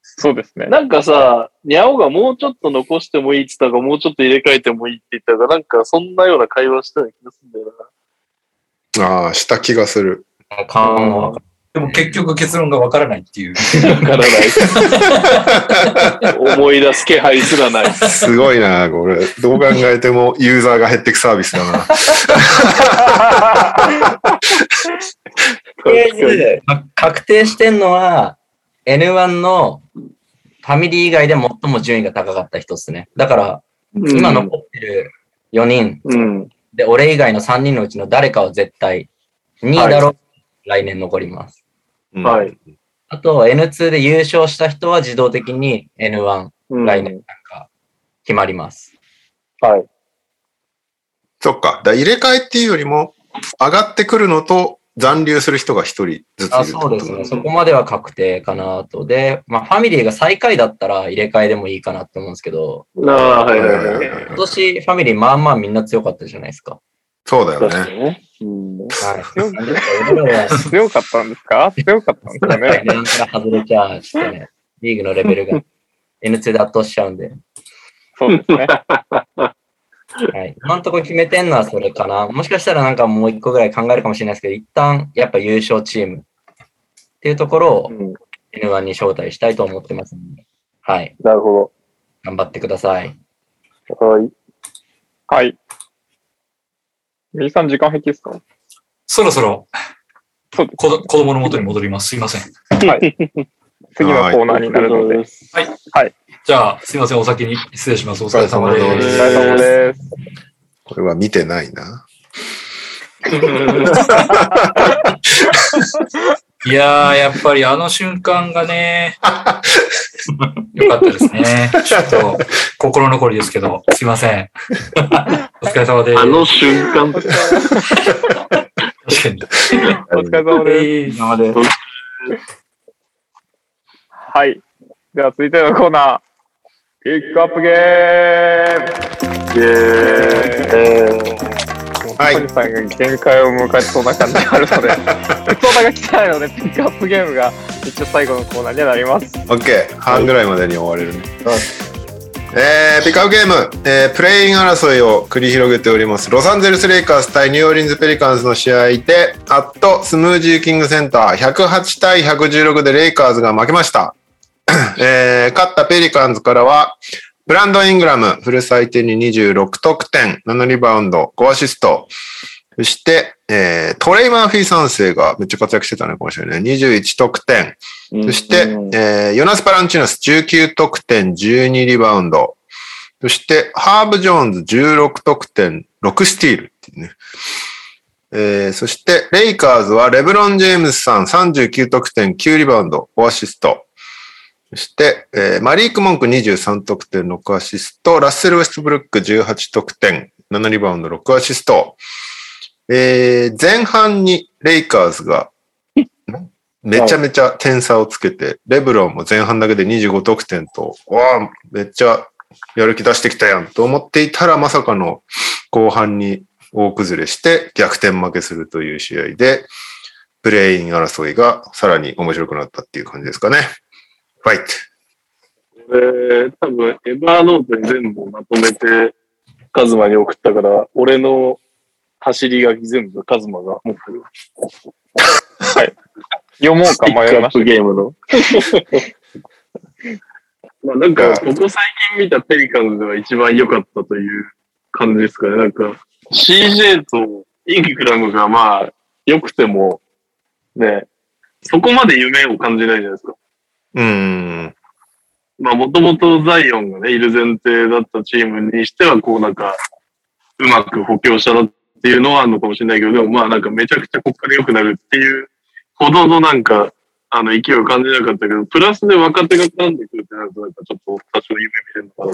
A: そうですね。
C: なんかさ、にゃおがもうちょっと残してもいいって言ったか、もうちょっと入れ替えてもいいって言ったか、なんかそんなような会話したような気がするんだよ
G: な。ああ、した気がする。感
F: は
C: でも結局結論がわからないっていう。わからない。思い出す気配すらない。
G: すごいな、これ。どう考えてもユーザーが減ってくサービスだな。
F: とりあえず、確定してんのは N1 のファミリー以外で最も順位が高かった人ですね。だから、今残ってる4人、うん、で、俺以外の3人のうちの誰かは絶対2位だろう、はい来年残ります。はい。あと、N2 で優勝した人は自動的に N1、うん、来年なんか決まります。
A: は
G: い。そっか。だ入れ替えっていうよりも、上がってくるのと残留する人が一人ずつい
F: るそうですね。そこまでは確定かなと。で、まあ、ファミリーが最下位だったら入れ替えでもいいかなと思うんですけど、
A: あはいはいはい、今
F: 年ファミリーまあまあみんな強かったじゃないですか。そうだよ
G: ね。
A: 強かったんですか強かったんですかね。
F: 年から外れちゃうしね、リーグのレベルが N2 で圧倒しちゃうんで。
A: そうですね。
F: はい、今のところ決めてんのはそれかな。もしかしたらなんかもう一個ぐらい考えるかもしれないですけど、一旦やっぱ優勝チームっていうところを N1 に招待したいと思ってますので、はい。
A: なるほど。
F: 頑張ってください。
A: はい。はい。右さん時間平気ですか
F: そろそろ子供の元に戻ります。すいません。
A: はい。次のコーナーになるので。はい。
F: はい。じゃあ、すいません。お先に失礼します。お疲れ様です。お疲
A: れ様です。
G: これは見てないな。
F: いやー、やっぱりあの瞬間がね、よかったですね。ちょっと、心残りですけど、すいません。お疲れ様です。
C: あの瞬間。か
A: お疲れ様です。で。はい。では、続いてのコーナー。ピックアップゲームイェーイも、はい、さんが限界を迎えそうな感じがあるので、普 通が来たいので、ピックアップゲームが一応最後のコーナーになります。オ
G: ッケー半ぐらいまでに終われる
A: ね。
G: はい、えー、ピックアップゲーム、えー、プレイン争いを繰り広げております、ロサンゼルス・レイカーズ対ニューオーリンズ・ペリカンズの試合で、アット・スムージー・キング・センター、108対116でレイカーズが負けました。えー、勝ったペリカンズからは、ブランドイングラム、フル相手に26得点、7リバウンド、5アシスト。そして、えー、トレイ・マーフィー3世がめっちゃ活躍してたね、今週ね。21得点。そして、えー、ヨナス・パランチナス19得点、12リバウンド。そして、ハーブ・ジョーンズ16得点、6スティールっていうね。えー、そして、レイカーズはレブロン・ジェームスさん39得点、9リバウンド、5アシスト。そして、えー、マリーク・モンク23得点、6アシスト、ラッセル・ウェストブルック18得点、7リバウンド、6アシスト。えー、前半にレイカーズが、めちゃめちゃ点差をつけて、レブロンも前半だけで25得点と、わあ、めっちゃやる気出してきたやんと思っていたら、まさかの後半に大崩れして逆転負けするという試合で、プレイン争いがさらに面白くなったっていう感じですかね。ファイト。こ
C: れ、多分、エバーノートに全部まとめて、カズマに送ったから、俺の走り書き全部カズマが持ってる。
A: はい。読もうか
C: 迷いました。ッゲームの。まあなんか、ここ最近見たペリカンズが一番良かったという感じですかね。なんか、CJ とイングラムがまあ、良くても、ね、そこまで夢を感じないじゃないですか。うん。まあ、もともとザイオンがね、いる前提だったチームにしては、こうなんか、うまく補強したなっていうのはあるのかもしれないけど、でもまあなんかめちゃくちゃここから良くなるっていうほどのなんか、あの、勢いを感じなかったけど、プラスで若手が絡んでくるってなると、なんかちょっと多少夢見れるのか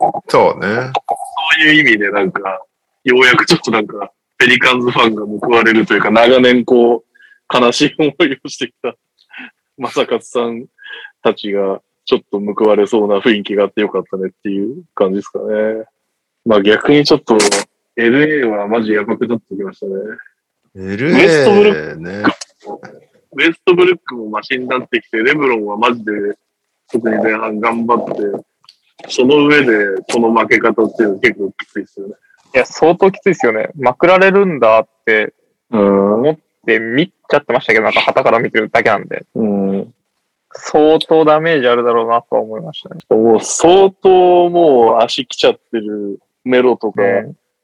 G: なと。そうね。
C: そういう意味でなんか、ようやくちょっとなんか、ペリカンズファンが報われるというか、長年こう、悲しい思いをしてきた正勝さんたちがちょっと報われそうな雰囲気があってよかったねっていう感じですかね。まあ逆にちょっと LA はマジやばくなってきましたね。LA ウエストブ
G: ルック、ね、
C: ウエストブルックもマシになってきて、レブロンはマジで特に前半頑張って、その上でこの負け方っていうの結構きついですよね。
A: いや、相当きついですよね。まくられるんだって思って見ちゃってましたけど、なんか旗から見てるだけなんで。
F: うん。
A: 相当ダメージあるだろうなと思いましたね。
C: もう相当もう足来ちゃってるメロとか、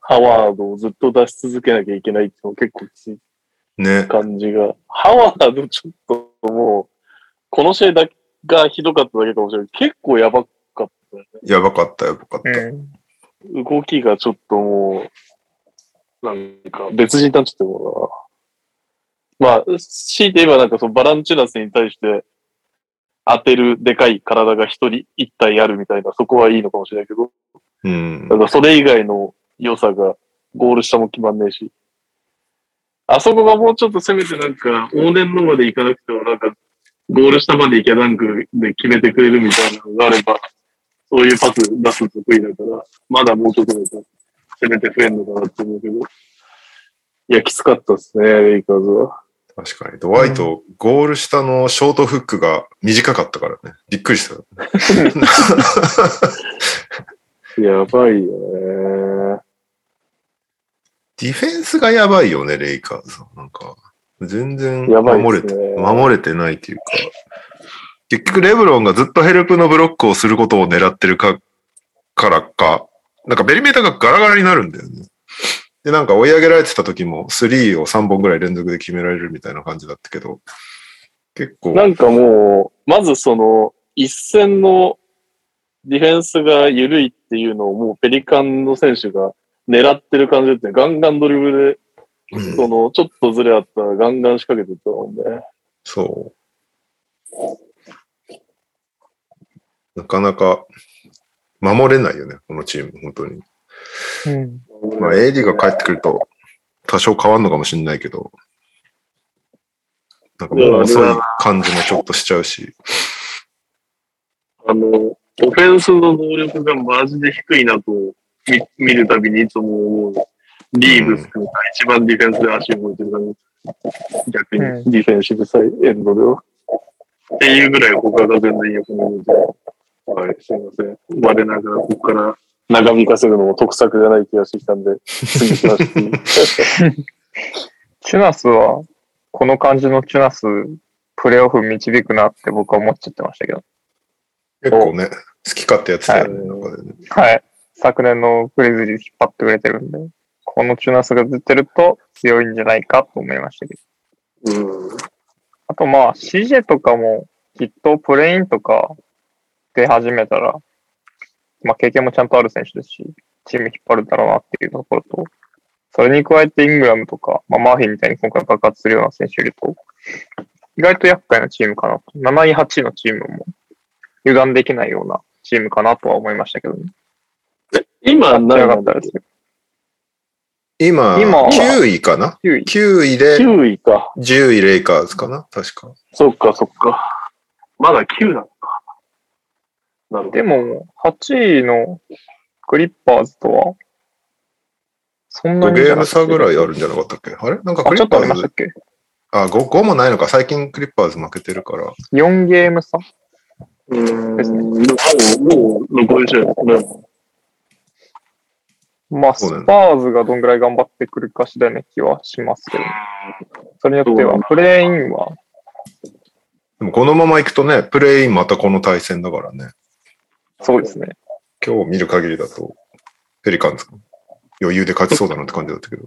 C: ハワードをずっと出し続けなきゃいけないっていうの結構きつい
G: ね。
C: 感じが。ハワードちょっともう、この試合だけがひどかっただけかもしれない。結構やばかった、ね、
G: やばかった、やばかった、う
C: ん。動きがちょっともう、なんか別人になっちゃってもまあ、強いて言えばなんかそのバランチュナスに対して当てるでかい体が一人一体あるみたいな、そこはいいのかもしれないけど、
G: うん。
C: だからそれ以外の良さがゴール下も決まんねえし、あそこがもうちょっとせめてなんか往年のまで行かなくてもなんかゴール下まで行けランクで決めてくれるみたいなのがあれば、そういうパス出す得意だから、まだもうちょっとせめて増えるのかなって思うけど、いや、きつかったですね、レイカーズは。
G: 確かに、ドワイト、ゴール下のショートフックが短かったからね。びっくりした。
C: やばいよね。
G: ディフェンスがやばいよね、レイカーズ。なんか、全然守れて、ね、守れてないというか。結局、レブロンがずっとヘルプのブロックをすることを狙ってるか、からか、なんかベリメーターがガラガラになるんだよね。で、なんか追い上げられてた時もスリーを3本ぐらい連続で決められるみたいな感じだったけど、
C: 結構。なんかもう、まずその、一戦のディフェンスが緩いっていうのをもうペリカンの選手が狙ってる感じで、ガンガンドリブルで、その、ちょっとずれあったらガンガン仕掛けてたもんね。
G: そう。なかなか守れないよね、このチーム、本当に。うんまあ、AD が帰ってくると、多少変わるのかもしれないけど、なんかもう遅い感じもちょっとしちゃうし。
C: あの、オフェンスの能力がマジで低いなと見るたびにいつも思う。リーブスが一番ディフェンスで足を動いてる感じ。逆に、ディフェンシブサイエンドでは。っていうぐらい他が全然良くないので、はい、すいません。我ながらここから長引かせるのも得策がない気がしてきたんで、次
A: チュナスは、この感じのチュナス、プレーオフ導くなって僕は思っちゃってましたけど。結
G: 構ね、好き勝手やってたよね、は
A: い、ね、はい。昨年のクリズリー引っ張ってくれてるんで、このチュナスが出てると強いんじゃないかと思いましたけ
C: ど。うん。
A: あとまあ、CJ とかもきっとプレインとか出始めたら、まあ、経験もちゃんとある選手ですし、チーム引っ張るだろうなっていうところと、それに加えてイングラムとか、まあ、マーフィーみたいに今回爆発するような選手いると、意外と厄介なチームかなと。7位、8位のチームも油断できないようなチームかなとは思いましたけどね。
C: 今何ったんす
G: 今、今9位かな ?9 位 ,9 位で、
C: 位
G: 10位レイカーズかな確か。
C: そっかそっか。まだ9だ。
A: なるほど。でも、8位のクリッパーズとは、
G: そんなに。ゲーム差ぐらいあるんじゃなかったっけあれなんか
A: クリッパーズ。あ、ちょっとありましたっけ
G: あ5、5もないのか。最近クリッパーズ負けてるから。
A: 4ゲーム差うんです
C: もう、残り試合す
A: ね。まあ、スパーズがどんぐらい頑張ってくるか次第な気はしますけど、それによっては、プレイインは。
G: でもこのままいくとね、プレイインまたこの対戦だからね。そうですね。
A: 今日
G: 見る限りだと、ペリカンズ、余裕で勝ちそうだなって感じだったけど。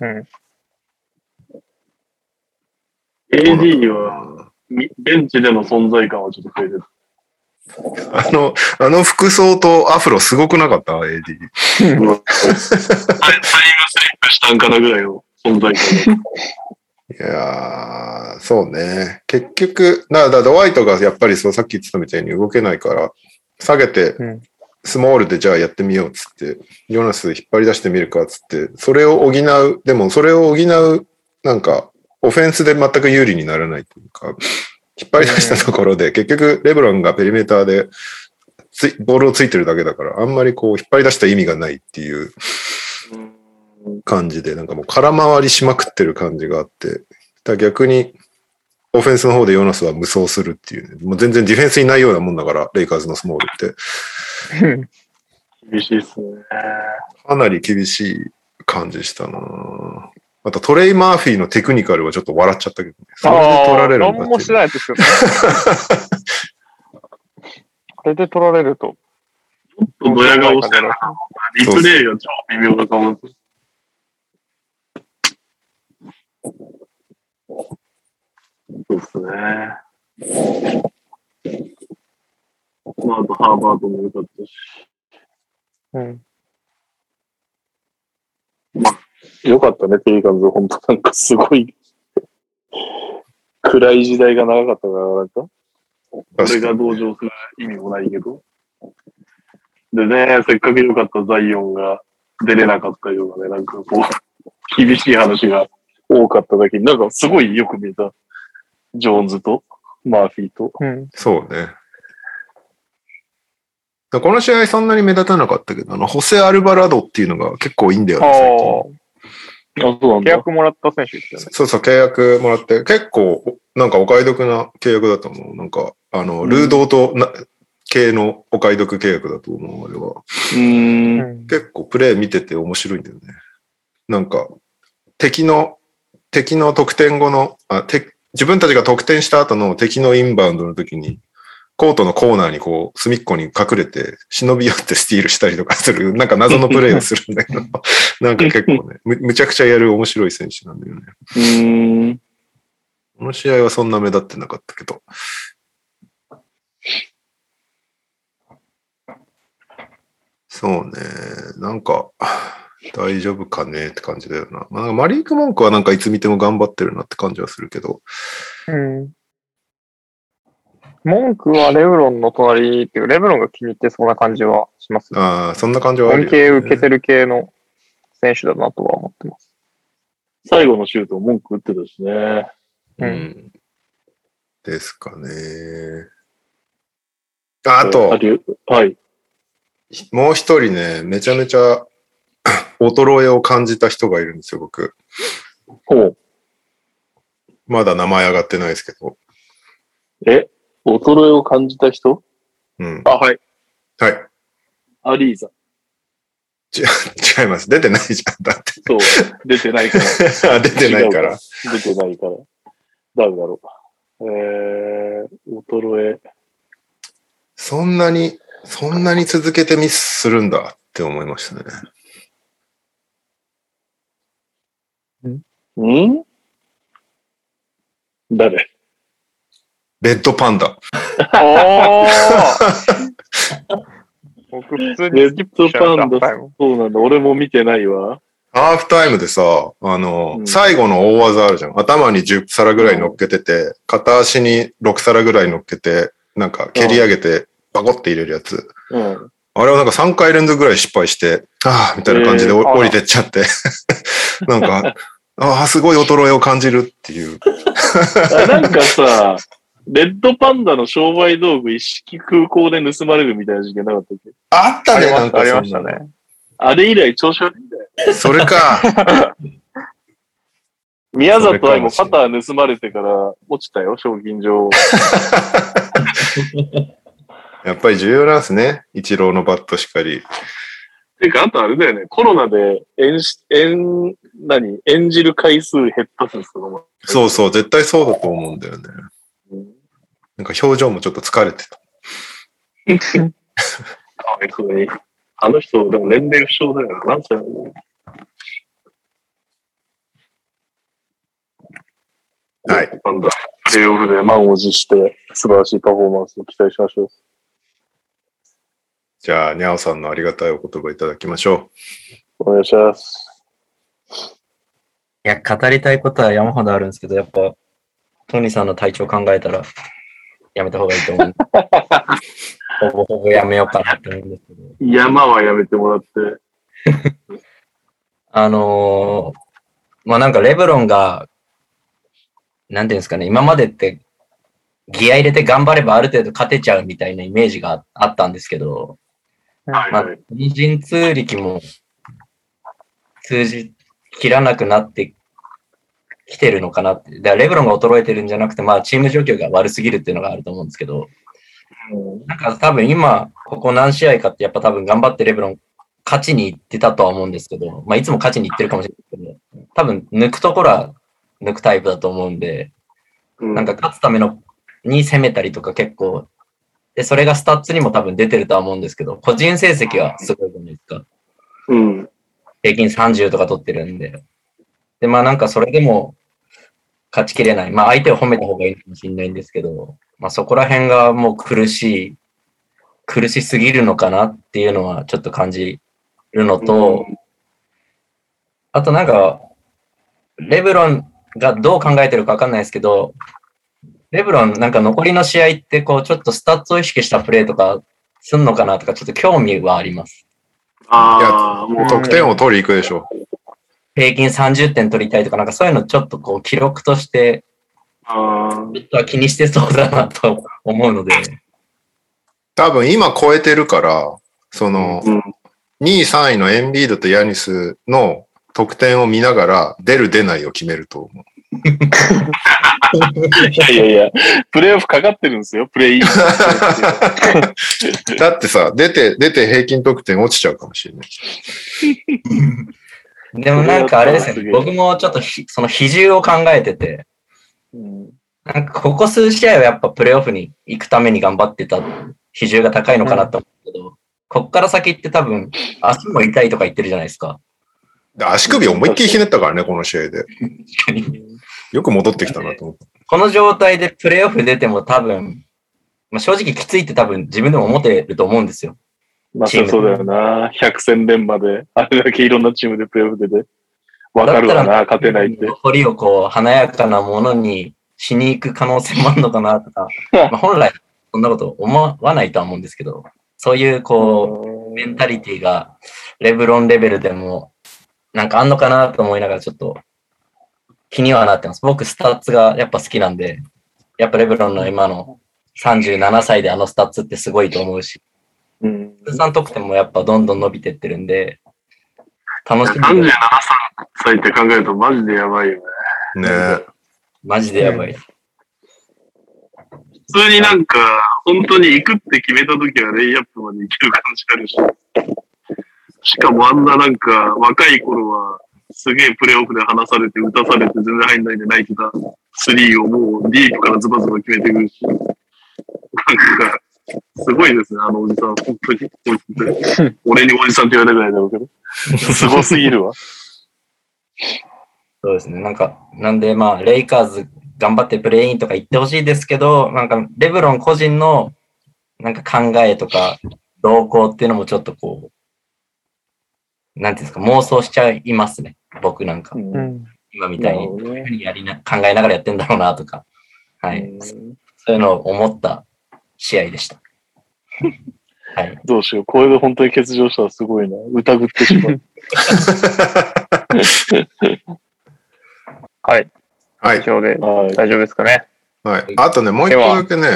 C: うん。AD には、ベンチでの存在感はちょっと増えてる。
G: あの、あの服装とアフロすごくなかった ?AD。タイムスリッ
C: プしたんかなぐらいの存在
G: 感。いやー、そうね。結局、だ、だ、ドワイトがやっぱりそう、さっき言ってたみたいに動けないから、下げて、スモールでじゃあやってみようっつって、ヨナス引っ張り出してみるかっつって、それを補う、でもそれを補う、なんか、オフェンスで全く有利にならないというか、引っ張り出したところで、結局、レブロンがペリメーターでボールをついてるだけだから、あんまりこう、引っ張り出した意味がないっていう感じで、なんかもう空回りしまくってる感じがあって、だ逆に、オフェンスの方でヨナスは無双するっていう、ね、もう全然ディフェンスにないようなもんだから、レイカーズのスモールって。
A: 厳しいっすね。
G: かなり厳しい感じしたなあとトレイ・マーフィーのテクニカルはちょっと笑っちゃったけどね。
A: それで取られるんだって。もしないですよね。あれで取ら
C: れると。ちょっとドヤ顔してな。リプレイが超微妙だと思う。そうですね。まあ、後ハーバードも良かったし。うん。まあ、よかったね、ペリカンズ。本当なんかすごい暗い時代が長かったから、なんか。俺が同情する意味もないけど。でね、せっかく良かったザイオンが出れなかったようなね、なんかこう、厳しい話が多かっただけに、なんかすごいよく見えた。ジョーンズとマーフィーと。
A: うん、
G: そうね。この試合そんなに目立たなかったけど、
A: あ
G: の、ホセ・アルバラドっていうのが結構いいんだ
A: よね、ああ、契約もらった選手ですよね。
G: そうそう、契約もらって、結構、なんかお買い得な契約だと思う。なんか、あの、ルードとな、うん、系のお買い得契約だと思う、あれは。結構プレイ見てて面白いんだよね。なんか、敵の、敵の得点後の、あ、敵、自分たちが得点した後の敵のインバウンドの時に、コートのコーナーにこう、隅っこに隠れて、忍び寄ってスティールしたりとかする、なんか謎のプレイをするんだけど、なんか結構ねむ、むちゃくちゃやる面白い選手なんだよね。う
A: ん
G: この試合はそんな目立ってなかったけど。そうね、なんか、大丈夫かねって感じだよな。まあ、マリーク・モンクはなんかいつ見ても頑張ってるなって感じはするけど。
A: うん。モンクはレブロンの隣っていう、レブロンが気に入ってそうな感じはします、
G: ね、ああ、そんな感じはあ
A: る、ね、恩恵受けてる系の選手だなとは思ってます。
C: 最後のシュート、文句打ってたしね。
G: うん。ですかね。あと、
C: はい。
G: もう一人ね、めちゃめちゃ 衰えを感じた人がいるんですよ、僕。
A: ほう。
G: まだ名前上がってないですけど。
C: え衰えを感じた人
G: うん。あ、
A: はい。
G: はい。
A: アリーザ。
G: ち、違います。出てないじゃん。だって。
C: そう。出てない
G: から。出てないから。
C: 出てないから。誰だろう。えー、衰え。
G: そんなに、そんなに続けてミスするんだって思いましたね。
C: ん誰
G: レッドパンダ。お
C: ー僕普通にレスキップドパンダ、そうなんだ。俺も見てないわ。
G: ハーフタイムでさ、あの、うん最後の大技あるじゃん。頭に10皿ぐらい乗っけてて、片足に6皿ぐらい乗っけて、なんか蹴り上げて、バコって入れるやつ。
A: うん。あ
G: れはなんか3回連続ぐらい失敗して、ああ、みたいな感じでえー降りてっちゃって。なんか、ああ、すごい衰えを感じるっていう。
C: なんかさ、レッドパンダの商売道具一式空港で盗まれるみたいな事件なかったっけ
G: あったね、な
A: んかありましたね。
C: あれ以来調子悪いんだよ。
G: それか。
C: 宮里愛もパター盗まれてから落ちたよ、賞金場。
G: やっぱり重要なんですね。一郎のバットしかり。
C: てか、あとあれだよね、コロナでえん。何演じる回数減ったんですか
G: そうそう、絶対そうだと思うんだよね。なんか表情もちょっと疲れてた。
C: かわいそうに。あの人、でも年齢不詳だから、なんちゃう
G: はい。
C: なんだ、プレイオで満を持して、素晴らしいパフォーマンスを期待しましょう。
G: じゃあ、にゃおさんのありがたいお言葉いただきましょ
C: う。お願いします。
F: いや、語りたいことは山ほどあるんですけど、やっぱ、トニーさんの体調考えたら、やめた方がいいと思う。ほぼほぼやめようかなって思うんですけど。
C: 山はやめてもらって。
F: あのー、まあ、なんかレブロンが、なんていうんですかね、今までって、ギア入れて頑張ればある程度勝てちゃうみたいなイメージがあったんですけど、はいはい、まあ、人通力も通じ切らなくなってきてるのかなって。だレブロンが衰えてるんじゃなくて、まあ、チーム状況が悪すぎるっていうのがあると思うんですけど、なんか多分今、ここ何試合かって、やっぱ多分頑張ってレブロン勝ちに行ってたとは思うんですけど、まあ、いつも勝ちに行ってるかもしれないけど、多分抜くところは抜くタイプだと思うんで、なんか勝つためのに攻めたりとか結構、で、それがスタッツにも多分出てるとは思うんですけど、個人成績はすごいじゃないですか。
A: う
F: ん。平均30とか取ってるんで。で、まあなんかそれでも勝ちきれない。まあ相手を褒めた方がいいかもしれないんですけど、まあそこら辺がもう苦しい、苦しすぎるのかなっていうのはちょっと感じるのと、うん、あとなんか、レブロンがどう考えてるかわかんないですけど、レブロンなんか残りの試合ってこうちょっとスタッツを意識したプレーとかすんのかなとかちょっと興味はあります。
G: ああ、もう得点を取りに行くでしょう。
F: 平均30点取りたいとか、なんかそういうのちょっとこう記録として、
A: ちょ
F: っとは気にしてそうだなと思うので。
G: 多分今超えてるから、その、2位、3位のエンビードとヤニスの得点を見ながら、出る出ないを決めると思う。
C: いやいやいや、プレイオフかかってるんですよ、プレイ。だ
G: ってさ、出て、出て平均得点落ちちゃうかもしれない。
F: でもなんかあれですね、僕もちょっとその比重を考えてて、なんかここ数試合はやっぱプレイオフに行くために頑張ってた比重が高いのかなと思うけど、こっから先って多分
G: 足も痛いとか言ってるじゃないですか。足首思いっきりひねったからね、この試合で。よく戻ってきたなと思った。
F: この状態でプレーオフ出ても多分、まあ、正直きついって多分自分でも思ってると思うんですよ。
C: まあそうだよな。100戦連まで、あれだけいろんなチームでプレーオフ出て。わかるわな、勝てないって。
F: 堀をこう、華やかなものにしに行く可能性もあるのかなとか、まあ本来そんなこと思わないとは思うんですけど、そういうこう、メンタリティがレブロンレベルでもなんかあんのかなと思いながらちょっと気にはなってます。僕、スタッツがやっぱ好きなんで、やっぱレブロンの今の37歳であのスタッツってすごいと思うし、
A: うん、
F: 通算得点もやっぱどんどん伸びてってるんで、
C: 楽しみ。37歳って考えるとマジでやばいよ
G: ね。ね
F: マジでやばい。普
C: 通になんか、本当に行くって決めた時はレイアップまで行ける感じあるし、しかもあんななんか若い頃は、すげえプレーオフで離されて、打たされて全然入んないで泣いてたスリーをもうディープからズバズバ決めてくるし、なんか、すごいですね、あのおじさん。本当に。俺におじさんって言われるぐらいだろうけど。すごすぎるわ。そ
F: うですね。なんか、なんでまあ、レイカーズ頑張ってプレイインとか言ってほしいですけど、なんか、レブロン個人のなんか考えとか、動向っていうのもちょっとこう、なんていうんですか、妄想しちゃいますね。僕なんか。う
A: ん、
F: 今みたいに、やりな考えながらやってんだろうなとか。はい。そういうのを思った試合でした。はい、
C: どうしよう。これで本当に欠場したらすごいな。疑ってしまう。はい。
A: はい。以上で、はい、大丈夫ですかね。
G: はい。あとね、もう一個だけね、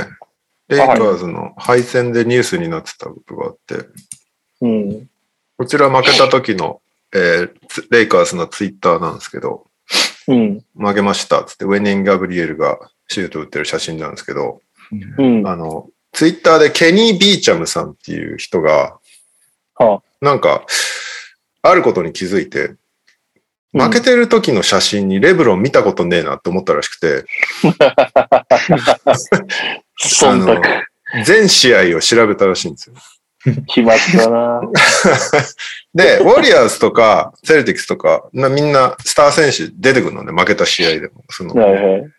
G: レイカーズの敗戦でニュースになってたことがあって、
A: うん。
G: こちら負けた時の、えー、レイカーズのツイッターなんですけど、
A: うん、
G: 負けましたつって、ウェニン・ガブリエルがシュート打ってる写真なんですけど、
A: うん、
G: あの、ツイッターでケニー・ビーチャムさんっていう人が、
A: はあ、
G: なんか、あることに気づいて、負けてる時の写真にレブロン見たことねえなって思ったらしくて、あの、全試合を調べたらしいんですよ。
F: 決まったな で、ウ
G: ォリアーズとか、セルティクスとか、みんなスター選手出てくるので、負けた試合でも、
A: そ
G: の、はいはい、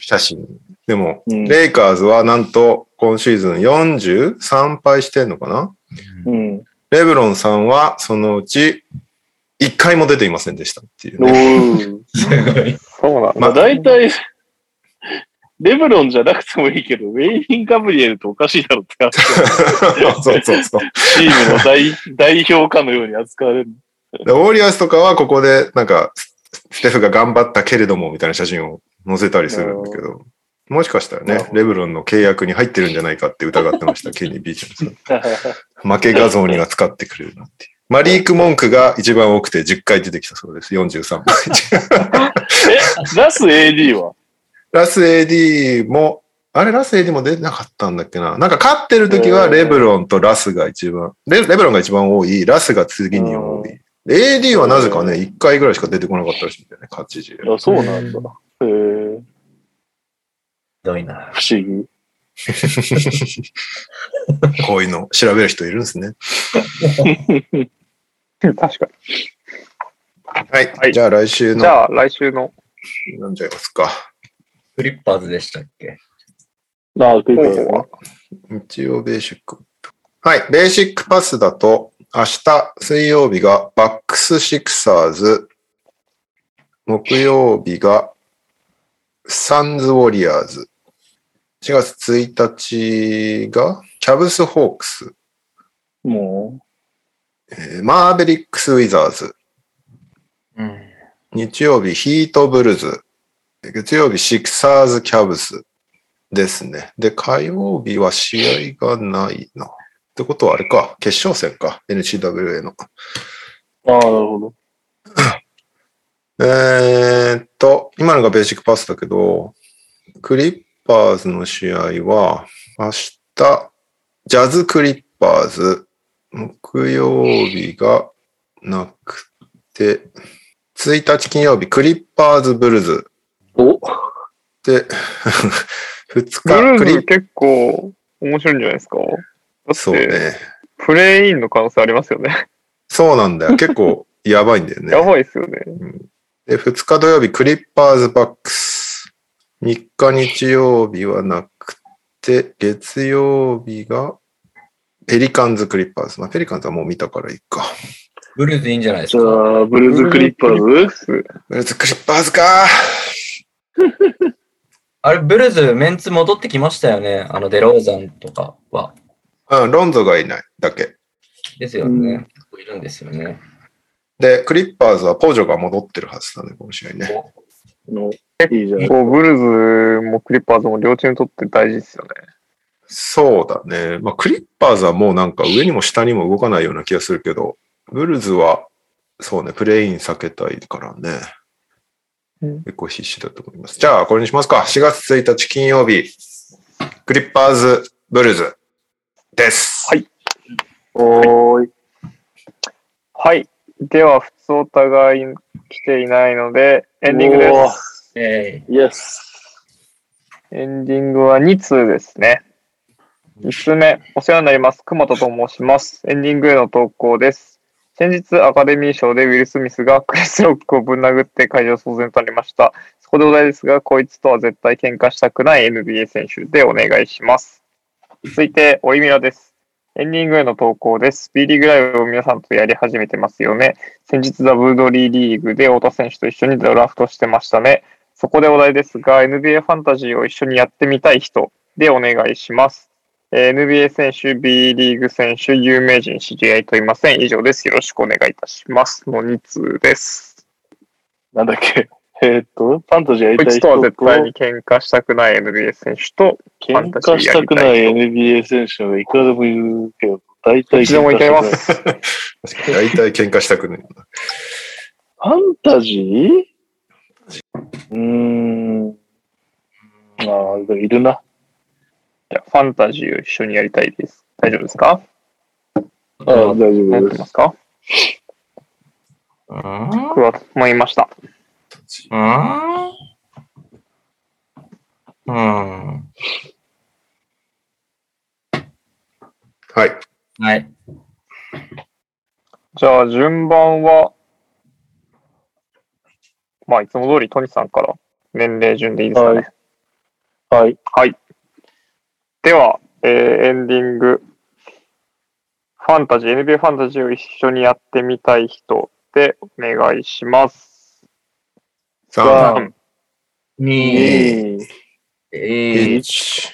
G: 写真。でも、うん、レイカーズはなんと、今シーズン43敗してんのかな、
A: うん、
G: レブロンさんは、そのうち、一回も出ていませんでしたってい
A: う、
G: ね。
C: そうなんだ。まあ、大体、レブロンじゃなくてもいいけど、ウェイリン・ガブリエルっておかしいだろって
G: そ
C: うそ
G: うそう。
C: チームの代 代表かのように扱われる。ウォ
G: リアーズとかはここで、なんか、ステフが頑張ったけれども、みたいな写真を載せたりするんだけど、もしかしたらね、レブロンの契約に入ってるんじゃないかって疑ってました、ケニー・ビーチの。ンさん。負け画像に扱ってくれるなっていう。マリーク文句が一番多くて10回出てきたそうです。43
C: 枚。え、ナス AD は
G: ラス AD も、あれ、ラス AD も出なかったんだっけな。なんか勝ってる時はレブロンとラスが一番、レレブロンが一番多い、ラスが次に多い。AD はなぜかね、1回ぐらいしか出てこなかったらしいんだよね、勝ち時。
C: あ、そうなんだ。へえ。
F: ひどいな。
C: 不思議。
G: こういうの調べる人いるんですね。
A: 確かに。
G: はい。はい、じゃあ来週の。
A: じゃあ来週の。
G: 飲んじゃいますか。
F: フリッパーズでしたっけ
A: ああ、クリッパーズは
G: 一応ベーシック。はい、ベーシックパスだと、明日水曜日がバックスシクサーズ、木曜日がサンズウォリアーズ、4月1日がキャブスホークス、
A: もう、えー、
G: マーベリックスウィザーズ、
A: うん、
G: 日曜日ヒートブルズ、月曜日、シクサーズ・キャブスですね。で、火曜日は試合がないな。ってことはあれか、決勝戦か、NCWA の。
A: ああ、なるほど。
G: えっと、今のがベーシックパスだけど、クリッパーズの試合は、明日、ジャズクリッパーズ、木曜日がなくて、1日金曜日、クリッパーズブルズ
A: お
G: で、2 日。ブ
A: ルーズ結構面白いんじゃないですか
G: そうね。
A: プレイインの可能性ありますよね。
G: そうなんだよ。結構やばいんだよね。
A: やばいですよね。う
G: ん、で、2日土曜日、クリッパーズバックス。3日日曜日はなくて、月曜日が、ペリカンズ・クリッパーズ。まあ、ペリカンズはもう見たからいいか。
F: ブルーズいいんじゃないですか。
C: ブルーズ・クリッパーズブルー
G: ズ・クリッパーズかー。
F: あれ、ブルズ、メンツ戻ってきましたよね。あの、デローザンとかは。
G: うん、ロンゾがいないだけ。
F: ですよね。うん、いるんですよね。
G: で、クリッパーズはポジョが戻ってるはずだね、
A: こ
G: の試合ね。
A: のいいじゃないこうブルーズもクリッパーズも両チームとって大事ですよね。
G: そうだね。まあ、クリッパーズはもうなんか上にも下にも動かないような気がするけど、ブルーズはそうね、プレイン避けたいからね。結構必死だと思います。じゃあ、これにしますか。4月1日金曜日、クリッパーズブルーズです。
A: はい。おーい。はい。では、普通お互い来ていないので、エンディングです。
C: えー、イエス。
A: エンディングは2通ですね。1通目、お世話になります。熊田と申します。エンディングへの投稿です。先日、アカデミー賞でウィル・スミスがクリス・ロックをぶん殴って会場騒然となりました。そこでお題ですが、こいつとは絶対喧嘩したくない NBA 選手でお願いします。続いて、おいみらです。エンディングへの投稿です。B リーグライブを皆さんとやり始めてますよね。先日、ダブルドリーリーグで太田選手と一緒にドラフトしてましたね。そこでお題ですが、NBA ファンタジーを一緒にやってみたい人でお願いします。NBA 選手、B リーグ選手、有名人知り合いといません。以上です。よろしくお願いいたします。の2通です。
C: なんだっけ えー、っと、ファンタジーや
A: りたい人と。こいつとは絶対に喧嘩したくない NBA 選手と、
C: 喧嘩したくない NBA 選手はいくらでもいるけど、
A: 大体い。つでもいけます。
G: 大体喧嘩したくない。フ
C: ァンタジーうーん。まあ、いるな。
A: じゃあ、ファンタジーを一緒にやりたいです。大丈夫ですか
C: あ大丈夫
A: です。ますか僕は思いました。
G: うん。うん。は
F: い。はい。
A: じゃあ、順番は、まあ、いつも通り、トニさんから年齢順でいいですか
C: ね。
A: はい。はい。はいでは、えー、エンディング。ファンタジー、NBA ファンタジーを一緒にやってみたい人でお願いします。
C: 3、2、1。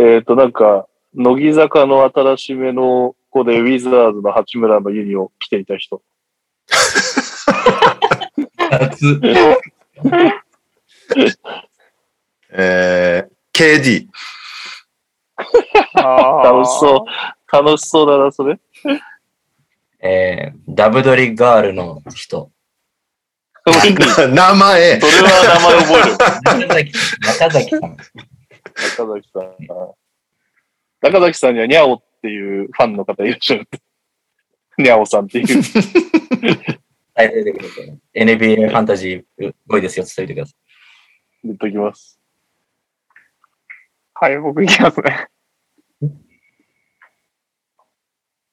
C: えっと、なんか、乃木坂の新しめの子で、ウィザーズの八村のユニを着ていた人。夏。
G: えー、KD。
C: 楽しそう。楽しそうだな、それ。
F: えー、ダブドリガールの人。
G: 名前。
C: それは
F: 名前覚える。中崎さん。中
C: 崎さん。中崎さんにはニャオっていうファンの方いらっしゃる。ニャオさんっていう。はい、出てく
F: NBA ファンタジー、すごいですよ、伝えてくださ
C: い。言っときます。
A: はい、僕いきますね。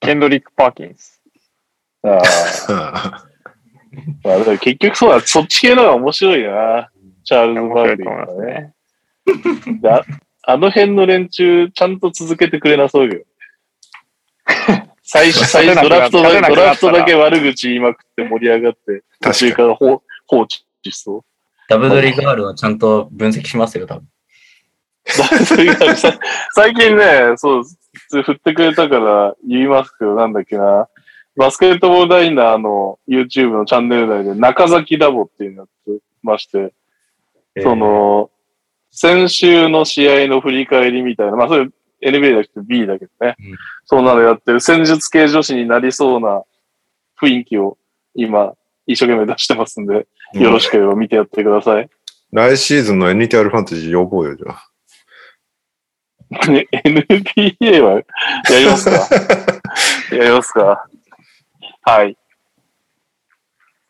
A: ヘンドリック・パーキンス。
G: ああ。
C: まあ、だから結局そうだ、そっち系のが面白いな。チャールズ・マーティンとね。あの辺の連中、ちゃんと続けてくれなそうよ。最初、最初、ドラフトだけ、ドラフトだけ悪口言いまくって盛り上がって、途中から放放置しそう。
F: ダブドリガールはちゃんと分析しますよ、多分。ダブドリガ
C: ール、最近ね、そうです。通振ってくれたから言いますけど、なんだっけな。バスケットボールダイナーの YouTube のチャンネル内で中崎ラボっていうのやってまして、その、先週の試合の振り返りみたいな、まあそれ NBA だけど B だけどね、うん、そうなのやってる戦術系女子になりそうな雰囲気を今一生懸命出してますんで、よろしければ見てやってください。うん、
G: 来シーズンの NTR ファンタジー呼ぼうよ、じゃあ。
C: NBA はやりますか やりますかはい。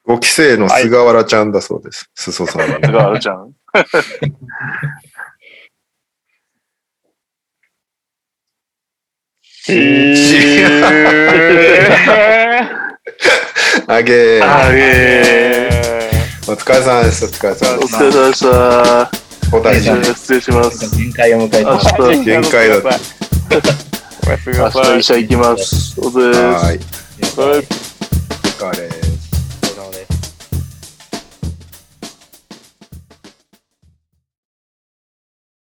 G: ご期生の菅原ちゃんだそうです。はい、裾さんは、ね。
C: 菅原ちゃん。え
G: ー、あげー。あげー。お疲れ様です。お疲れ様で
C: す。お疲れ様でした。お大事に。失礼します。限
F: 界を迎えます。限界だおやす
C: みなさい。明日医者行きます。
G: お疲れ。お疲れ。